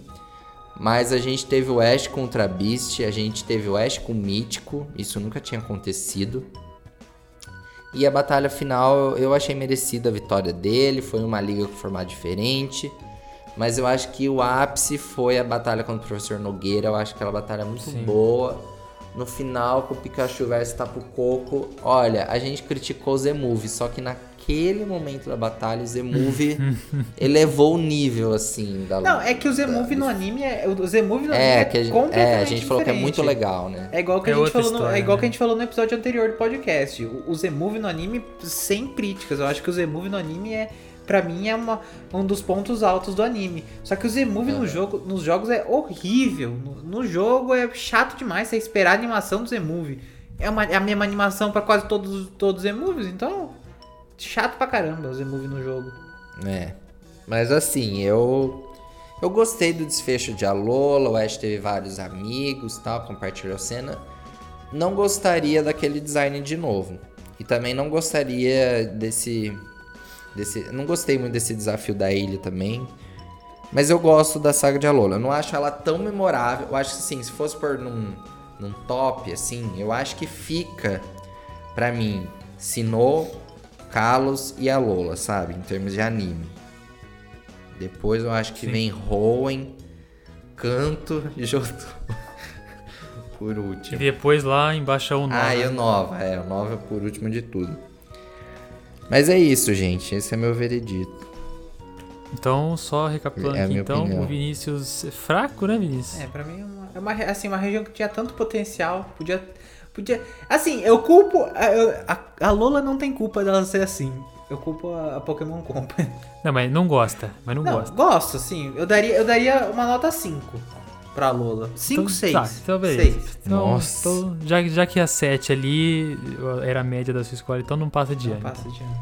Mas a gente teve o Ash contra a Beast, a gente teve o Ash com o Mítico, isso nunca tinha acontecido. E a batalha final eu achei merecida a vitória dele, foi uma liga com formato diferente. Mas eu acho que o ápice foi a batalha contra o professor Nogueira, eu acho aquela batalha muito Sim. boa. no final com o Pikachu versus Tapu Koko. Olha, a gente criticou o Z-Move, só que naquele momento da batalha o Z-Move elevou o nível, assim, da Não, é que o Z-Move no anime é. O Z-Move no É, anime é, que a gente, completamente é, a gente falou que é diferente. muito legal, né? É igual que a É gente outra falou no, história, é igual né? que a gente falou no episódio anterior do podcast. O, o Z-Move no anime sem críticas. Eu acho que o Z-Move no anime é Pra mim é uma, um dos pontos altos do anime. Só que o Z-Move no jogo, nos jogos é horrível. No, no jogo é chato demais você esperar a animação do Z-Move. É, uma, é a mesma animação pra quase todos, todos os Z-Moves, então. Chato pra caramba o Z-Move no jogo. É. Mas assim, eu. Eu gostei do desfecho de Alola, o Ash teve vários amigos tal, compartilhou cena. Não gostaria daquele design de novo. E também não gostaria desse. desse não gostei muito desse desafio da ilha também. Mas eu gosto da saga de Alola. Eu não acho ela tão memorável. Eu acho que assim, se fosse por num, num top, assim, eu acho que fica pra mim Sinnoh, Kalos e Alola, sabe? Em termos de anime. Depois eu acho que Sim. vem Hoenn, Canto e Jotô. por E último. depois lá embaixo é o Ah, e o Nova. É, o Nova é por último de tudo. Mas é isso, gente. Esse é meu veredito. Então, só recapitulando É a aqui, então, opinião. o Vinícius é fraco, né, Vinícius? É, pra mim é uma, é uma, assim, uma região que tinha tanto potencial. Podia. Podia assim, eu culpo. A, a, a Lola não tem culpa dela ser assim. Eu culpo a, a Pokémon Company. Não, mas não gosta, mas não, Não, gosta. gosto, sim. Eu daria, eu daria uma nota 5 pra Lola. 5, Então, 6. Tá, então beleza. Então, Nossa. então, já, já que a 7 ali era a média da sua escola, então não passa de Não ano. passa de ano.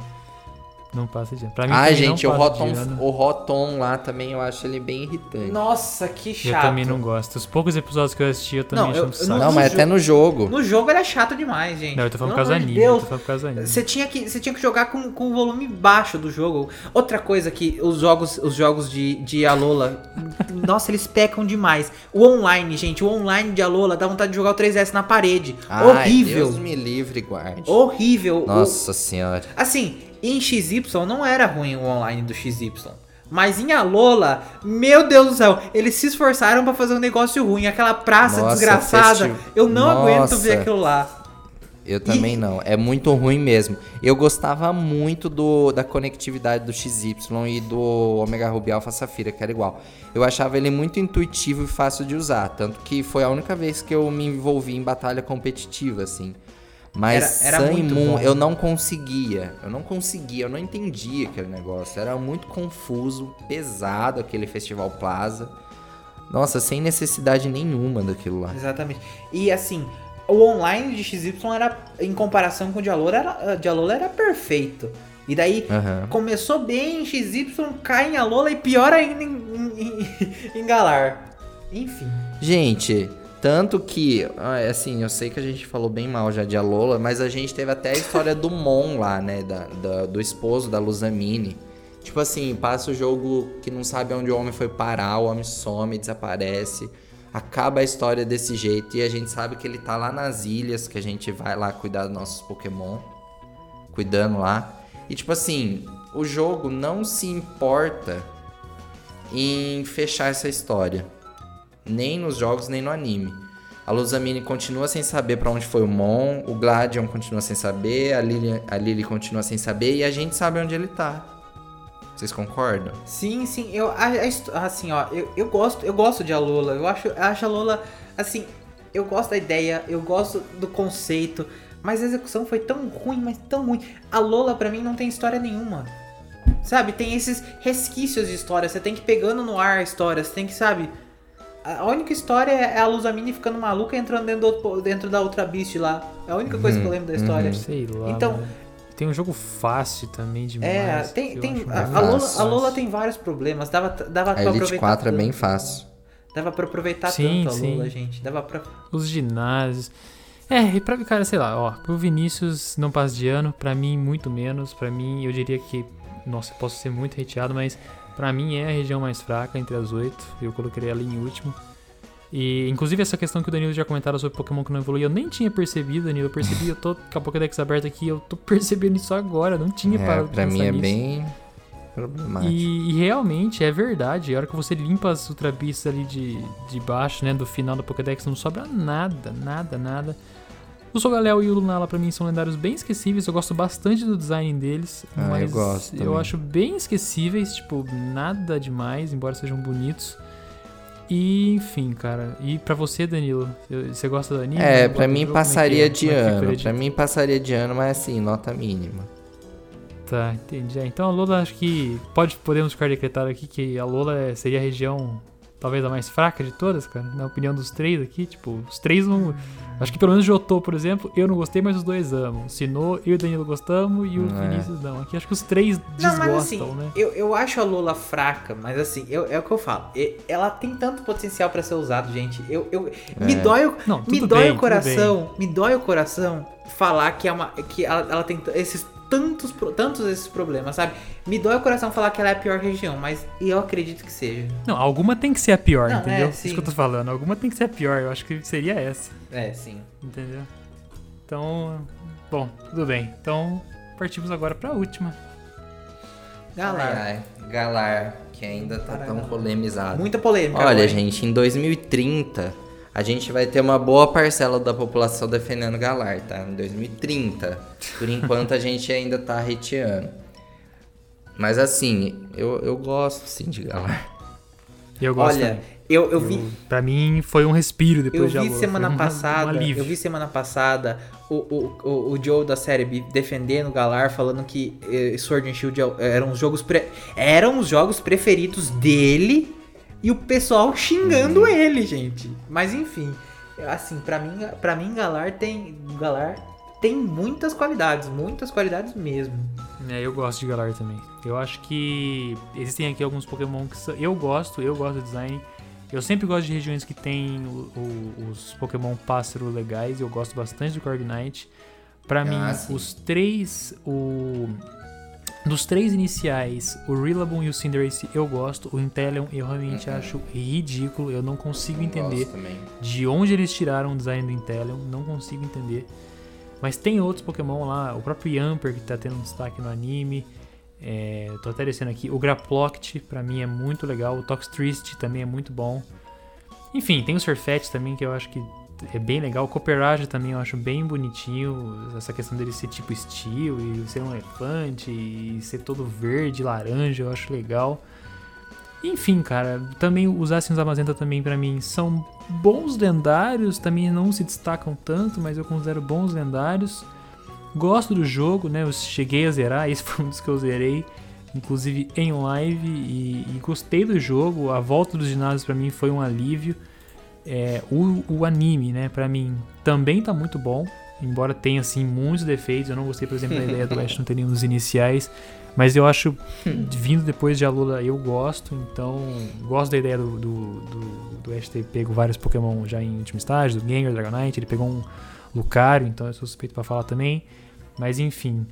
Não passa de ano. Pra mim Ah, gente, o não passa de Rotom, o Rotom lá também eu acho ele bem irritante. Nossa, que chato. Eu também não gosto. Os poucos episódios que eu assisti, eu também Não, eu- um eu saco. Não, mas até no jogo. No jogo era chato demais, gente. Não, eu tô falando por causa anime. Eu Deus. tô falando por causa do anime. Você tinha que, você tinha que jogar com, com o volume baixo do jogo. Outra coisa que os jogos, os jogos de, de Alola, nossa, eles pecam demais. O online, gente, o online de Alola dá vontade de jogar o 3S na parede. Ai, horrível. Deus me livre, guarde. Horrível. O- Nossa senhora. assim, em XY não era ruim o online do XY. Mas em Alola, meu Deus do céu, eles se esforçaram pra fazer um negócio ruim. Aquela praça Nossa, desgraçada. festi- Eu não aguento Nossa. ver aquilo lá. Eu também não. É muito ruim mesmo. Eu gostava muito do, da conectividade do XY e do Omega Ruby Alpha Safira, que era igual. Eu achava ele muito intuitivo e fácil de usar. Tanto que foi a única vez que eu me envolvi em batalha competitiva, assim. Mas Era- era Sun muito Moon bom. eu não conseguia. Eu não conseguia, eu não entendia aquele negócio. Era muito confuso, pesado aquele Festival Plaza. Nossa, sem necessidade nenhuma daquilo lá. Exatamente. E assim, o online de XY era, em comparação com o de Alola, era, de Alola era perfeito. E daí Aham. começou bem em XY, cai em Alola e pior ainda em, em, em- em Galar. Enfim. Gente, tanto que, ah, assim, eu sei que a gente falou bem mal já de Alola, mas a gente teve até a história do Mon lá, né? Da, da- do esposo da Luzamine. Tipo assim, passa o jogo que não sabe onde o homem foi parar, o homem some, desaparece. Acaba a história desse jeito e a gente sabe que ele tá lá nas ilhas, que a gente vai lá cuidar dos nossos Pokémon. Cuidando lá. E tipo assim, o jogo não se importa em fechar essa história nem nos jogos nem no anime. A Luzamine continua sem saber pra onde foi o Mon, o Gladion continua sem saber, a Lily, a Lily continua sem saber e a gente sabe onde ele tá. Vocês concordam? Sim, sim, eu a- a assim, ó, eu, eu gosto, eu gosto de Alola. Eu acho, acho a Alola assim, eu gosto da ideia, eu gosto do conceito, mas a execução foi tão ruim, mas tão ruim. A Lola pra mim não tem história nenhuma. Sabe, tem esses resquícios de história, você tem que ir pegando no ar a história, você tem que, sabe, a única história é a Luzamine ficando maluca e entrando dentro, do dentro da outra Beast lá. É a única coisa que eu lembro da história. Sei lá. Então- mano. Tem um jogo fácil também demais. É, tem, tem a, Lola, a Lola tem vários problemas. Dava, dava A pra Elite aproveitar 4 é bem fácil. Dava pra aproveitar Sim, tanto a sim. Lola, gente. Dava pra. Os ginásios. É, e pra, cara, sei lá, ó, pro Vinícius não passa de ano, pra mim muito menos, pra mim eu diria que, nossa, eu posso ser muito hateado, mas pra mim é a região mais fraca entre as oito, eu coloquei ela em último. E, inclusive, essa questão que o Danilo já comentaram sobre Pokémon que não evolui, eu nem tinha percebido, Danilo, eu percebi, eu tô com a Pokédex aberta aqui, eu tô percebendo isso agora, não tinha É, parado pra mim é nisso. bem. Problemático. E, e realmente é verdade. A hora que você limpa as Ultra Beasts ali de, de baixo, né? Do final da Pokédex, não sobra nada, nada, nada. O Sogalel e o Lunala pra mim são lendários bem esquecíveis. Eu gosto bastante do design deles. Ah, eu mas gosto eu também. acho bem esquecíveis, tipo, nada demais, embora sejam bonitos. E, enfim, cara. E pra você, Danilo? Você gosta do anime? É, do mim é passaria é? de é ano. Pra mim passaria de ano, mas assim, nota mínima. Tá, entendi. É, Então a Lola acho que pode podemos ficar decretado aqui que a Lola é- seria a região talvez a mais fraca de todas, cara. Na opinião dos três aqui, tipo, os três não. Acho que pelo menos Jotô, por exemplo, eu não gostei, mas os dois amam. O Sinô, eu e o Danilo gostamos e o É. Vinícius não. Aqui acho que os três Não, mas assim, desgostam, né? eu, eu acho a Lola fraca, mas assim, eu, é o que eu falo. e- Ela tem tanto potencial pra ser usado, gente. Eu, eu, Me É. dói, o- Não, me dói bem, o coração, me dói o coração falar que, é uma, que ela, ela tem esses tantos, tantos esses problemas, sabe? Me dói o coração falar que ela é a pior região, mas eu acredito que seja. Não, alguma tem que ser a pior, Não, entendeu? é, Isso que eu tô falando. Alguma tem que ser a pior. Eu acho que seria essa, É, sim. entendeu? Então, bom, tudo bem. Então, partimos agora pra última. Galera, Ai, ai, Galar, que ainda tá tão polemizado. muita polêmica. Olha, agora, gente, em 2030 a gente vai ter uma boa parcela da população defendendo Galar, tá? Em 2030. Por enquanto a gente ainda tá hateando. Mas assim, eu, eu gosto sim de Galar. E eu gosto Olha, também. eu, eu vi. Eu- Pra mim foi um respiro depois Eu de vi semana um- passada, um eu vi semana passada o, o, o, o Joe da série B defendendo o Galar, falando que eh, Sword and Shield é- eram os jogos pre- eram os jogos preferidos dele e o pessoal xingando Uhum. ele, gente. Mas enfim, assim, pra mim, para mim Galar tem Galar tem muitas qualidades, muitas qualidades mesmo. É, eu gosto de Galar também. Eu acho que existem aqui alguns Pokémon que são- eu gosto, eu gosto do design. Eu sempre gosto de regiões que tem o- o- os Pokémon pássaro legais. Eu gosto bastante do Corviknight. Pra Ah, mim, sim. os três, o dos três iniciais, o Rillaboom e o Cinderace eu gosto. O Inteleon eu realmente Uhum. acho ridículo. Eu não consigo entender Gosto também. de onde eles tiraram o design do Inteleon, não consigo entender. Mas tem outros Pokémon lá, o próprio Yamper que tá tendo um destaque no anime. É, tô até descendo aqui. O Graploct pra mim é muito legal. O Toxtricity também é muito bom. Enfim, tem o Surfet também que eu acho que é bem legal. O Copperage também eu acho bem bonitinho. Essa questão dele ser tipo Steel e ser um elefante e ser todo verde, laranja, eu acho legal. Enfim, cara, também os Assassins Amazenta também pra mim são bons lendários, também não se destacam tanto, mas eu considero bons lendários. Gosto do jogo, né? Eu cheguei a zerar, esse foi um dos que eu zerei, inclusive em live, e, e gostei do jogo. A volta dos ginásios pra mim foi um alívio. É, o, o anime, né, pra mim também tá muito bom, embora tenha assim muitos defeitos. Eu não gostei, por exemplo, da ideia do Ash não ter nenhum dos iniciais, mas eu acho vindo depois de Alula eu gosto, então gosto da ideia do, do, do, do Ash ter pego vários Pokémon já em último estágio, do Gengar, Dragonite, ele pegou um Lucario, então eu sou suspeito pra falar também, mas enfim.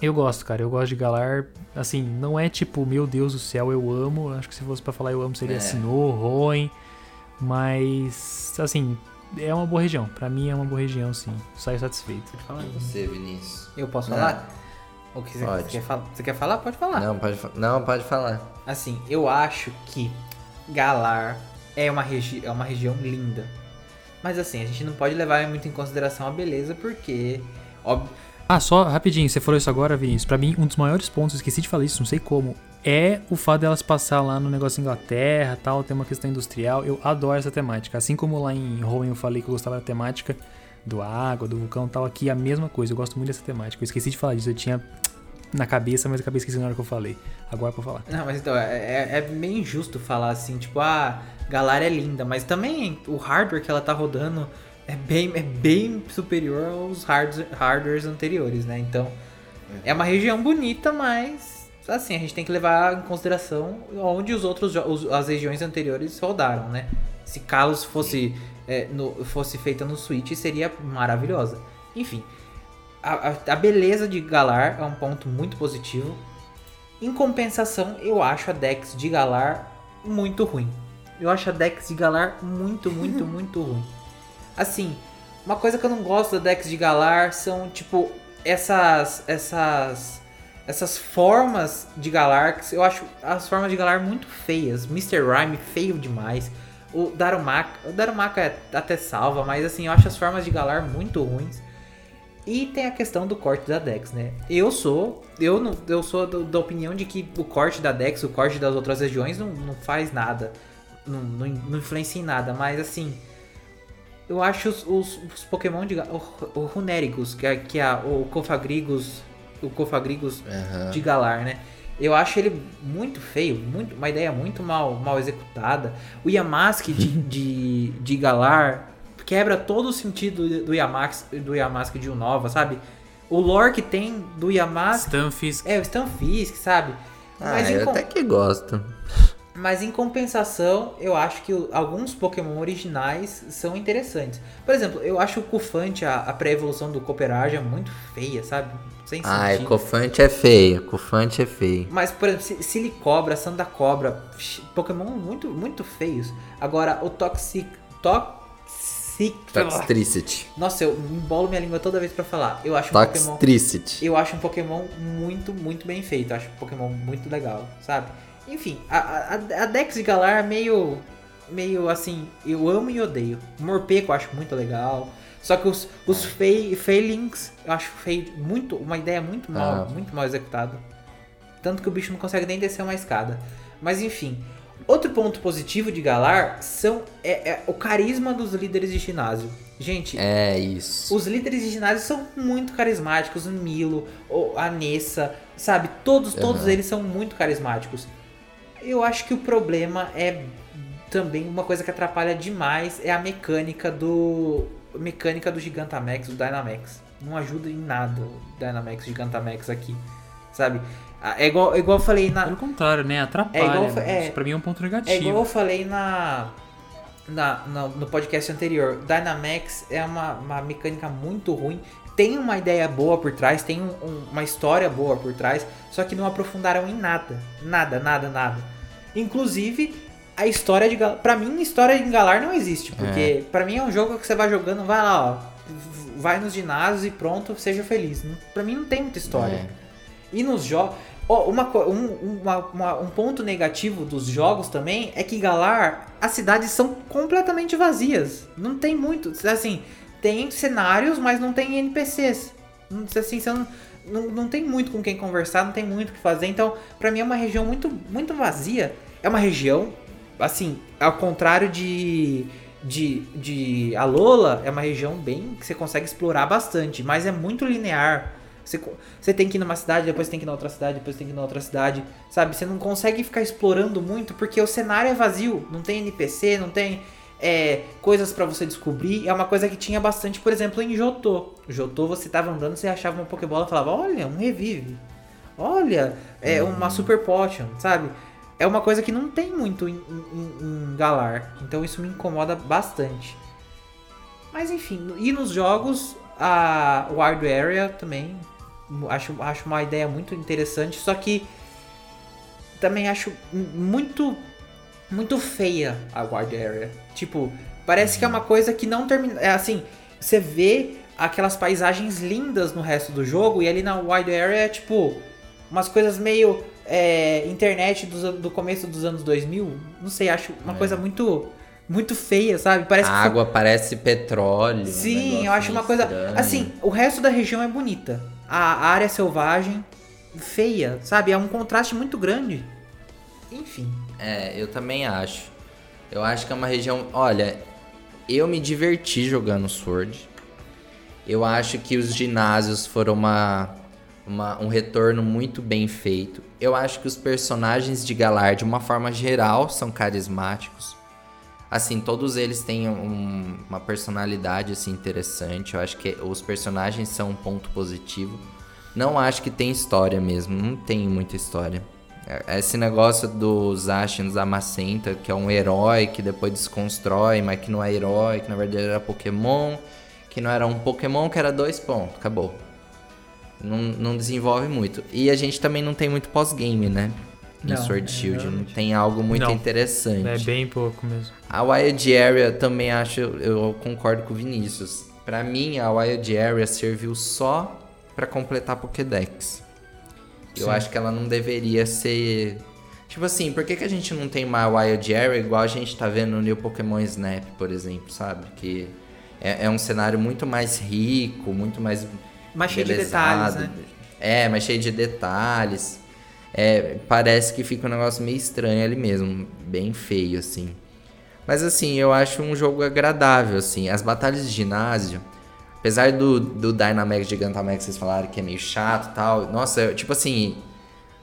Eu gosto, cara, eu gosto de Galar, assim, não é tipo, meu Deus do céu, eu amo, acho que se fosse pra falar eu amo seria É. Sinnoh, Hoenn, mas, assim, é uma boa região, pra mim é uma boa região, sim, saio satisfeito. Fala aí. Você, Vinícius. Eu posso Não. falar? O que você, Pode. quer falar? Você quer falar? Pode falar. Não, pode, não, pode falar. Assim, eu acho que Galar é uma, regi é uma região linda. Mas assim, a gente não pode levar muito em consideração a beleza, porque. Óbvio, Ah, só rapidinho, você falou isso agora, Vinícius. Pra mim, um dos maiores pontos, esqueci de falar isso, não sei como, é o fato delas passar lá no negócio da Inglaterra tal, tem uma questão industrial. Eu adoro essa temática. Assim como lá em Hoenn eu falei que eu gostava da temática do água, do vulcão tal, aqui é a mesma coisa. Eu gosto muito dessa temática. Eu esqueci de falar disso, eu tinha na cabeça, mas acabei esquecendo na hora que eu falei. Agora pra falar. Não, mas então, é, é- é meio injusto falar assim, tipo, ah, Galar é linda, mas também o hardware que ela tá rodando é bem, é bem superior aos hards- hardwares anteriores, né? Então, é uma região bonita, mas assim, a gente tem que levar em consideração onde os outros os- as regiões anteriores rodaram, né? Se Kalos fosse é, no- fosse feita no Switch, seria maravilhosa. Enfim, a, a- a beleza de Galar é um ponto muito positivo. Em compensação, eu acho a Dex de Galar muito ruim. Eu acho a Dex de Galar muito, muito, muito ruim. Assim, uma coisa que eu não gosto da Dex de Galar são, tipo, essas. essas. Essas formas de Galar, que eu acho as formas de Galar muito feias. Mr. Rhyme feio demais. O Darumaka, o Darumaka é até salva, mas assim, eu acho as formas de Galar muito ruins. E tem a questão do corte da Dex, né? Eu sou, eu não, eu sou do, da opinião de que o corte da Dex, o corte das outras regiões não, não faz nada, não, não, não influencia em nada, mas assim, eu acho os, os, os Pokémon de o, o Runerigus, que é, que é o Cofagrigus, o Cofagrigus Aham. de Galar, né? Eu acho ele muito feio, muito, uma ideia muito mal, mal executada. O Yamask de, de, de Galar quebra todo o sentido do- Yamask, do Yamask de Unova, sabe? O lore que tem do Yamask Stunfisk. é o Stunfisk, sabe? Ah, Mas, eu com- até que gosto. Mas em compensação, eu acho que o- alguns Pokémon originais são interessantes. Por exemplo, eu acho o Cufante, a, a pré-evolução do Cooperage, é muito feia, sabe? Sem Ai, sentido. Cofante é feio. Cofante é feio. Mas, por exemplo, Si- Silicobra, Sanda Cobra, Pokémon muito, muito feios. Agora, o Toxic. Toxic. Toxtricity. Nossa, eu embolo minha língua toda vez pra falar. Eu acho um Pokémon. Toxtricity. Eu acho um Pokémon muito, muito bem feito. Eu acho um Pokémon muito legal, sabe? Enfim, a, a, a Dex de Galar é meio. Meio assim, eu amo e odeio. Morpeco eu acho muito legal. Só que os, os Fei- Feilings eu acho feio, muito, uma ideia muito mal, Ah. muito mal executada. Tanto que o bicho não consegue nem descer uma escada. Mas enfim. Outro ponto positivo de Galar são é, é o carisma dos líderes de ginásio. Gente, É isso. os líderes de ginásio são muito carismáticos. O Milo, a Nessa, sabe? Todos, todos Aham. eles são muito carismáticos. Eu acho que o problema é também uma coisa que atrapalha demais é a mecânica do mecânica do Gigantamax, do Dynamax. Não ajuda em nada o Dynamax, Gigantamax aqui, sabe? É igual, é igual eu falei na Pelo contrário, né? Atrapalha. É igual- é- Isso pra mim é um ponto é igual negativo. eu falei na, na, na- no podcast anterior. Dynamax é uma, uma mecânica muito ruim. Tem uma ideia boa por trás, tem um- um- uma história boa por trás, só que não aprofundaram em nada. Nada, nada, nada. Inclusive, a história de Galar. Pra mim, história em Galar não existe. Porque pra mim é um jogo que você vai jogando, vai lá, ó. Vai nos ginásios e pronto, seja feliz. Pra mim não tem muita história. É. E nos jogos. uma, co- um, uma- uma- um ponto negativo dos jogos também é que Galar, as cidades são completamente vazias. Não tem muito. Assim, tem cenários, mas não tem NPCs. Assim, você não, não, não tem muito com quem conversar, não tem muito o que fazer. Então, pra mim é uma região muito, muito vazia. É uma região, assim, ao contrário de. De, de Alola, é uma região bem que você consegue explorar bastante, mas é muito linear. Você, você tem que ir numa cidade, depois tem que ir na outra cidade, depois tem que ir na outra cidade, sabe? Você não consegue ficar explorando muito porque o cenário é vazio, não tem NPC, não tem é, coisas pra você descobrir. É uma coisa que tinha bastante, por exemplo, em Jotô. Jotô, você tava andando, você achava uma Pokébola e falava: Olha, um revive. Olha, é uma Super Potion, sabe? É uma coisa que não tem muito em, em- em Galar. Então isso me incomoda bastante. Mas enfim, e nos jogos, a Wild Area também acho, acho uma ideia muito interessante, só que também acho muito muito feia a Wild Area. Tipo, parece que é uma coisa que não termina, é assim, você vê aquelas paisagens lindas no resto do jogo e ali na Wild Area é tipo umas coisas meio é, internet an- do começo dos anos 2000, não sei, acho uma É. coisa muito muito feia, sabe? Parece A que foi- água parece petróleo. um Sim, negócio eu acho uma coisa. estranho. Assim, o resto da região é bonita. A área selvagem, feia, sabe? É um contraste muito grande. Enfim. É, eu também acho. Eu acho que é uma região. Olha, eu me diverti jogando Sword. Eu acho que os ginásios foram uma, uma- um retorno muito bem feito. Eu acho que os personagens de Galar, de uma forma geral, são carismáticos. Assim, todos eles têm um- uma personalidade assim, interessante. Eu acho que os personagens são um ponto positivo. Não acho que tem história mesmo. Não tem muita história. É- Esse negócio dos Ashens Amacenta, que é um herói que depois desconstrói, mas que não é herói, que na verdade era Pokémon, que não era um Pokémon, que era dois pontos, acabou. Não, não desenvolve muito. E a gente também não tem muito pós-game, né? Em Não, Sword é, Shield. Não tem algo muito Não. interessante. É bem pouco mesmo. A Wild Area também acho, eu concordo com o Vinícius. Pra mim, a Wild Area serviu só pra completar Pokédex. Eu acho que ela não deveria ser. Tipo assim, por que, que a gente não tem uma Wild Area igual a gente tá vendo no New Pokémon Snap, por exemplo, sabe? Que é, é um cenário muito mais rico, muito mais. Mais cheio de detalhes, né? É, mais cheio de detalhes. É, parece que fica um negócio meio estranho ali mesmo, bem feio, assim. Mas assim, eu acho um jogo agradável, assim. As batalhas de ginásio, apesar do, do Dynamax Gigantamax vocês falaram que é meio chato e tal, nossa, eu- tipo assim,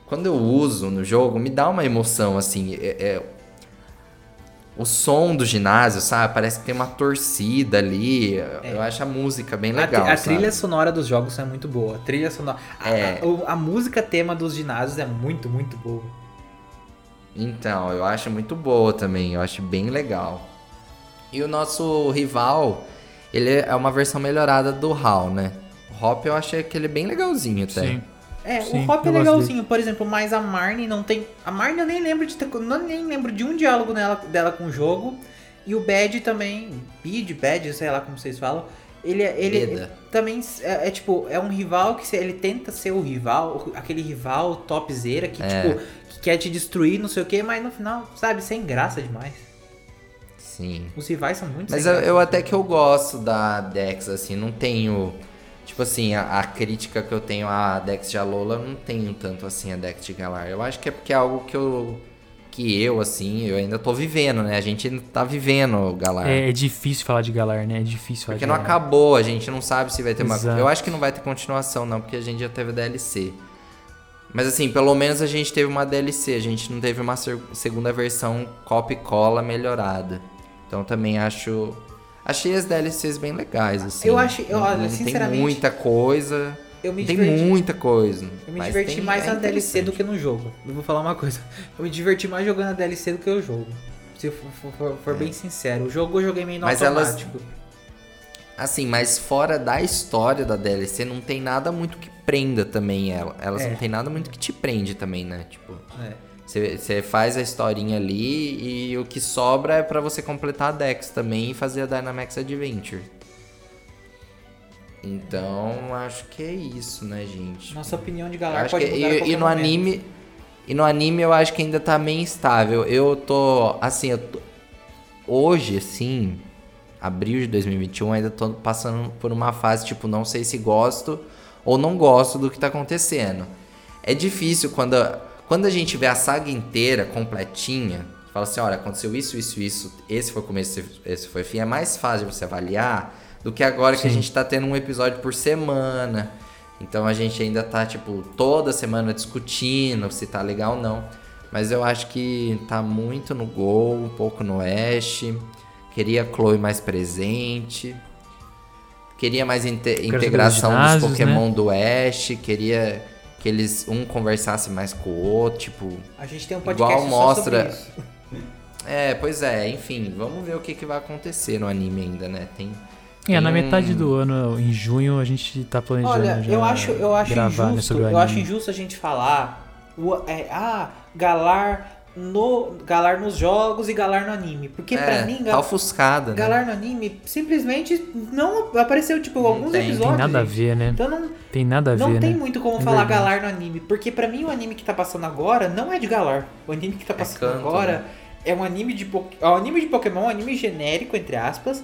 quando eu uso no jogo, me dá uma emoção, assim. é- é- o som do ginásio, sabe? Parece que tem uma torcida ali. Eu acho a música bem A, legal. a sabe? trilha sonora dos jogos é muito boa. A trilha sonora. a- É. A, o- a música tema dos ginásios é muito, muito boa. Então, eu acho muito boa também, eu acho bem legal. E o nosso rival, ele é uma versão melhorada do HAL, né? O Hop eu achei que ele é bem legalzinho até. Sim. É, Sim, o Hop é legalzinho, por exemplo, mas a Marnie não tem. A Marnie eu nem lembro de ter. Não, nem lembro de um diálogo nela, dela com o jogo. E o Bad também. Bid, Bad, sei lá como vocês falam. Ele, é- ele Beda. também é, é, tipo, é um rival que ele tenta ser o rival, aquele rival topzera que, É. tipo, que quer te destruir, não sei o que, mas no final, sabe, sem graça demais. Sim. Os rivais são muito Mas eu, eu até que eu gosto da Dex, assim, não tenho. Tipo assim, a, a crítica que eu tenho à Dex de Alola, eu não tenho tanto assim a Dex de Galar. Eu acho que é porque é algo que eu. Que eu, assim, eu ainda tô vivendo, né? A gente ainda tá vivendo o Galar. É, é difícil falar de Galar, né? É difícil falar Porque de não Galar. acabou, a gente não sabe se vai ter uma. Exato. Eu acho que não vai ter continuação, não, porque a gente já teve DLC. Mas assim, pelo menos a gente teve uma DLC, a gente não teve uma segunda versão copy e cola melhorada. Então também acho. Achei as DLCs bem legais, assim. Eu acho- eu, olha, não sinceramente, Tem muita coisa. Eu me tem diverti. muita coisa. Eu me diverti tem- mais é na DLC do que no jogo. Eu vou falar uma coisa. Eu me diverti mais jogando a DLC do que o jogo. Se eu for, for- for- for bem sincero. O jogo eu joguei meio no É. Mas elas- automático. Assim, mas fora da história da DLC, não tem nada muito que prenda também ela. Elas É. não tem nada muito que te prende também, né? Tipo. É. Você faz a historinha ali e o que sobra é pra você completar a Dex também e fazer a Dynamax Adventure. Então, acho que é isso, né, gente? Nossa opinião de Galar acho pode que- mudar e, e no momento. anime, e no anime eu acho que ainda tá meio instável. Eu tô, assim, eu tô- hoje, assim, abril de 2021, ainda tô passando por uma fase tipo, não sei se gosto ou não gosto do que tá acontecendo. É difícil quando quando a gente vê a saga inteira completinha, fala assim, olha, aconteceu isso, isso, isso, esse foi o começo, esse foi o fim, é mais fácil você avaliar do que agora que a Sim. gente tá tendo um episódio por semana. Então a gente ainda tá, tipo, toda semana discutindo se tá legal ou não. Mas eu acho que tá muito no Gol, um pouco no Ash. Queria a Chloe mais presente. Queria mais inte- integração dos Pokémon do Ash. Queria que eles um conversasse mais com o outro, tipo. A gente tem um podcast Igual só mostra- sobre isso. É, pois é, enfim, vamos ver o que, que vai acontecer no anime ainda, né? Tem. É, na tem um- metade do ano, em junho, a gente tá planejando Olha, já eu acho, eu acho gravar né, injusto, eu acho injusto a gente falar o, é, ah, Galar no Galar nos jogos e Galar no anime, porque pra é, mim tá Galar, ofuscada, né? Galar no anime simplesmente não apareceu tipo alguns tem. Tem episódios. Tem nada a ver, né? Então não, Tem nada a não ver, tem né? muito como É falar verdade. Galar no anime, porque pra mim o anime que tá passando agora não é de Galar. O anime que tá passando Kanto, agora né? é um anime de po- é um anime de Pokémon, um anime genérico entre aspas,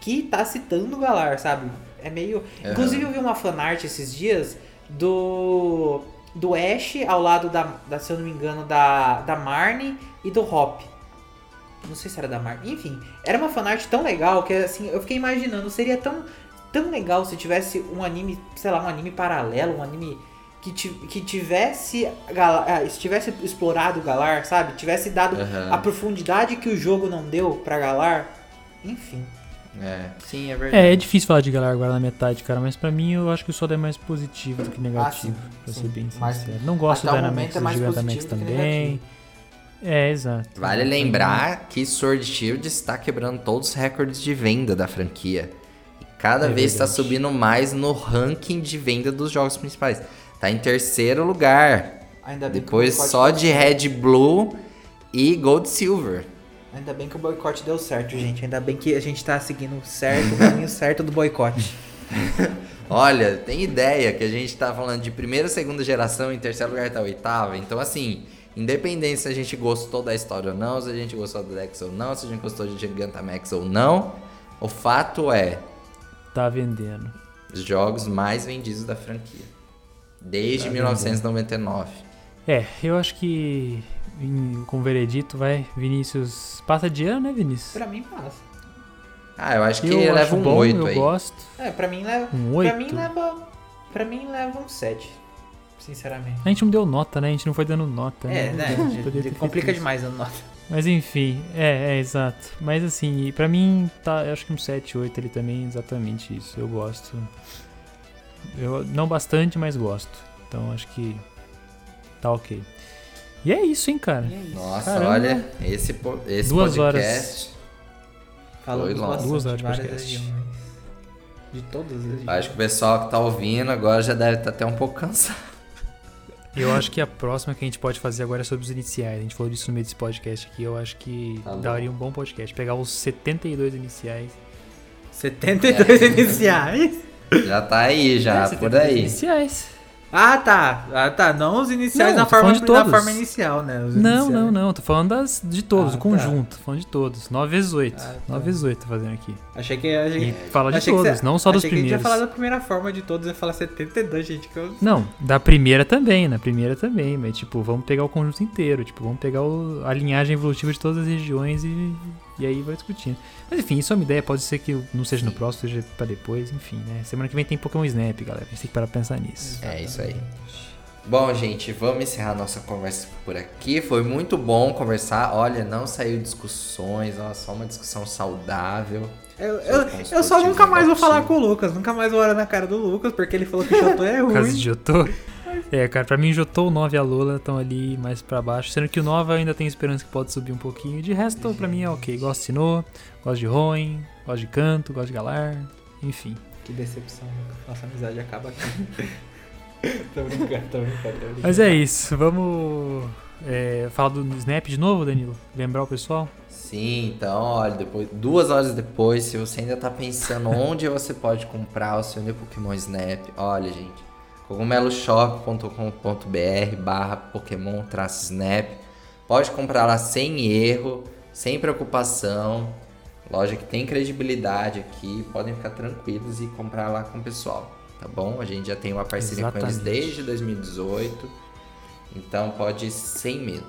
que tá citando Galar, sabe? É meio, inclusive eu vi uma fanart esses dias do do Ash ao lado da, da se eu não me engano da da Marnie e do Hop. Não sei se era da Marnie. Enfim, era uma fanart tão legal que assim, eu fiquei imaginando, seria tão tão legal se tivesse um anime, sei lá, um anime paralelo, um anime que, que tivesse ah, se tivesse explorado o Galar, sabe? Tivesse dado Aham. a profundidade que o jogo não deu pra Galar. Enfim. É, sim, é verdade. É, é difícil falar de Galar agora na metade, cara, mas pra mim eu acho que o Soda é mais positivo do que negativo, Ah, sim, pra sim. ser bem Mas sincero. Não gosto do até o Dynamax é e do Gigantamax do também. É, exato. Vale lembrar que Sword Shield está quebrando todos os recordes de venda da franquia. E cada É vez está subindo mais no ranking de venda dos jogos principais. Tá em terceiro lugar. Ainda bem Depois só de certo. Red Blue e Gold Silver. Ainda bem que o boicote deu certo, gente. Ainda bem que a gente tá seguindo certo, o caminho certo do boicote. Olha, tem ideia que a gente tá falando de primeira, segunda geração, em terceiro lugar tá oitava. Então, assim, independente se a gente gostou da história ou não, se a gente gostou do Dex ou não, se a gente gostou de Gigantamax ou não, o fato é Tá vendendo. os jogos mais vendidos da franquia. Desde Tá 1999. É, eu acho que em- com o veredito vai Vinícius. Passa de ano, né, Vinícius? Pra mim passa. Ah, eu acho que eu leva acho um bom, 8 eu aí. gosto. É, pra mim leva. Um Pra 8. mim leva. Pra mim leva um 7. Sinceramente. A gente não deu nota, né? A gente não foi dando nota. É, né? Gente poderia ter Complica demais a nota. Mas enfim, é, é, exato. Mas assim, pra mim, tá, eu acho que um 7, 8 ali também é exatamente isso. Eu gosto. Eu, não bastante, mas gosto. Então acho que tá ok. E é isso, hein, cara. É isso. Nossa, Caramba. olha, esse, po- esse Duas podcast. Foi longe. bastante Duas horas de podcast. regiões. De todas as regiões. Acho que o pessoal que tá ouvindo agora já deve estar até um pouco cansado. Eu acho que a próxima que a gente pode fazer agora é sobre os iniciais. A gente falou disso no meio desse podcast aqui. Eu acho que Tá daria um bom podcast. Pegar os 72 iniciais. 72 iniciais. Já tá aí, já, É, por 72 aí. Iniciais. Ah, tá. Ah, tá. Não os iniciais Não, na, forma, de na todos. forma inicial, né? Os Não, iniciais. não, não. Tô falando das, de todos, Ah, o tá. conjunto. Tô falando de todos. 9 vezes 8. Ah, tá. 9 vezes 8 tô fazendo aqui. Achei que a E fala de achei todos, você- não só dos achei que a gente ia primeiros. falar da primeira forma de todos e falar 72, gente. Que eu... Não, da primeira também, na primeira também, mas tipo, vamos pegar o conjunto inteiro, tipo, vamos pegar o- a linhagem evolutiva de todas as regiões e, e aí vai discutindo. Mas enfim, isso é uma ideia, pode ser que não seja no próximo, seja pra depois, enfim, né? Semana que vem tem Pokémon Snap, galera, a gente tem que parar pra pensar nisso. É isso aí. Bom, gente, vamos encerrar nossa conversa por aqui. Foi muito bom conversar. Olha, não saiu discussões, ó, só uma discussão saudável. Eu, eu, eu só nunca mais vou falar com o Lucas. Nunca mais vou olhar na cara do Lucas, porque ele falou que o Jotô é Por causa de ruim. Jotô. É, cara, pra mim Jotô, o 9 e a Lola estão ali mais pra baixo, sendo que o 9 eu ainda tenho esperança que pode subir um pouquinho. De resto, pra mim é ok. Gosto de Sinnoh, gosto de Roen, gosto de Canto, gosto de Galar, enfim. Que decepção. Nossa amizade acaba aqui. tô brincando, tô brincando, tô brincando. Mas é isso, vamos é, falar do Snap de novo, Danilo? Lembrar o pessoal? Sim, então, olha, depois, duas horas depois, se você ainda tá pensando onde você pode comprar o seu new Pokémon Snap, olha, gente, cogumeloshop.com.br barra Pokémon Snap. Pode comprar lá sem erro, sem preocupação. Loja que tem credibilidade aqui, podem ficar tranquilos e comprar lá com o pessoal, tá bom? A gente já tem uma parceria com eles Exatamente. desde 2018, então pode ir sem medo.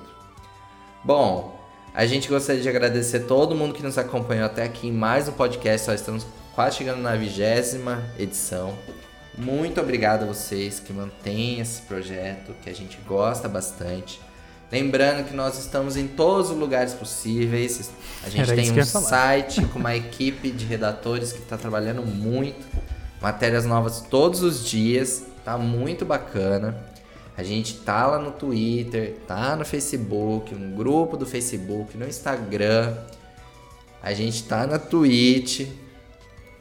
Bom, a gente gostaria de agradecer todo mundo que nos acompanhou até aqui em mais um podcast. Nós estamos quase chegando na vigésima edição. Muito obrigado a vocês que mantêm esse projeto, que a gente gosta bastante. Lembrando que nós estamos em todos os lugares possíveis. A gente Era tem um site com uma equipe de redatores que está trabalhando muito. Matérias novas todos os dias. Tá muito bacana. A gente tá lá no Twitter, tá no Facebook, no grupo do Facebook, no Instagram. A gente tá na Twitch,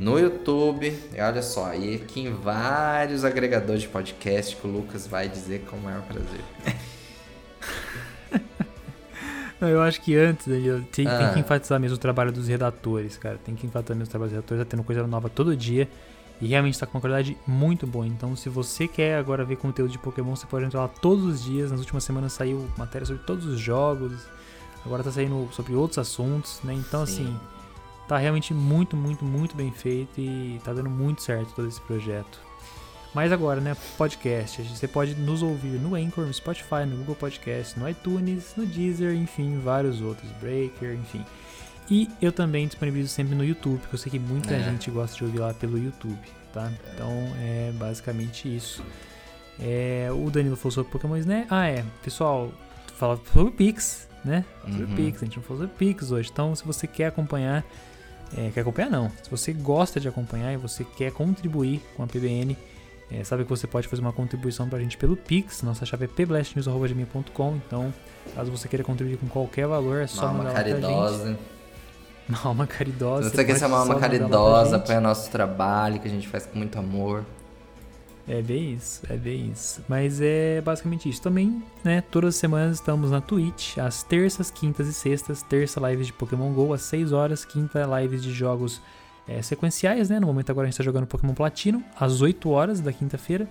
no YouTube. E olha só, e aqui em vários agregadores de podcast que o Lucas vai dizer com o maior prazer. Não, Eu acho que antes, Danilo, tem, tem Ah. que enfatizar mesmo o trabalho dos redatores, cara. Tem que enfatizar mesmo o trabalho dos redatores, tá tendo coisa nova todo dia. E realmente tá com uma qualidade muito boa. Então, se você quer agora ver conteúdo de Pokémon, você pode entrar lá todos os dias. Nas últimas semanas saiu matéria sobre todos os jogos. Agora tá saindo sobre outros assuntos, né? Então, Sim. assim, tá realmente muito, muito, muito bem feito e tá dando muito certo todo esse projeto. Mas agora, né, podcast, você pode nos ouvir no Anchor, no Spotify, no Google Podcast, no iTunes, no Deezer, enfim, vários outros, Breaker, enfim. E eu também disponibilizo sempre no YouTube, porque eu sei que muita É. gente gosta de ouvir lá pelo YouTube, tá? Então é basicamente isso. É, o Danilo falou sobre Pokémon Snap. Ah, é, pessoal, fala sobre o Pix, né? Sobre Uhum. Pix, a gente não falou sobre Pix hoje. Então, se você quer acompanhar, é, quer acompanhar não, se você gosta de acompanhar e você quer contribuir com a PBN, é, sabe que você pode fazer uma contribuição pra gente pelo Pix, nossa chave é pblastnews.com, então caso você queira contribuir com qualquer valor, é Uma só alma mandar pra gente. caridosa. Uma alma caridosa. Se você quer pode ser uma alma caridosa, apoia nosso trabalho, que a gente faz com muito amor. É bem isso, é bem isso. Mas é basicamente isso. Também, né, todas as semanas estamos na Twitch, às terças, quintas e sextas. Terça, lives de Pokémon GO às 6 horas. Quinta, lives de jogos é, sequenciais, né? No momento agora a gente está jogando Pokémon Platino, às 8 horas da quinta-feira.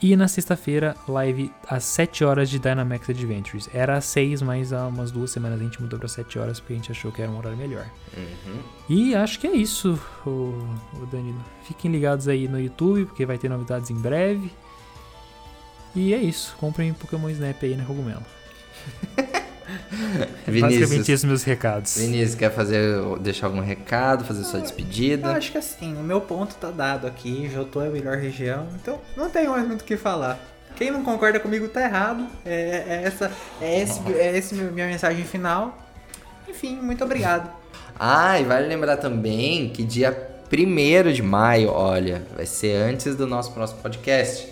E na sexta-feira, live às 7 horas de Dynamax Adventures. Era às 6, mas há umas duas semanas a gente mudou para 7 horas porque a gente achou que era um horário melhor. Uhum. E acho que é isso, o, o Danilo. Fiquem ligados aí no YouTube, porque vai ter novidades em breve. E é isso. Comprem Pokémon Snap aí na Cogumelo. Basicamente Vinícius, esses meus recados. Vinícius, quer fazer, deixar algum recado, fazer sua Eu despedida? acho que assim, o meu ponto tá dado aqui, Jotô é a melhor região, então não tenho mais muito o que falar. Quem não concorda comigo tá errado. É, é essa, é esse, é esse meu- minha mensagem final. Enfim, muito obrigado. Ah, e vale lembrar também que dia 1 de maio, olha, vai ser antes do nosso próximo podcast.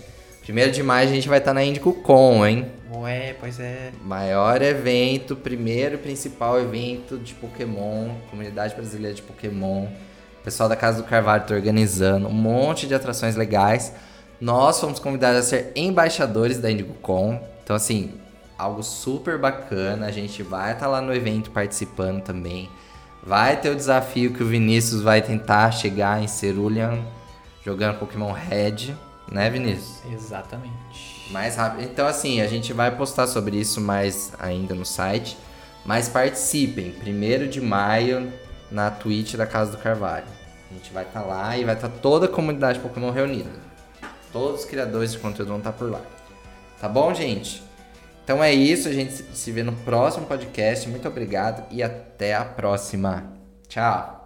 1 de maio a gente vai estar na IndicoCon, hein? Ué, pois é. Maior evento, primeiro e principal evento de Pokémon, comunidade brasileira de Pokémon. O pessoal da Casa do Carvalho tá organizando um monte de atrações legais. Nós fomos convidados a ser embaixadores da IndigoCon. Então, assim, algo super bacana. A gente vai estar lá no evento participando também. Vai ter o desafio que o Vinícius vai tentar chegar em Cerulean jogando Pokémon Red, né, Vinícius? Exatamente. Mais rápido. Então, assim, a gente vai postar sobre isso mais ainda no site. Mas participem, 1 de maio, na Twitch da Casa do Carvalho. A gente vai estar lá e vai estar toda a comunidade Pokémon reunida. Todos os criadores de conteúdo vão estar por lá. Tá bom, gente? Então é isso, a gente se vê no próximo podcast. Muito obrigado e até a próxima. Tchau!